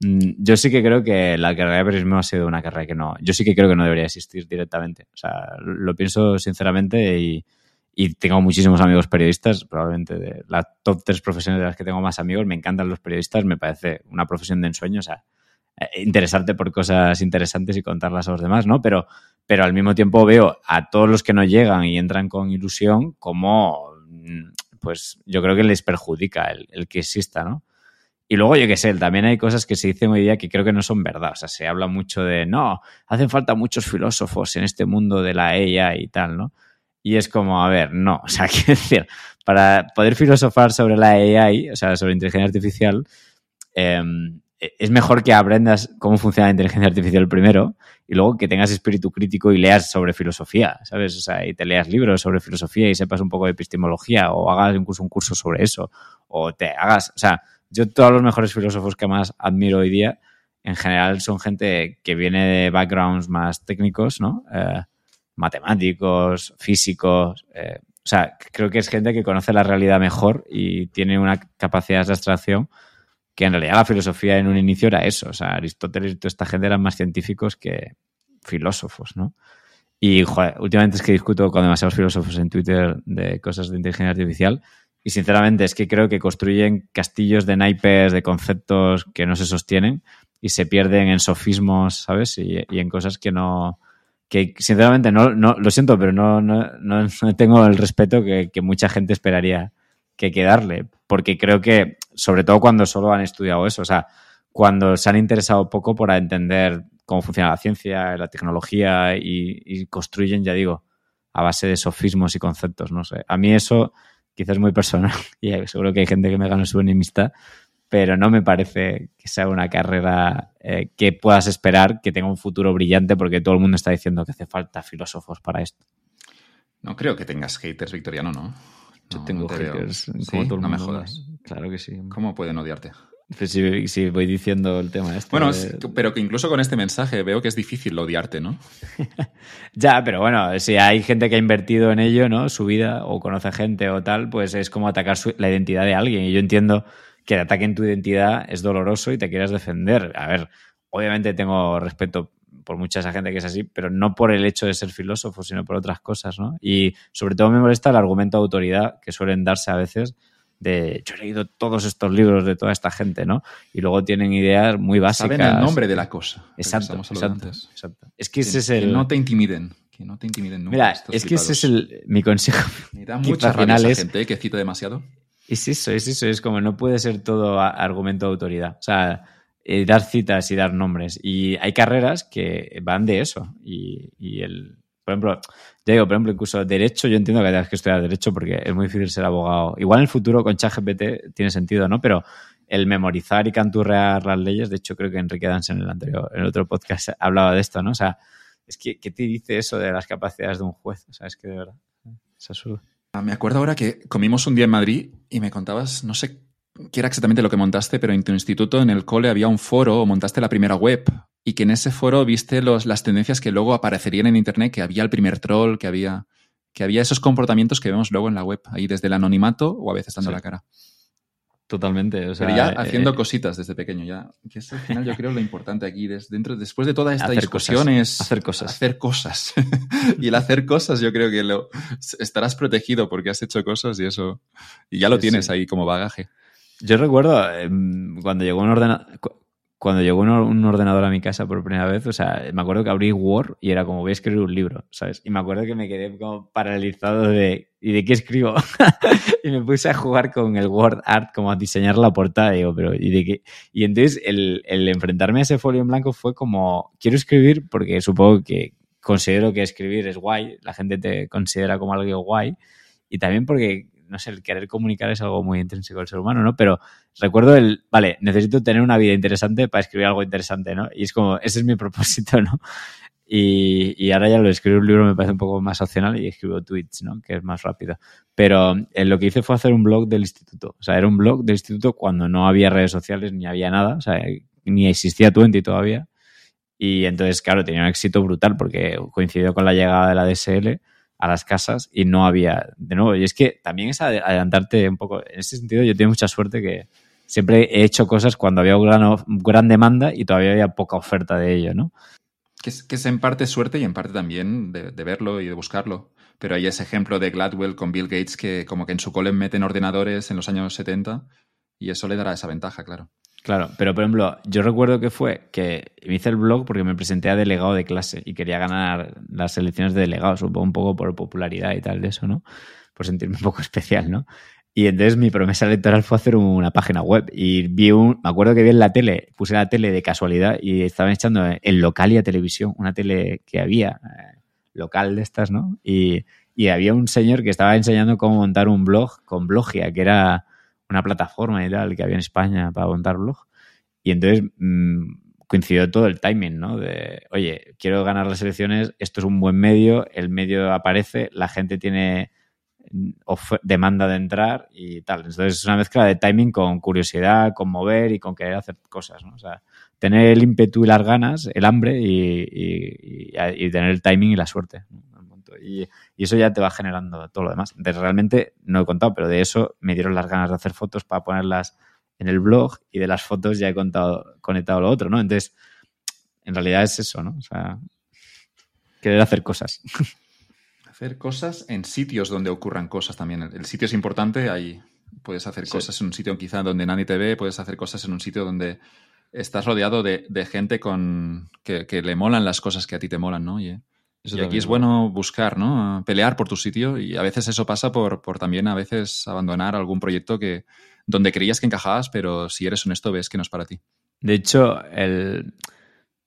mm, yo sí que creo que la carrera de periodismo ha sido una carrera que no, yo sí que creo que no debería existir directamente. O sea, lo pienso sinceramente y, y tengo muchísimos amigos periodistas, probablemente de las top tres profesiones de las que tengo más amigos, me encantan los periodistas, me parece una profesión de ensueño, o sea, interesarte por cosas interesantes y contarlas a los demás, ¿no? Pero, pero al mismo tiempo veo a todos los que no llegan y entran con ilusión como, mm, pues yo creo que les perjudica el, que exista, ¿no? Y luego, yo qué sé, también hay cosas que se dicen hoy día que creo que no son verdad. O sea, se habla mucho de, no, hacen falta muchos filósofos en este mundo de la EIA y tal, ¿no? Y es como, a ver, no. O sea, quiero decir, para poder filosofar sobre la AI, o sea, sobre inteligencia artificial, eh, es mejor que aprendas cómo funciona la inteligencia artificial primero y luego que tengas espíritu crítico y leas sobre filosofía, ¿sabes? O sea, y te leas libros sobre filosofía y sepas un poco de epistemología o hagas un curso sobre eso o te hagas, o sea, yo todos los mejores filósofos que más admiro hoy día en general son gente que viene de backgrounds más técnicos, ¿no? Eh, matemáticos, físicos, eh, o sea, creo que es gente que conoce la realidad mejor y tiene una capacidad de abstracción que en realidad la filosofía en un inicio era eso. O sea, Aristóteles y toda esta gente eran más científicos que filósofos, ¿no? Y, joder, últimamente es que discuto con demasiados filósofos en Twitter de cosas de inteligencia artificial y, sinceramente, es que creo que construyen castillos de naipes, de conceptos que no se sostienen y se pierden en sofismos, ¿sabes? Y, en cosas que no... Que, sinceramente, no, no lo siento, pero no, no, no tengo el respeto que, que mucha gente esperaría que quedarle, porque creo que, sobre todo cuando solo han estudiado eso, o sea, cuando se han interesado poco por entender cómo funciona la ciencia, la tecnología y, construyen, ya digo, a base de sofismos y conceptos, no sé. A mí eso quizás es muy personal y seguro que hay gente que me gana su enemistad, pero no me parece que sea una carrera eh, que puedas esperar que tenga un futuro brillante porque todo el mundo está diciendo que hace falta filósofos para esto. No creo que tengas haters, Victoriano, ¿no? Yo tengo haters. Como todo el no me jodas. Claro que sí. ¿Cómo pueden odiarte? Pues si, voy diciendo el tema este. Bueno, pero que incluso con este mensaje veo que es difícil odiarte, ¿no? ya, pero bueno, si hay gente que ha invertido en ello, ¿no? Su vida, o conoce gente o tal, pues es como atacar la identidad de alguien. Y yo entiendo que el ataque en tu identidad es doloroso y te quieras defender. A ver, obviamente tengo respeto por mucha esa gente que es así, pero no por el hecho de ser filósofo, sino por otras cosas, ¿no? Y sobre todo me molesta el argumento de autoridad que suelen darse a veces de yo he leído todos estos libros de toda esta gente, ¿no? Y luego tienen ideas muy básicas. Saben el nombre de la cosa. Exacto, exacto, exacto. Es que ese es el... Que no te intimiden. Que no te intimiden nunca. Mira, es que ese es el, mi consejo. Me da mucha rabia esa gente ¿eh? que cito demasiado. Es eso, es eso. Es como no puede ser todo argumento de autoridad. O sea, eh, dar citas y dar nombres. Y hay carreras que van de eso. Y, y el, por ejemplo, ya digo, por ejemplo, incluso derecho, yo entiendo que tengas que estudiar derecho porque es muy difícil ser abogado. Igual en el futuro con ChatGPT tiene sentido, ¿no? Pero el memorizar y canturrear las leyes, de hecho creo que Enrique Danz en el anterior, en el otro podcast hablaba de esto, ¿no? O sea, es que, ¿qué te dice eso de las capacidades de un juez? O sea, es que de verdad, es absurdo. Ah, me acuerdo ahora que comimos un día en Madrid y me contabas, no sé qué era exactamente lo que montaste, pero en tu instituto, en el cole, había un foro o montaste la primera web y que en ese foro viste los, las tendencias que luego aparecerían en Internet, que había el primer troll, que había, que había esos comportamientos que vemos luego en la web, ahí desde el anonimato o a veces dando la cara. Totalmente. O sea, Pero ya eh, haciendo eh, cosas desde pequeño, ya. Que es al final yo creo lo importante aquí. des- dentro, después de toda esta Hacer discusión cosas, es hacer cosas. hacer cosas. y el hacer cosas yo creo que lo, estarás protegido porque has hecho cosas y eso. Y ya lo Sí, tienes sí. ahí como bagaje. Yo recuerdo em, cuando llegó un ordenador. Cuando llegó un, or- un ordenador a mi casa por primera vez, o sea, me acuerdo que abrí Word y era como voy a escribir un libro, ¿sabes? Y me acuerdo que me quedé como paralizado de ¿y de qué escribo? y me puse a jugar con el Word Art, como a diseñar la portada, digo, pero ¿y de qué? Y entonces el, el enfrentarme a ese folio en blanco fue como, quiero escribir porque supongo que considero que escribir es guay, la gente te considera como algo guay, y también porque, no sé, el querer comunicar es algo muy intrínseco del ser humano, ¿no? Pero recuerdo el, vale, necesito tener una vida interesante para escribir algo interesante, ¿no? Y es como, ese es mi propósito, ¿no? Y, y ahora ya lo escribir un libro me parece un poco más opcional y escribo tweets, ¿no? Que es más rápido. Pero eh, lo que hice fue hacer un blog del instituto. O sea, era un blog del instituto cuando no había redes sociales ni había nada. O sea, ni existía Twenty todavía. Y entonces, claro, tenía un éxito brutal porque coincidió con la llegada de la DSL a las casas y no había, de nuevo, y es que también es ade- adelantarte un poco, en ese sentido yo tengo mucha suerte que siempre he hecho cosas cuando había gran, gran demanda y todavía había poca oferta de ello, ¿no? Que es, que es en parte suerte y en parte también de, de verlo y de buscarlo. Pero hay ese ejemplo de Gladwell con Bill Gates que como que en su cole meten ordenadores en los años 70 y eso le dará esa ventaja, claro. Claro, pero por ejemplo, yo recuerdo que fue que me hice el blog porque me presenté a delegado de clase y quería ganar las elecciones de delegado, supongo un poco por popularidad y tal de eso, ¿no? Por sentirme un poco especial, ¿no? Y entonces mi promesa electoral fue hacer una página web y vi un, me acuerdo que vi en la tele, puse la tele de casualidad y estaban echando en Localia Televisión, una tele que había, eh, local de estas, ¿no? Y, y había un señor que estaba enseñando cómo montar un blog con Blogia, que era una plataforma y tal que había en España para montar blog. Y entonces mm, coincidió todo el timing, ¿no? De, oye, quiero ganar las elecciones, esto es un buen medio, el medio aparece, la gente tiene mm, demanda de entrar y tal. Entonces es una mezcla de timing con curiosidad, con mover y con querer hacer cosas, ¿no? O sea, tener el ímpetu y las ganas, el hambre y- y tener el timing y la suerte. ¿no? Y, y eso ya te va generando todo lo demás. Entonces, realmente no he contado, pero de eso me dieron las ganas de hacer fotos para ponerlas en el blog y de las fotos ya he contado, conectado lo otro, ¿no? Entonces, en realidad es eso, ¿no? O sea, querer hacer cosas. Hacer cosas en sitios donde ocurran cosas también. El, el sitio es importante, ahí puedes hacer Sí. cosas en un sitio quizá donde nadie te ve, puedes hacer cosas en un sitio donde estás rodeado de, de gente con que, que le molan las cosas que a ti te molan, ¿no? Y, Eso y aquí es es bueno buscar, ¿no? Pelear por tu sitio y a veces eso pasa por, por también a veces abandonar algún proyecto que donde creías que encajabas, pero si eres honesto ves que no es para ti. De hecho, el...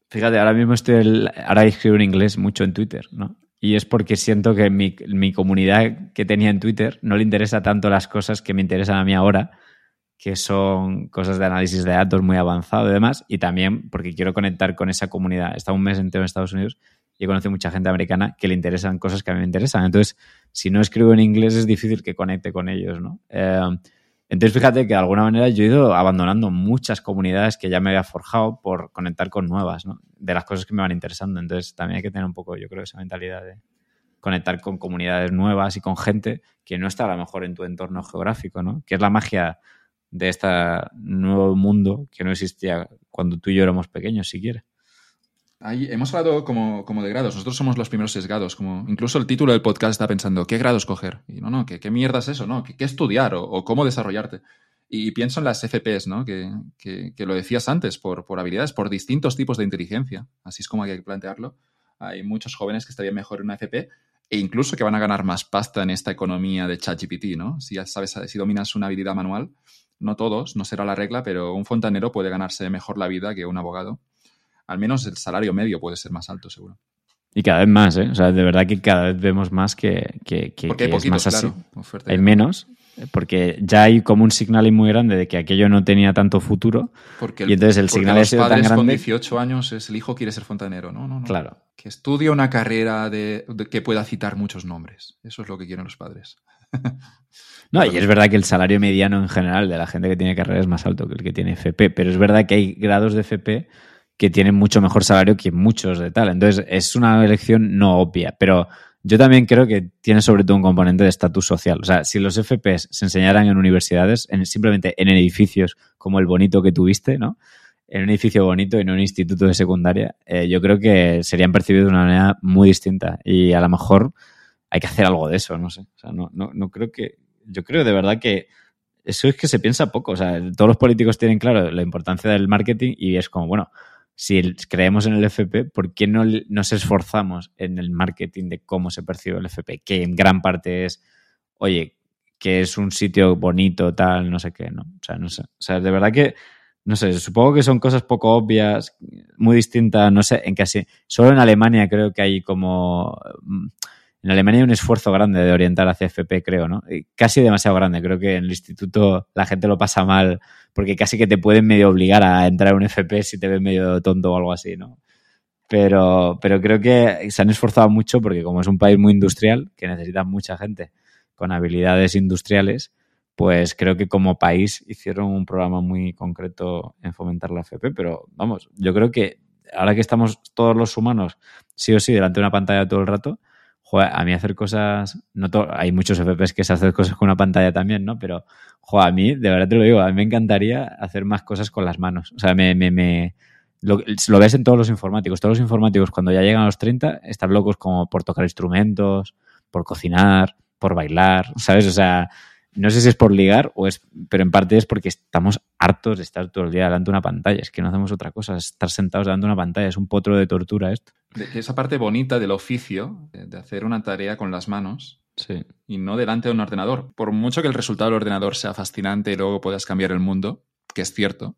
fíjate, ahora mismo estoy, el- ahora escribo en inglés mucho en Twitter, ¿no? Y es porque siento que mi, mi comunidad que tenía en Twitter no le interesa tanto las cosas que me interesan a mí ahora, que son cosas de análisis de datos muy avanzado y demás, y también porque quiero conectar con esa comunidad. He estado un mes entero en Estados Unidos y he conocido mucha gente americana que le interesan cosas que a mí me interesan. Entonces, si no escribo en inglés es difícil que conecte con ellos, ¿no? Eh, entonces, fíjate que de alguna manera yo he ido abandonando muchas comunidades que ya me había forjado por conectar con nuevas, ¿no? De las cosas que me van interesando. Entonces, también hay que tener un poco, yo creo, esa mentalidad de conectar con comunidades nuevas y con gente que no está a lo mejor en tu entorno geográfico, ¿no? Que es la magia de este nuevo mundo que no existía cuando tú y yo éramos pequeños, siquiera. Hemos hablado como, de grados. Nosotros somos los primeros sesgados. Como incluso el título del podcast está pensando, ¿qué grados coger? Y no, no, ¿qué, qué mierda es eso? ¿No? ¿Qué, estudiar o, cómo desarrollarte? Y pienso en las FPs, ¿no? Que, lo decías antes, por, por habilidades, por distintos tipos de inteligencia. Así es como hay que plantearlo. Hay muchos jóvenes que estarían mejor en una FP e incluso que van a ganar más pasta en esta economía de ChatGPT, ¿no? Si ya sabes, si dominas una habilidad manual, no todos, no será la regla, pero un fontanero puede ganarse mejor la vida que un abogado. Al menos el salario medio puede ser más alto, seguro. Y cada vez más, ¿eh? O sea, de verdad que cada vez vemos más que, que, que, porque hay poquitos, es más así. Claro, hay menos, porque ya hay como un signal muy grande de que aquello no tenía tanto futuro. Porque el, y entonces el signal sido tan padres grande. con 18 años es el hijo quiere ser fontanero. No, no, no. Claro. Que estudie una carrera de, de, que pueda citar muchos nombres. Eso es lo que quieren los padres. No, y es verdad que el salario mediano en general de la gente que tiene carrera es más alto que el que tiene FP, pero es verdad que hay grados de FP que tienen mucho mejor salario que muchos de tal. Entonces, es una elección no obvia, pero yo también creo que tiene sobre todo un componente de estatus social. O sea, si los FPs se enseñaran en universidades, en, simplemente en edificios como el bonito que tuviste, ¿no? En un edificio bonito, en un instituto de secundaria, eh, yo creo que serían percibidos de una manera muy distinta. Y a lo mejor hay que hacer algo de eso, no sé. O sea, no, no, no creo que. Yo creo de verdad que eso es que se piensa poco. O sea, todos los políticos tienen claro la importancia del marketing y es como, bueno, si creemos en el FP, ¿por qué no nos esforzamos en el marketing de cómo se percibe el FP? Que en gran parte es, oye, que es un sitio bonito, tal, no sé qué, ¿no? O sea, no sé. O sea, de verdad que, no sé, supongo que son cosas poco obvias, muy distintas, no sé, en casi, solo en Alemania creo que hay como, en Alemania hay un esfuerzo grande de orientar hacia FP, creo, ¿no? Y casi demasiado grande. Creo que en el instituto la gente lo pasa mal porque casi que te pueden medio obligar a entrar a un FP si te ven medio tonto o algo así, ¿no? Pero, pero creo que se han esforzado mucho porque como es un país muy industrial, que necesita mucha gente con habilidades industriales, pues creo que como país hicieron un programa muy concreto en fomentar la FP. Pero vamos, yo creo que ahora que estamos todos los humanos sí o sí delante de una pantalla todo el rato, a mí hacer cosas, no hay muchos FPs que se hacen cosas con una pantalla también, ¿no? Pero, a mí, de verdad te lo digo, a mí me encantaría hacer más cosas con las manos. O sea, me, me, me lo, lo, ves en todos los informáticos. Todos los informáticos cuando ya llegan a los 30 están locos como por tocar instrumentos, por cocinar, por bailar, ¿sabes? O sea, no sé si es por ligar o es, pero en parte es porque estamos hartos de estar todo el día delante de una pantalla. Es que no hacemos otra cosa, es estar sentados delante de una pantalla. Es un potro de tortura esto. De esa parte bonita del oficio, de hacer una tarea con las manos sí. y no delante de un ordenador. Por mucho que el resultado del ordenador sea fascinante y luego puedas cambiar el mundo, que es cierto,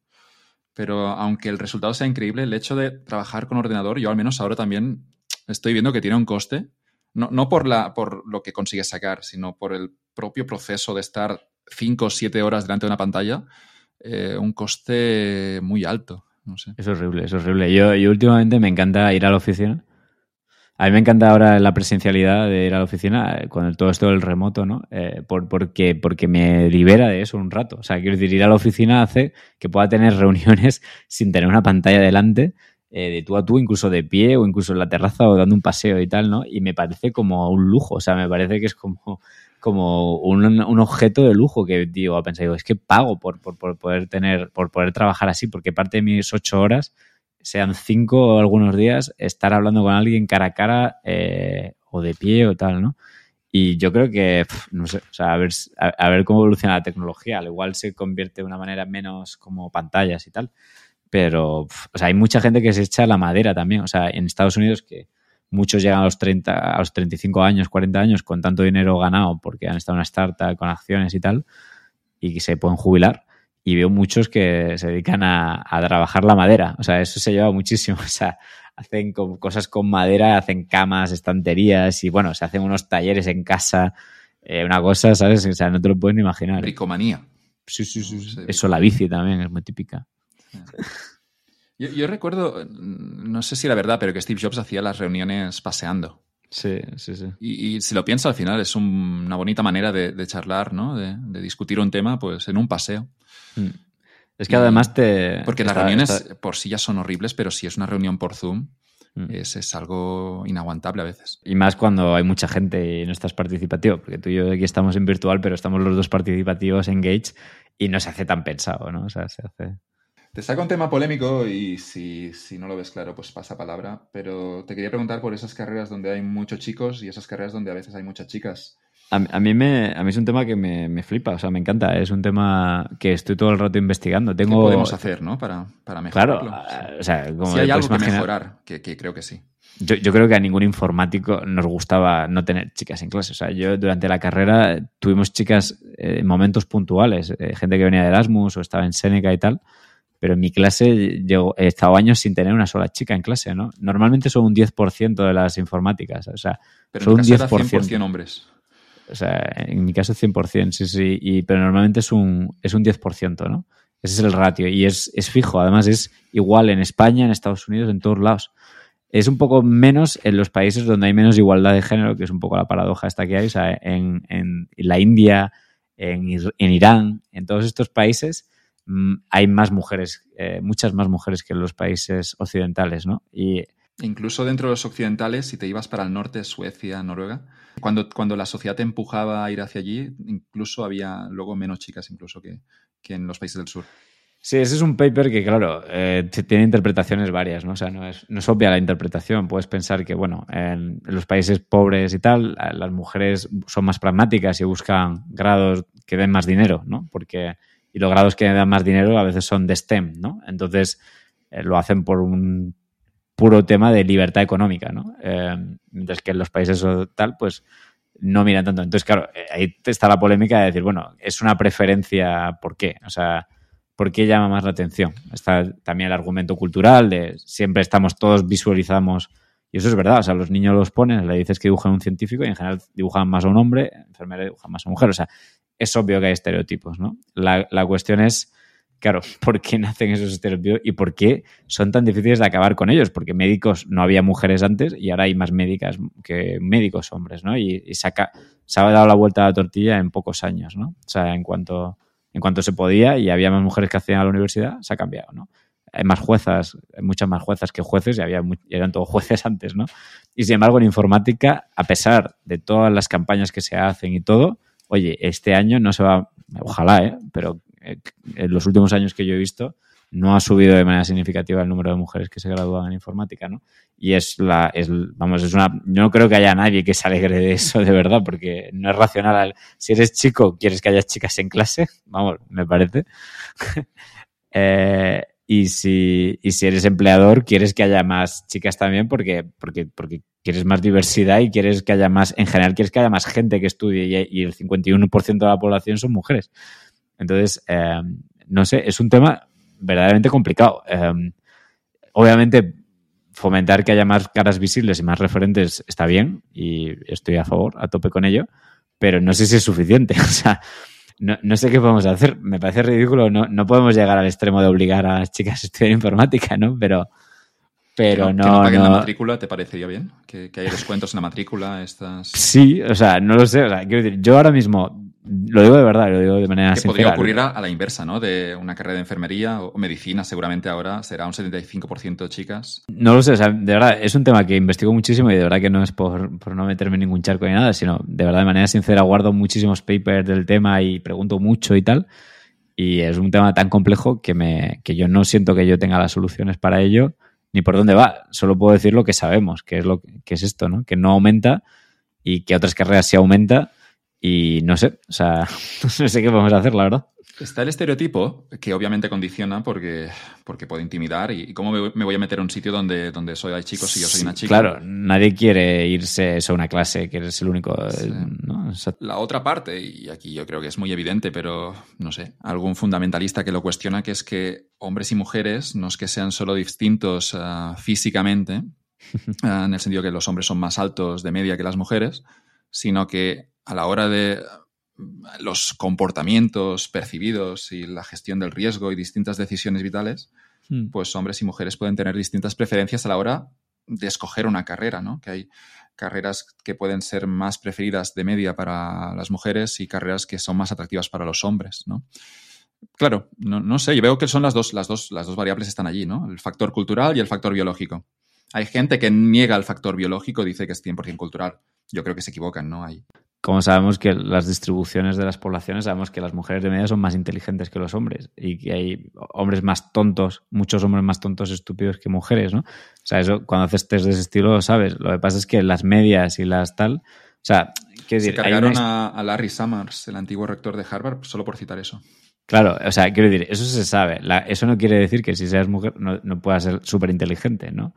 pero aunque el resultado sea increíble, el hecho de trabajar con ordenador, yo al menos ahora también estoy viendo que tiene un coste. No, no por, la, por lo que consigues sacar, sino por el propio proceso de estar 5 o 7 horas delante de una pantalla, eh, un coste muy alto. No sé. Es horrible, es horrible. Yo, yo últimamente me encanta ir a la oficina. A mí me encanta ahora la presencialidad de ir a la oficina con todo esto del remoto, ¿no? Eh, por, porque, porque me libera de eso un rato. O sea, quiero decir, ir a la oficina hace que pueda tener reuniones sin tener una pantalla delante, eh, de tú a tú, incluso de pie o incluso en la terraza o dando un paseo y tal, ¿no? Y me parece como un lujo. O sea, me parece que es como como un, un, objeto de lujo que digo, a pensar, digo, es que pago por, por, por, poder tener, por poder trabajar así, porque parte de mis ocho horas, sean cinco o algunos días, estar hablando con alguien cara a cara eh, o de pie o tal, ¿no? Y yo creo que, no sé, o sea, a ver, a, a, ver cómo evoluciona la tecnología. Al igual se convierte de una manera menos como pantallas y tal. Pero, o sea, hay mucha gente que se echa la madera también. O sea, en Estados Unidos que muchos llegan a los 30, a los 35 años, 40 años con tanto dinero ganado porque han estado en una startup con acciones y tal y se pueden jubilar. Y veo muchos que se dedican a, a trabajar la madera. O sea, eso se lleva muchísimo. O sea, hacen con, cosas con madera, hacen camas, estanterías y bueno, se hacen unos talleres en casa. Eh, una cosa, ¿sabes? O sea, no te lo puedes ni imaginar. Bricomanía. Sí, sí, sí. sí. Eso, la bici también es muy típica. Yo, yo, recuerdo, no sé si era verdad, pero que Steve Jobs hacía las reuniones paseando. Sí, sí, sí. Y, y si lo pienso al final es un, una bonita manera de, de charlar, ¿no? De, de, discutir un tema, pues en un paseo. Mm. Es que además te... Porque está, las reuniones está... por sí ya son horribles, pero si es una reunión por Zoom, mm. es, es, algo inaguantable a veces. Y más cuando hay mucha gente y no estás participativo, porque tú y yo aquí estamos en virtual, pero estamos los dos participativos, engage, y no se hace tan pensado, ¿no? O sea, se hace... Te saco un tema polémico y si, si, no lo ves claro, pues pasa palabra. Pero te quería preguntar por esas carreras donde hay muchos chicos y esas carreras donde a veces hay muchas chicas. A, mí, me, a mí es un tema que me, me, flipa, o sea, me encanta. Es un tema que estoy todo el rato investigando. Tengo... ¿Qué podemos hacer, no? Para, para mejorarlo. Claro, o sea, como si hay algo que mejorar, que, que, creo que sí. Yo, yo, creo que a ningún informático nos gustaba no tener chicas en clase. O sea, yo durante la carrera tuvimos chicas en momentos puntuales, eh, gente que venía de Erasmus o estaba en Seneca y tal pero en mi clase yo he estado años sin tener una sola chica en clase, ¿no? Normalmente son un 10% de las informáticas, o sea, pero son en un 10%. 100% hombres. O sea, en mi caso 100%, sí, sí, y, pero normalmente es un, es un 10%, ¿no? Ese es el ratio y es, es fijo, además es igual en España, en Estados Unidos, en todos lados. Es un poco menos en los países donde hay menos igualdad de género, que es un poco la paradoja esta que hay, o sea, en, en la India, en, en Irán, en todos estos países hay más mujeres, eh, muchas más mujeres que en los países occidentales, ¿no? Y Incluso dentro de los occidentales, si te ibas para el norte, Suecia, Noruega, cuando, cuando la sociedad te empujaba a ir hacia allí, incluso había luego menos chicas incluso que, que en los países del sur. Sí, ese es un paper que, claro, eh, tiene interpretaciones varias, ¿no? O sea, no es, no es, obvia la interpretación. Puedes pensar que, bueno, en, en, los países pobres y tal, las mujeres son más pragmáticas y buscan grados que den más dinero, ¿no? Porque y los grados que dan más dinero a veces son de STEM, ¿no? Entonces eh, lo hacen por un puro tema de libertad económica, ¿no? Eh, mientras que en los países tal, pues no miran tanto. Entonces, claro, eh, ahí está la polémica de decir, bueno, es una preferencia, ¿por qué? O sea, ¿por qué llama más la atención? Está también el argumento cultural de siempre estamos todos visualizamos, y eso es verdad, o sea, los niños los ponen, le dices que dibujan un científico y en general dibujan más a un hombre, enfermera dibujan más a una mujer, o sea, es obvio que hay estereotipos, ¿no? La, la cuestión es, claro, ¿por qué nacen esos estereotipos y por qué son tan difíciles de acabar con ellos? Porque médicos no había mujeres antes y ahora hay más médicas que médicos hombres, ¿no? Y, y se ha dado la vuelta a la tortilla en pocos años, ¿no? O sea, en cuanto, en cuanto se podía y había más mujeres que hacían a la universidad, se ha cambiado, ¿no? Hay más juezas, hay muchas más juezas que jueces y había eran todos jueces antes, ¿no? Y sin embargo, en informática, a pesar de todas las campañas que se hacen y todo, oye, este año no se va, ojalá, ¿eh? pero eh, en los últimos años que yo he visto, no ha subido de manera significativa el número de mujeres que se gradúan en informática, ¿no? Y es la, es, vamos, es una, no creo que haya nadie que se alegre de eso de verdad, porque no es racional. Si eres chico, quieres que haya chicas en clase, vamos, me parece. eh, y si, y si eres empleador, quieres que haya más chicas también porque, porque, porque quieres más diversidad y quieres que haya más, en general, quieres que haya más gente que estudie y, y el 51% de la población son mujeres. Entonces, eh, no sé, es un tema verdaderamente complicado. Eh, obviamente, fomentar que haya más caras visibles y más referentes está bien y estoy a favor, a tope con ello, pero no sé si es suficiente. O sea, no, no, sé qué podemos hacer. Me parece ridículo. No, no, podemos llegar al extremo de obligar a las chicas a estudiar informática, ¿no? Pero, pero no. ¿Que no la matrícula te parecería bien? ¿Que, ¿Que, haya descuentos en la matrícula? Estas... Sí, o sea, no lo sé. O sea, quiero decir, yo ahora mismo lo digo de verdad, lo digo de manera que sincera. podría ocurrir a, a, la inversa, ¿no? De una carrera de enfermería o medicina, seguramente ahora será un 75% de chicas. No lo sé, o sea, de verdad, es un tema que investigo muchísimo y de verdad que no es por, por, no meterme en ningún charco ni nada, sino de verdad de manera sincera guardo muchísimos papers del tema y pregunto mucho y tal. Y es un tema tan complejo que, me, que yo no siento que yo tenga las soluciones para ello ni por dónde va. Solo puedo decir lo que sabemos, que es, lo, que es esto, ¿no? Que no aumenta y que otras carreras sí aumenta y no sé, o sea, no sé qué podemos hacer, la verdad. Está el estereotipo, que obviamente condiciona porque, porque puede intimidar. ¿Y cómo me voy a meter a un sitio donde, donde soy, hay chicos y yo soy una chica? Claro, nadie quiere irse a una clase que eres el único. Sí. ¿no? O sea, la otra parte, y aquí yo creo que es muy evidente, pero no sé, algún fundamentalista que lo cuestiona, que es que hombres y mujeres no es que sean solo distintos uh, físicamente, uh, en el sentido que los hombres son más altos de media que las mujeres, sino que a la hora de los comportamientos percibidos y la gestión del riesgo y distintas decisiones vitales, mm. pues hombres y mujeres pueden tener distintas preferencias a la hora de escoger una carrera, ¿no? Que hay carreras que pueden ser más preferidas de media para las mujeres y carreras que son más atractivas para los hombres, ¿no? Claro, no, no sé, yo veo que son las dos, las, dos, las dos variables están allí, ¿no? El factor cultural y el factor biológico. Hay gente que niega el factor biológico, dice que es 100% cultural. Yo creo que se equivocan, ¿no? Hay. Como sabemos que las distribuciones de las poblaciones, sabemos que las mujeres de media son más inteligentes que los hombres y que hay hombres más tontos, muchos hombres más tontos estúpidos que mujeres, ¿no? O sea, eso cuando haces test de ese estilo lo sabes. Lo que pasa es que las medias y las tal, o sea, quiero decir, se cargaron a, Larry Summers, el antiguo rector de Harvard, solo por citar eso. Claro, o sea, quiero decir, eso se sabe. eso no quiere decir que si seas mujer no, no puedas ser súper inteligente, ¿no?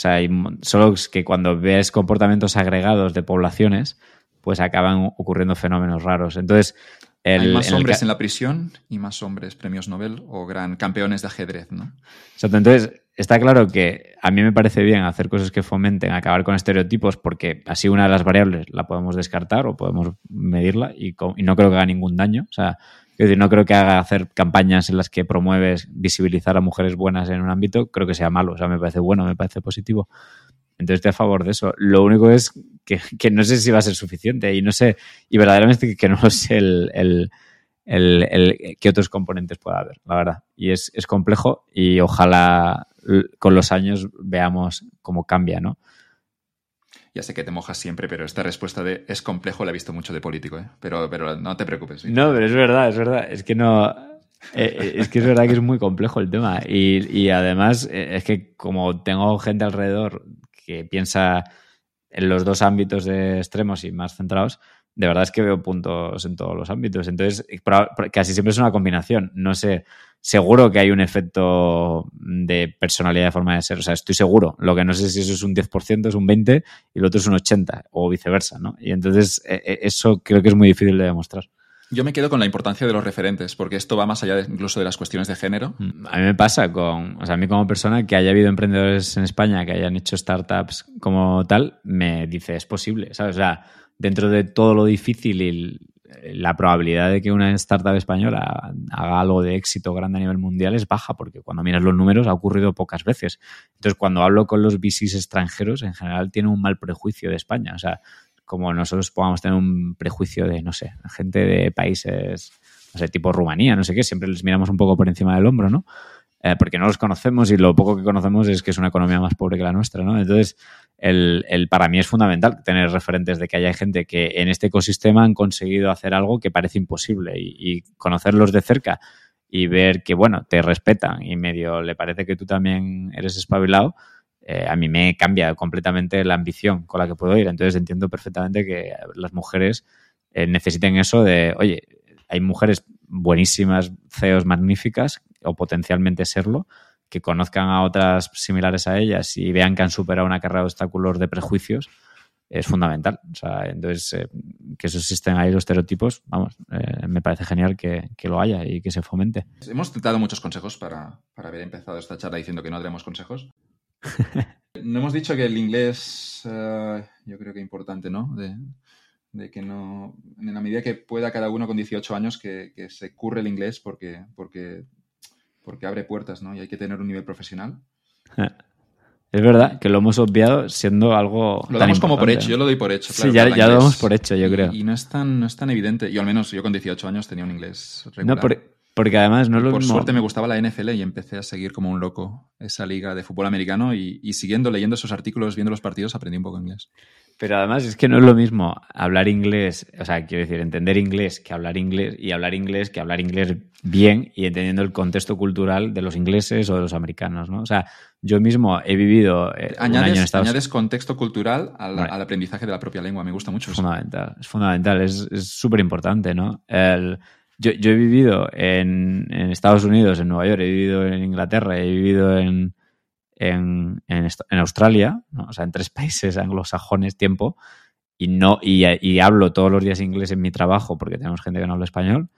O sea, solo es que cuando ves comportamientos agregados de poblaciones, pues acaban ocurriendo fenómenos raros. Entonces, hay más hombres en la prisión y más hombres premios Nobel o gran campeones de ajedrez, ¿no? Exacto. Entonces, está claro que a mí me parece bien hacer cosas que fomenten acabar con estereotipos porque así una de las variables la podemos descartar o podemos medirla y, y no creo que haga ningún daño. O sea, decir, no creo que haga hacer campañas en las que promueves visibilizar a mujeres buenas en un ámbito, creo que sea malo. O sea, me parece bueno, me parece positivo. Entonces estoy a favor de eso. Lo único es que, no sé si va a ser suficiente y no sé, y verdaderamente que no sé el, el, el, qué otros componentes pueda haber, la verdad. Y es, es complejo y ojalá con los años veamos cómo cambia, ¿no? Ya sé que te mojas siempre, pero esta respuesta de es complejo la he visto mucho de político, ¿eh? Pero, pero no te preocupes. No, pero es verdad, es verdad. Es que no. Eh, eh, es que es verdad que es muy complejo el tema. Y, y, además, eh, es que como tengo gente alrededor que piensa en los dos ámbitos de extremos y más centrados, de verdad es que veo puntos en todos los ámbitos. Entonces, casi siempre es una combinación. No sé, seguro que hay un efecto de personalidad de forma de ser. O sea, estoy seguro. Lo que no sé si eso es un 10%, es un 20% y lo otro es un 80% o viceversa, ¿no? Y entonces e, e, eso creo que es muy difícil de demostrar. Yo me quedo con la importancia de los referentes, porque esto va más allá incluso de las cuestiones de género. Mm, a mí me pasa con, o sea, a mí como persona que haya habido emprendedores en España que hayan hecho startups como tal, me dice, es posible, ¿sabes? O sea, dentro de todo lo difícil y la probabilidad de que una startup española haga algo de éxito grande a nivel mundial es baja, porque cuando miras los números ha ocurrido pocas veces. Entonces, cuando hablo con los VCs extranjeros, en general tienen un mal prejuicio de España. O sea, como nosotros podamos tener un prejuicio de, no sé, gente de países, no sé, tipo Rumanía, no sé qué, siempre les miramos un poco por encima del hombro, ¿no? Eh, porque no los conocemos y lo poco que conocemos es que es una economía más pobre que la nuestra, ¿no? Entonces, el, el, para mí es fundamental tener referentes de que haya gente que en este ecosistema han conseguido hacer algo que parece imposible y, conocerlos de cerca y ver que, bueno, te respetan y medio le parece que tú también eres espabilado, eh, a mí me cambia completamente la ambición con la que puedo ir. Entonces entiendo perfectamente que las mujeres eh, necesiten eso de, oye, hay mujeres buenísimas, CEOs magníficas o potencialmente serlo, que conozcan a otras similares a ellas y vean que han superado una carrera de obstáculos de prejuicios, es fundamental. O sea, entonces, eh, que eso existen ahí los estereotipos, vamos, eh, me parece genial que, lo haya y que se fomente. Hemos dado muchos consejos para, haber empezado esta charla diciendo que no daremos consejos. no hemos dicho que el inglés, eh, yo creo que es importante, ¿no? De, que no, en la medida que pueda cada uno con 18 años, que, que se curre el inglés porque, porque porque abre puertas, ¿no? Y hay que tener un nivel profesional. Es verdad que lo hemos obviado siendo algo. Lo damos como por hecho, yo lo doy por hecho. sí, ya, lo damos por hecho, yo creo. Y no es, tan, no es tan evidente. Yo al menos, yo con 18 años tenía un inglés regular. No, porque además no es lo Por suerte me gustaba la NFL y empecé a seguir como un loco esa liga de fútbol americano y, y siguiendo, leyendo esos artículos, viendo los partidos, aprendí un poco inglés. Pero además es que no es lo mismo hablar inglés, o sea, quiero decir, entender inglés que hablar inglés y hablar inglés que hablar inglés bien y entendiendo el contexto cultural de los ingleses o de los americanos, ¿no? O sea, yo mismo he vivido eh, añades, un año en Estados Añades contexto cultural al, aprendizaje de la propia lengua, me gusta mucho. Es fundamental, es fundamental, es súper importante, ¿no? yo, yo, he vivido en, en Estados Unidos, en Nueva York, he vivido en Inglaterra, he vivido en, en, en, Australia, o sea, en tres países anglosajones tiempo, y, no, y, hablo todos los días inglés en mi trabajo porque tenemos gente que no habla español,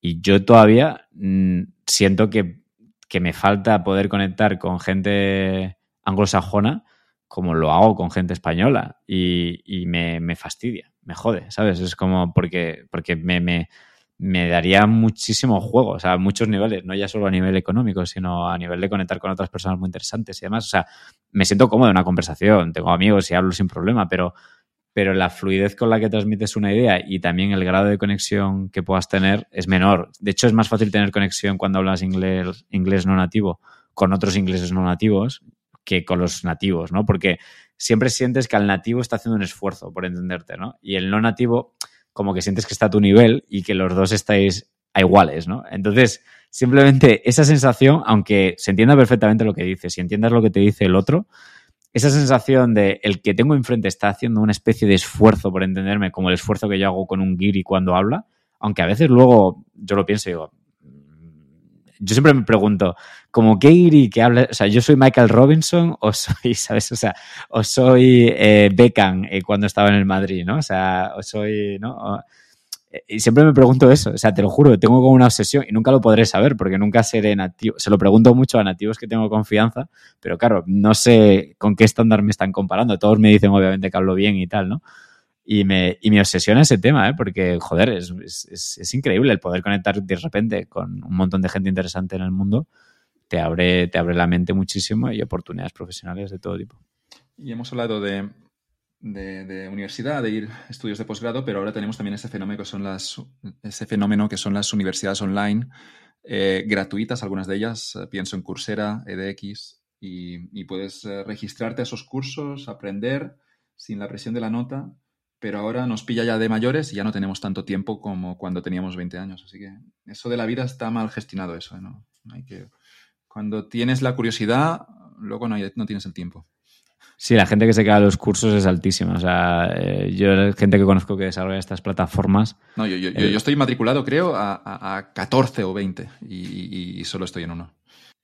y yo todavía mm, siento que, que, me falta poder conectar con gente anglosajona como lo hago con gente española, y, y me, me, fastidia, me jode, ¿sabes? Es como porque, porque me, me me daría muchísimo juego, o sea, muchos niveles, no ya solo a nivel económico, sino a nivel de conectar con otras personas muy interesantes y demás. O sea, me siento cómodo en una conversación, tengo amigos y hablo sin problema, pero, pero la fluidez con la que transmites una idea y también el grado de conexión que puedas tener es menor. De hecho, es más fácil tener conexión cuando hablas inglés, inglés no nativo con otros ingleses no nativos que con los nativos, ¿no? Porque siempre sientes que al nativo está haciendo un esfuerzo por entenderte, ¿no? Y el no nativo, como que sientes que está a tu nivel y que los dos estáis a iguales, ¿no? Entonces, simplemente esa sensación, aunque se entienda perfectamente lo que dices, si entiendas lo que te dice el otro, esa sensación de el que tengo enfrente está haciendo una especie de esfuerzo por entenderme, como el esfuerzo que yo hago con un guiri cuando habla, aunque a veces luego yo lo pienso y digo, mm, yo siempre me pregunto, como guiri que habla, o sea, yo soy Michael Robinson o soy, ¿sabes? O sea, o soy eh, Beckham eh, cuando estaba en el Madrid, ¿no? O sea, o soy, ¿no? Y siempre me pregunto eso, o sea, te lo juro, tengo como una obsesión y nunca lo podré saber porque nunca seré nativo. Se lo pregunto mucho a nativos que tengo confianza, pero claro, no sé con qué estándar me están comparando. Todos me dicen obviamente que hablo bien y tal, ¿no? Y me, y me obsesiona ese tema, ¿eh? Porque, joder, es, es, es, increíble el poder conectar de repente con un montón de gente interesante en el mundo. Te abre, te abre la mente muchísimo y oportunidades profesionales de todo tipo. Y hemos hablado de, de, universidad, de ir estudios de posgrado, pero ahora tenemos también ese fenómeno que son las, ese fenómeno que son las universidades online, eh, gratuitas, algunas de ellas, eh, pienso en Coursera, EDX, y, puedes eh, registrarte a esos cursos, aprender sin la presión de la nota, pero ahora nos pilla ya de mayores y ya no tenemos tanto tiempo como cuando teníamos 20 años. Así que eso de la vida está mal gestionado, eso. ¿no? Hay que, cuando tienes la curiosidad, luego no, no tienes el tiempo. Sí, la gente que se queda en los cursos es altísima. O sea, eh, yo, la gente que conozco que desarrolla estas plataformas. No, yo, yo, yo estoy matriculado, creo, a, a, 14 o 20 y, y, solo estoy en uno.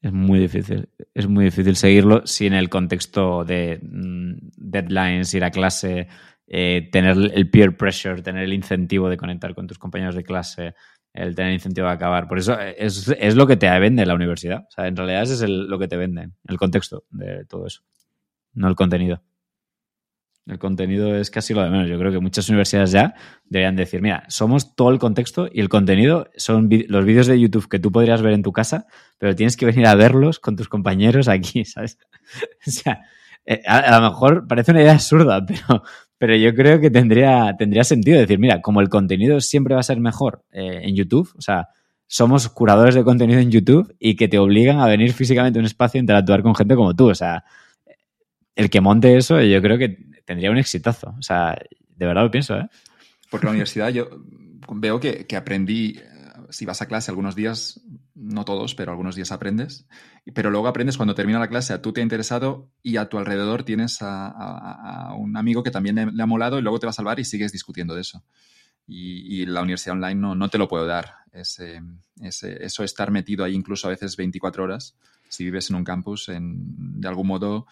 Es muy difícil. Es muy difícil seguirlo sin el contexto de mm, deadlines, ir a clase, eh, tener el peer pressure, tener el incentivo de conectar con tus compañeros de clase, el tener incentivo de acabar. Por eso es, es lo que te vende la universidad. O sea, en realidad es lo que te venden, el contexto de todo eso no el contenido. El contenido es casi lo de menos. Yo creo que muchas universidades ya deberían decir, mira, somos todo el contexto y el contenido son los vídeos de YouTube que tú podrías ver en tu casa, pero tienes que venir a verlos con tus compañeros aquí, ¿sabes? o sea, eh, a, lo mejor parece una idea absurda, pero, pero yo creo que tendría, tendría sentido decir, mira, como el contenido siempre va a ser mejor eh, en YouTube, o sea, somos curadores de contenido en YouTube y que te obligan a venir físicamente a un espacio a interactuar con gente como tú, o sea, el que monte eso, yo creo que tendría un exitazo. O sea, de verdad lo pienso, ¿eh? Porque la universidad yo veo que, aprendí, eh, si vas a clase algunos días, no todos, pero algunos días aprendes, pero luego aprendes cuando termina la clase, a tú te ha interesado y a tu alrededor tienes a, un amigo que también le, ha molado y luego te va a salvar y sigues discutiendo de eso. Y, la universidad online no, te lo puedo dar, ese, eso estar metido ahí incluso a veces 24 horas, si vives en un campus, de algún modo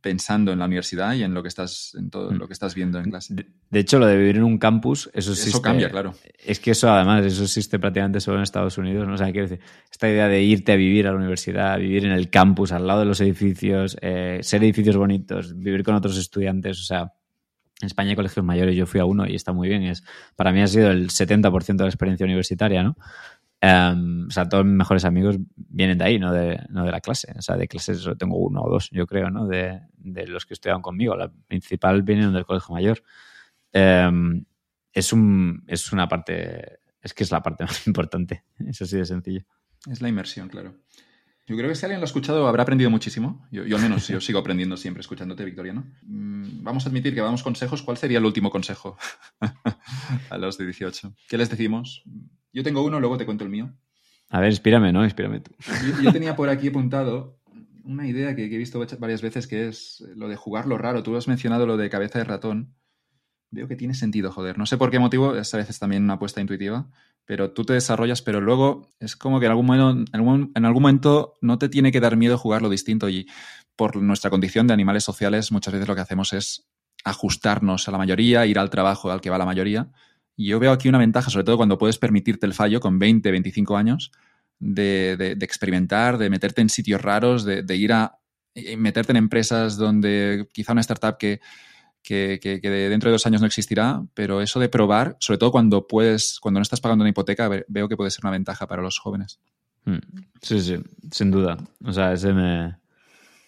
pensando en la universidad y en lo que estás, en todo lo que estás viendo en clase. De, hecho, lo de vivir en un campus, eso Eso cambia, claro. Es que eso, además, eso existe prácticamente solo en Estados Unidos. ¿no? O sea, quiero decir, esta idea de irte a vivir a la universidad, vivir en el campus, al lado de los edificios, eh, ser edificios bonitos, vivir con otros estudiantes, o sea. En España hay colegios mayores, yo fui a uno y está muy bien. Es, para mí ha sido el 70% de la experiencia universitaria, ¿no? Em, o sea, todos mis mejores amigos vienen de ahí, no de, no de la clase. O sea, de clases solo tengo uno o dos, yo creo, ¿no? De, de los que estudiaban conmigo. La principal vienen del colegio mayor. Em, es, un, es una parte, es que es la parte más importante. Eso sí de sencillo. Es la inmersión, claro. Yo creo que si alguien lo ha escuchado habrá aprendido muchísimo. Yo, yo al menos yo sigo aprendiendo siempre escuchándote, Victoriano. Mm, vamos a admitir que vamos consejos. ¿Cuál sería el último consejo a los de 18? ¿Qué les decimos? Yo tengo uno, luego te cuento el mío. A ver, inspírame, ¿no? Inspírame tú. Yo, tenía por aquí apuntado una idea que, he visto varias veces que es lo de jugar lo raro. Tú has mencionado lo de cabeza de ratón. Veo que tiene sentido, joder. No sé por qué motivo, es a veces también una apuesta intuitiva, pero tú te desarrollas, pero luego es como que en algún, momento, en algún momento no te tiene que dar miedo jugar lo distinto y por nuestra condición de animales sociales muchas veces lo que hacemos es ajustarnos a la mayoría, ir al trabajo al que va la mayoría y yo veo aquí una ventaja, sobre todo cuando puedes permitirte el fallo con 20, 25 años, de, experimentar, de meterte en sitios raros, de, ir a meterte en empresas donde quizá una startup que, que, dentro de dos años no existirá, pero eso de probar, sobre todo cuando puedes, cuando no estás pagando una hipoteca, veo que puede ser una ventaja para los jóvenes. Hmm. Sí, sí, sin duda. O sea, ese me...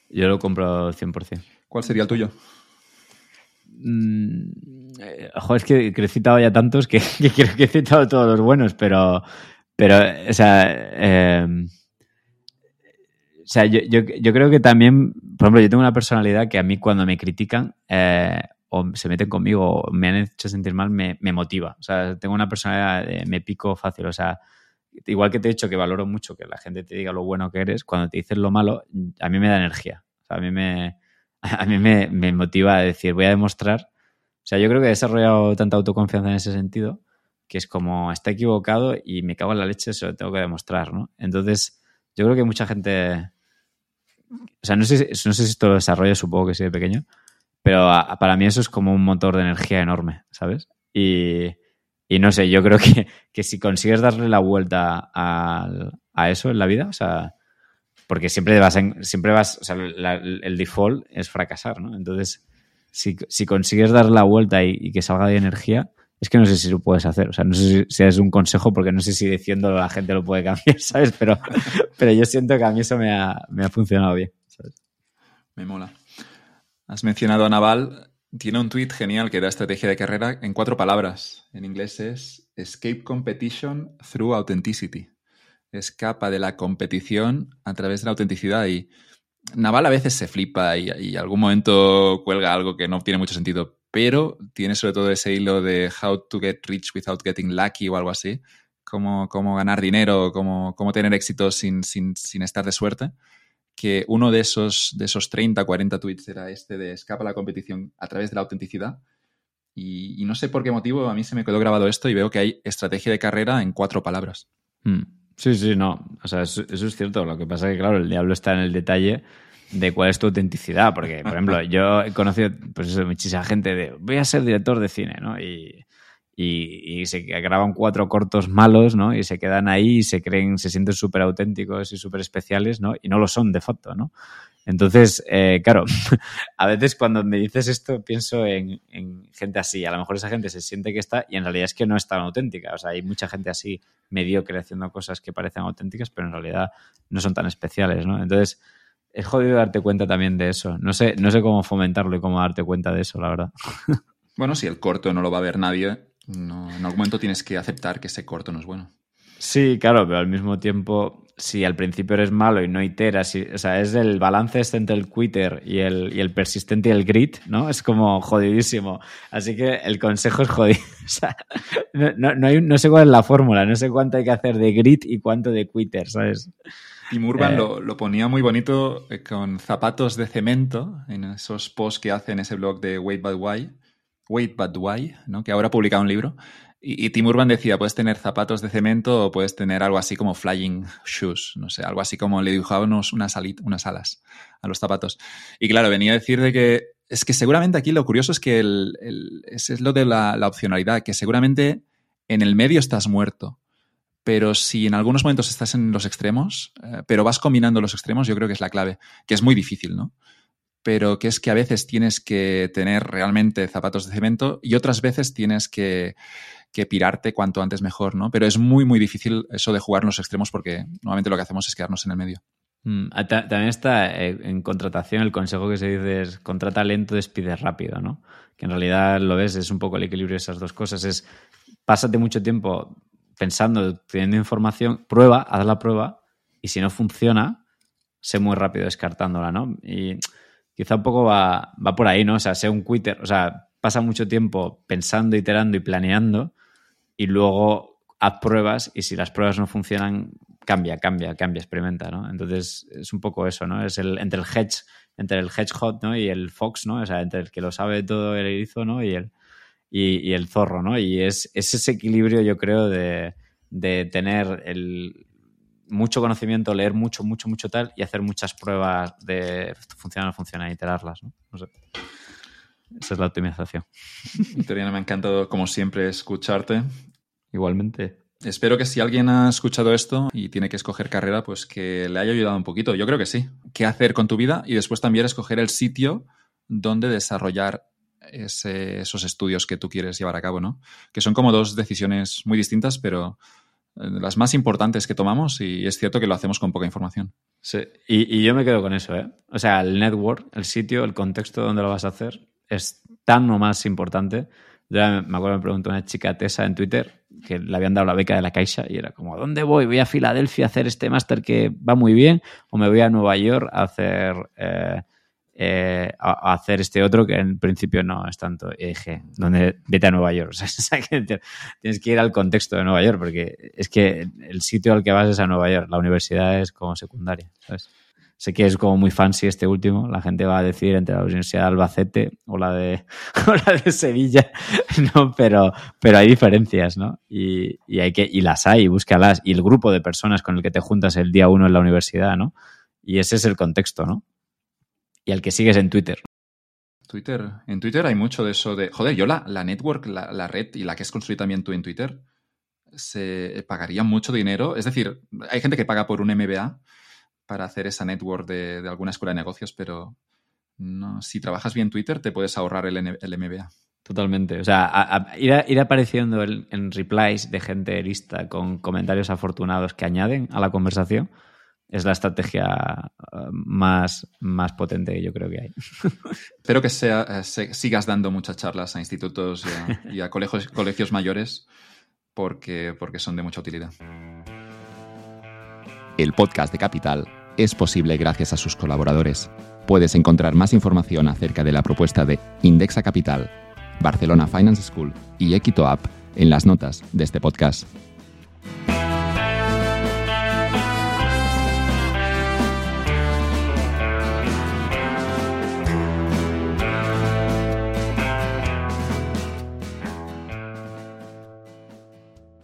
Yo lo compro 100%. ¿Cuál sería el tuyo? Mm, eh, joder, es que, he citado ya tantos que, creo que he citado todos los buenos, pero, pero o sea, em, sea, yo, yo, creo que también, por ejemplo, yo tengo una personalidad que a mí cuando me critican eh, o se meten conmigo o me han hecho sentir mal, me, me motiva. O sea, tengo una personalidad, me pico fácil. O sea, igual que te he dicho que valoro mucho que la gente te diga lo bueno que eres, cuando te dicen lo malo, a mí me da energía. O sea, a mí me, a mí me, me motiva a decir, voy a demostrar. O sea, yo creo que he desarrollado tanta autoconfianza en ese sentido que es como, está equivocado y me cago en la leche, eso lo tengo que demostrar, ¿no? Entonces, yo creo que mucha gente... O sea, no sé, no sé si esto lo desarrolla, supongo que sí de pequeño, pero para mí eso es como un motor de energía enorme, ¿sabes? Y, y no sé, yo creo que, que, si consigues darle la vuelta a, a, eso en la vida, o sea, porque siempre vas, en, siempre vas, o sea, el default es fracasar, ¿no? Entonces, si, si consigues dar la vuelta y, y, que salga de energía, es que no sé si lo puedes hacer. O sea, no sé si, es un consejo porque no sé si diciéndolo la gente lo puede cambiar, ¿sabes? Pero, pero yo siento que a mí eso me ha, me ha funcionado bien. ¿sabes? Me mola. Has mencionado a Naval. Tiene un tweet genial que da estrategia de carrera en cuatro palabras. En inglés es Escape Competition through Authenticity. Escapa de la competición a través de la autenticidad. Y Naval a veces se flipa y, y algún momento cuelga algo que no tiene mucho sentido pero tiene sobre todo ese hilo de how to get rich without getting lucky o algo así, cómo, cómo ganar dinero, cómo, cómo tener éxito sin, sin, sin, estar de suerte, que uno de esos, de esos 30, 40 tweets era este de escapa la competición a través de la autenticidad. Y, no sé por qué motivo a mí se me quedó grabado esto y veo que hay estrategia de carrera en cuatro palabras. Hmm. Sí, sí, no. O sea, eso, eso, es cierto. Lo que pasa es que, claro, el diablo está en el detalle de cuál es tu autenticidad. Porque, por ejemplo, yo he conocido pues eso, muchísima gente de voy a ser director de cine, ¿no? Y, y, y se graban cuatro cortos malos, ¿no? Y se quedan ahí y se creen, se sienten súper auténticos y súper especiales, ¿no? Y no lo son de facto, ¿no? Entonces, eh, claro, a veces cuando me dices esto pienso en, en, gente así. A lo mejor esa gente se siente que está y en realidad es que no es tan auténtica. O sea, hay mucha gente así mediocre haciendo cosas que parecen auténticas, pero en realidad no son tan especiales, ¿no? Entonces, es jodido darte cuenta también de eso. No sé, no sé cómo fomentarlo y cómo darte cuenta de eso, la verdad. Bueno, si el corto no lo va a ver nadie, no, en algún momento tienes que aceptar que ese corto no es bueno. Sí, claro, pero al mismo tiempo, si al principio eres malo y no iteras, y, o sea, es el balance este entre el quitter y el, y el persistente y el grit, ¿no? Es como jodidísimo. Así que el consejo es jodido. O sea, no, no, no, hay, no sé cuál es la fórmula, no sé cuánto hay que hacer de grit y cuánto de quitter, ¿sabes? Tim Urban eh, lo, lo, ponía muy bonito eh, con zapatos de cemento en esos posts que hace en ese blog de Wait But Why, Wait But Why, ¿no? que ahora ha publicado un libro. Y, Tim Urban decía, puedes tener zapatos de cemento o puedes tener algo así como flying shoes, no sé, algo así como le dibujábamos unas, unas alas a los zapatos. Y claro, venía a decir de que es que seguramente aquí lo curioso es que el, es lo de la, la opcionalidad, que seguramente en el medio estás muerto pero si en algunos momentos estás en los extremos, eh, pero vas combinando los extremos, yo creo que es la clave, que es muy difícil, ¿no? Pero que es que a veces tienes que tener realmente zapatos de cemento y otras veces tienes que, que pirarte cuanto antes mejor, ¿no? Pero es muy, muy difícil eso de jugar en los extremos porque normalmente lo que hacemos es quedarnos en el medio. Mm, también está eh, en contratación el consejo que se dice es contrata lento, despide rápido, ¿no? Que en realidad lo ves, es un poco el equilibrio de esas dos cosas. Es pásate mucho tiempo pensando, teniendo información, prueba, haz la prueba y si no funciona, sé muy rápido descartándola, ¿no? Y quizá un poco va, va por ahí, ¿no? O sea, sé un quitter, o sea, pasa mucho tiempo pensando, iterando y planeando y luego haz pruebas y si las pruebas no funcionan, cambia, cambia, cambia, experimenta, ¿no? Entonces es un poco eso, ¿no? Es el, entre el hedge, entre el hedgehog, ¿no? Y el fox, ¿no? O sea, entre el que lo sabe todo el erizo, ¿no? Y el, y, el zorro, ¿no? Y es, es ese equilibrio, yo creo, de, de tener el, mucho conocimiento, leer mucho, mucho, mucho tal y hacer muchas pruebas de funciona o no funciona, iterarlas, ¿no? no sé. Esa es la optimización. Victoriano, me ha encantado, como siempre, escucharte. Igualmente. Espero que si alguien ha escuchado esto y tiene que escoger carrera, pues que le haya ayudado un poquito. Yo creo que sí. ¿Qué hacer con tu vida? Y después también escoger el sitio donde desarrollar ese, esos estudios que tú quieres llevar a cabo, ¿no? Que son como dos decisiones muy distintas, pero eh, las más importantes que tomamos y es cierto que lo hacemos con poca información. Sí, y, y yo me quedo con eso, ¿eh? O sea, el network, el sitio, el contexto donde lo vas a hacer es tan o más importante. Yo me acuerdo, me preguntó una chica Tessa en Twitter, que le habían dado la beca de la Caixa y era como, ¿dónde voy? ¿Voy a Filadelfia a hacer este máster que va muy bien? ¿O me voy a Nueva York a hacer, eh, eh, a, hacer este otro que en principio no es tanto? Y dije, ¿dónde? Vete a Nueva York. O sea, tienes que ir al contexto de Nueva York porque es que el sitio al que vas es a Nueva York. La universidad es como secundaria, ¿sabes? Sé que es como muy fancy este último. La gente va a decir entre la Universidad de Albacete o la de, la de Sevilla, ¿no? Pero, pero hay diferencias, ¿no? Y, hay que, y las hay, búscalas. Y el grupo de personas con el que te juntas el día uno en la universidad, ¿no? Y ese es el contexto, ¿no? Y al que sigues en Twitter. Twitter, en Twitter hay mucho de eso de. Joder, yo la, la network, la, la red y la que has construido también tú en Twitter, se pagaría mucho dinero. Es decir, hay gente que paga por un MBA para hacer esa network de, alguna escuela de negocios, pero no, si trabajas bien Twitter te puedes ahorrar el, el MBA. Totalmente. O sea, ir, apareciendo en, replies de gente lista con comentarios afortunados que añaden a la conversación es la estrategia eh, más, más potente que yo creo que hay. Espero que sea, eh, sigas dando muchas charlas a institutos y a, colegios, colegios mayores porque, porque son de mucha utilidad. El podcast de Capital es posible gracias a sus colaboradores. Puedes encontrar más información acerca de la propuesta de Indexa Capital, Barcelona Finance School y Equito App en las notas de este podcast.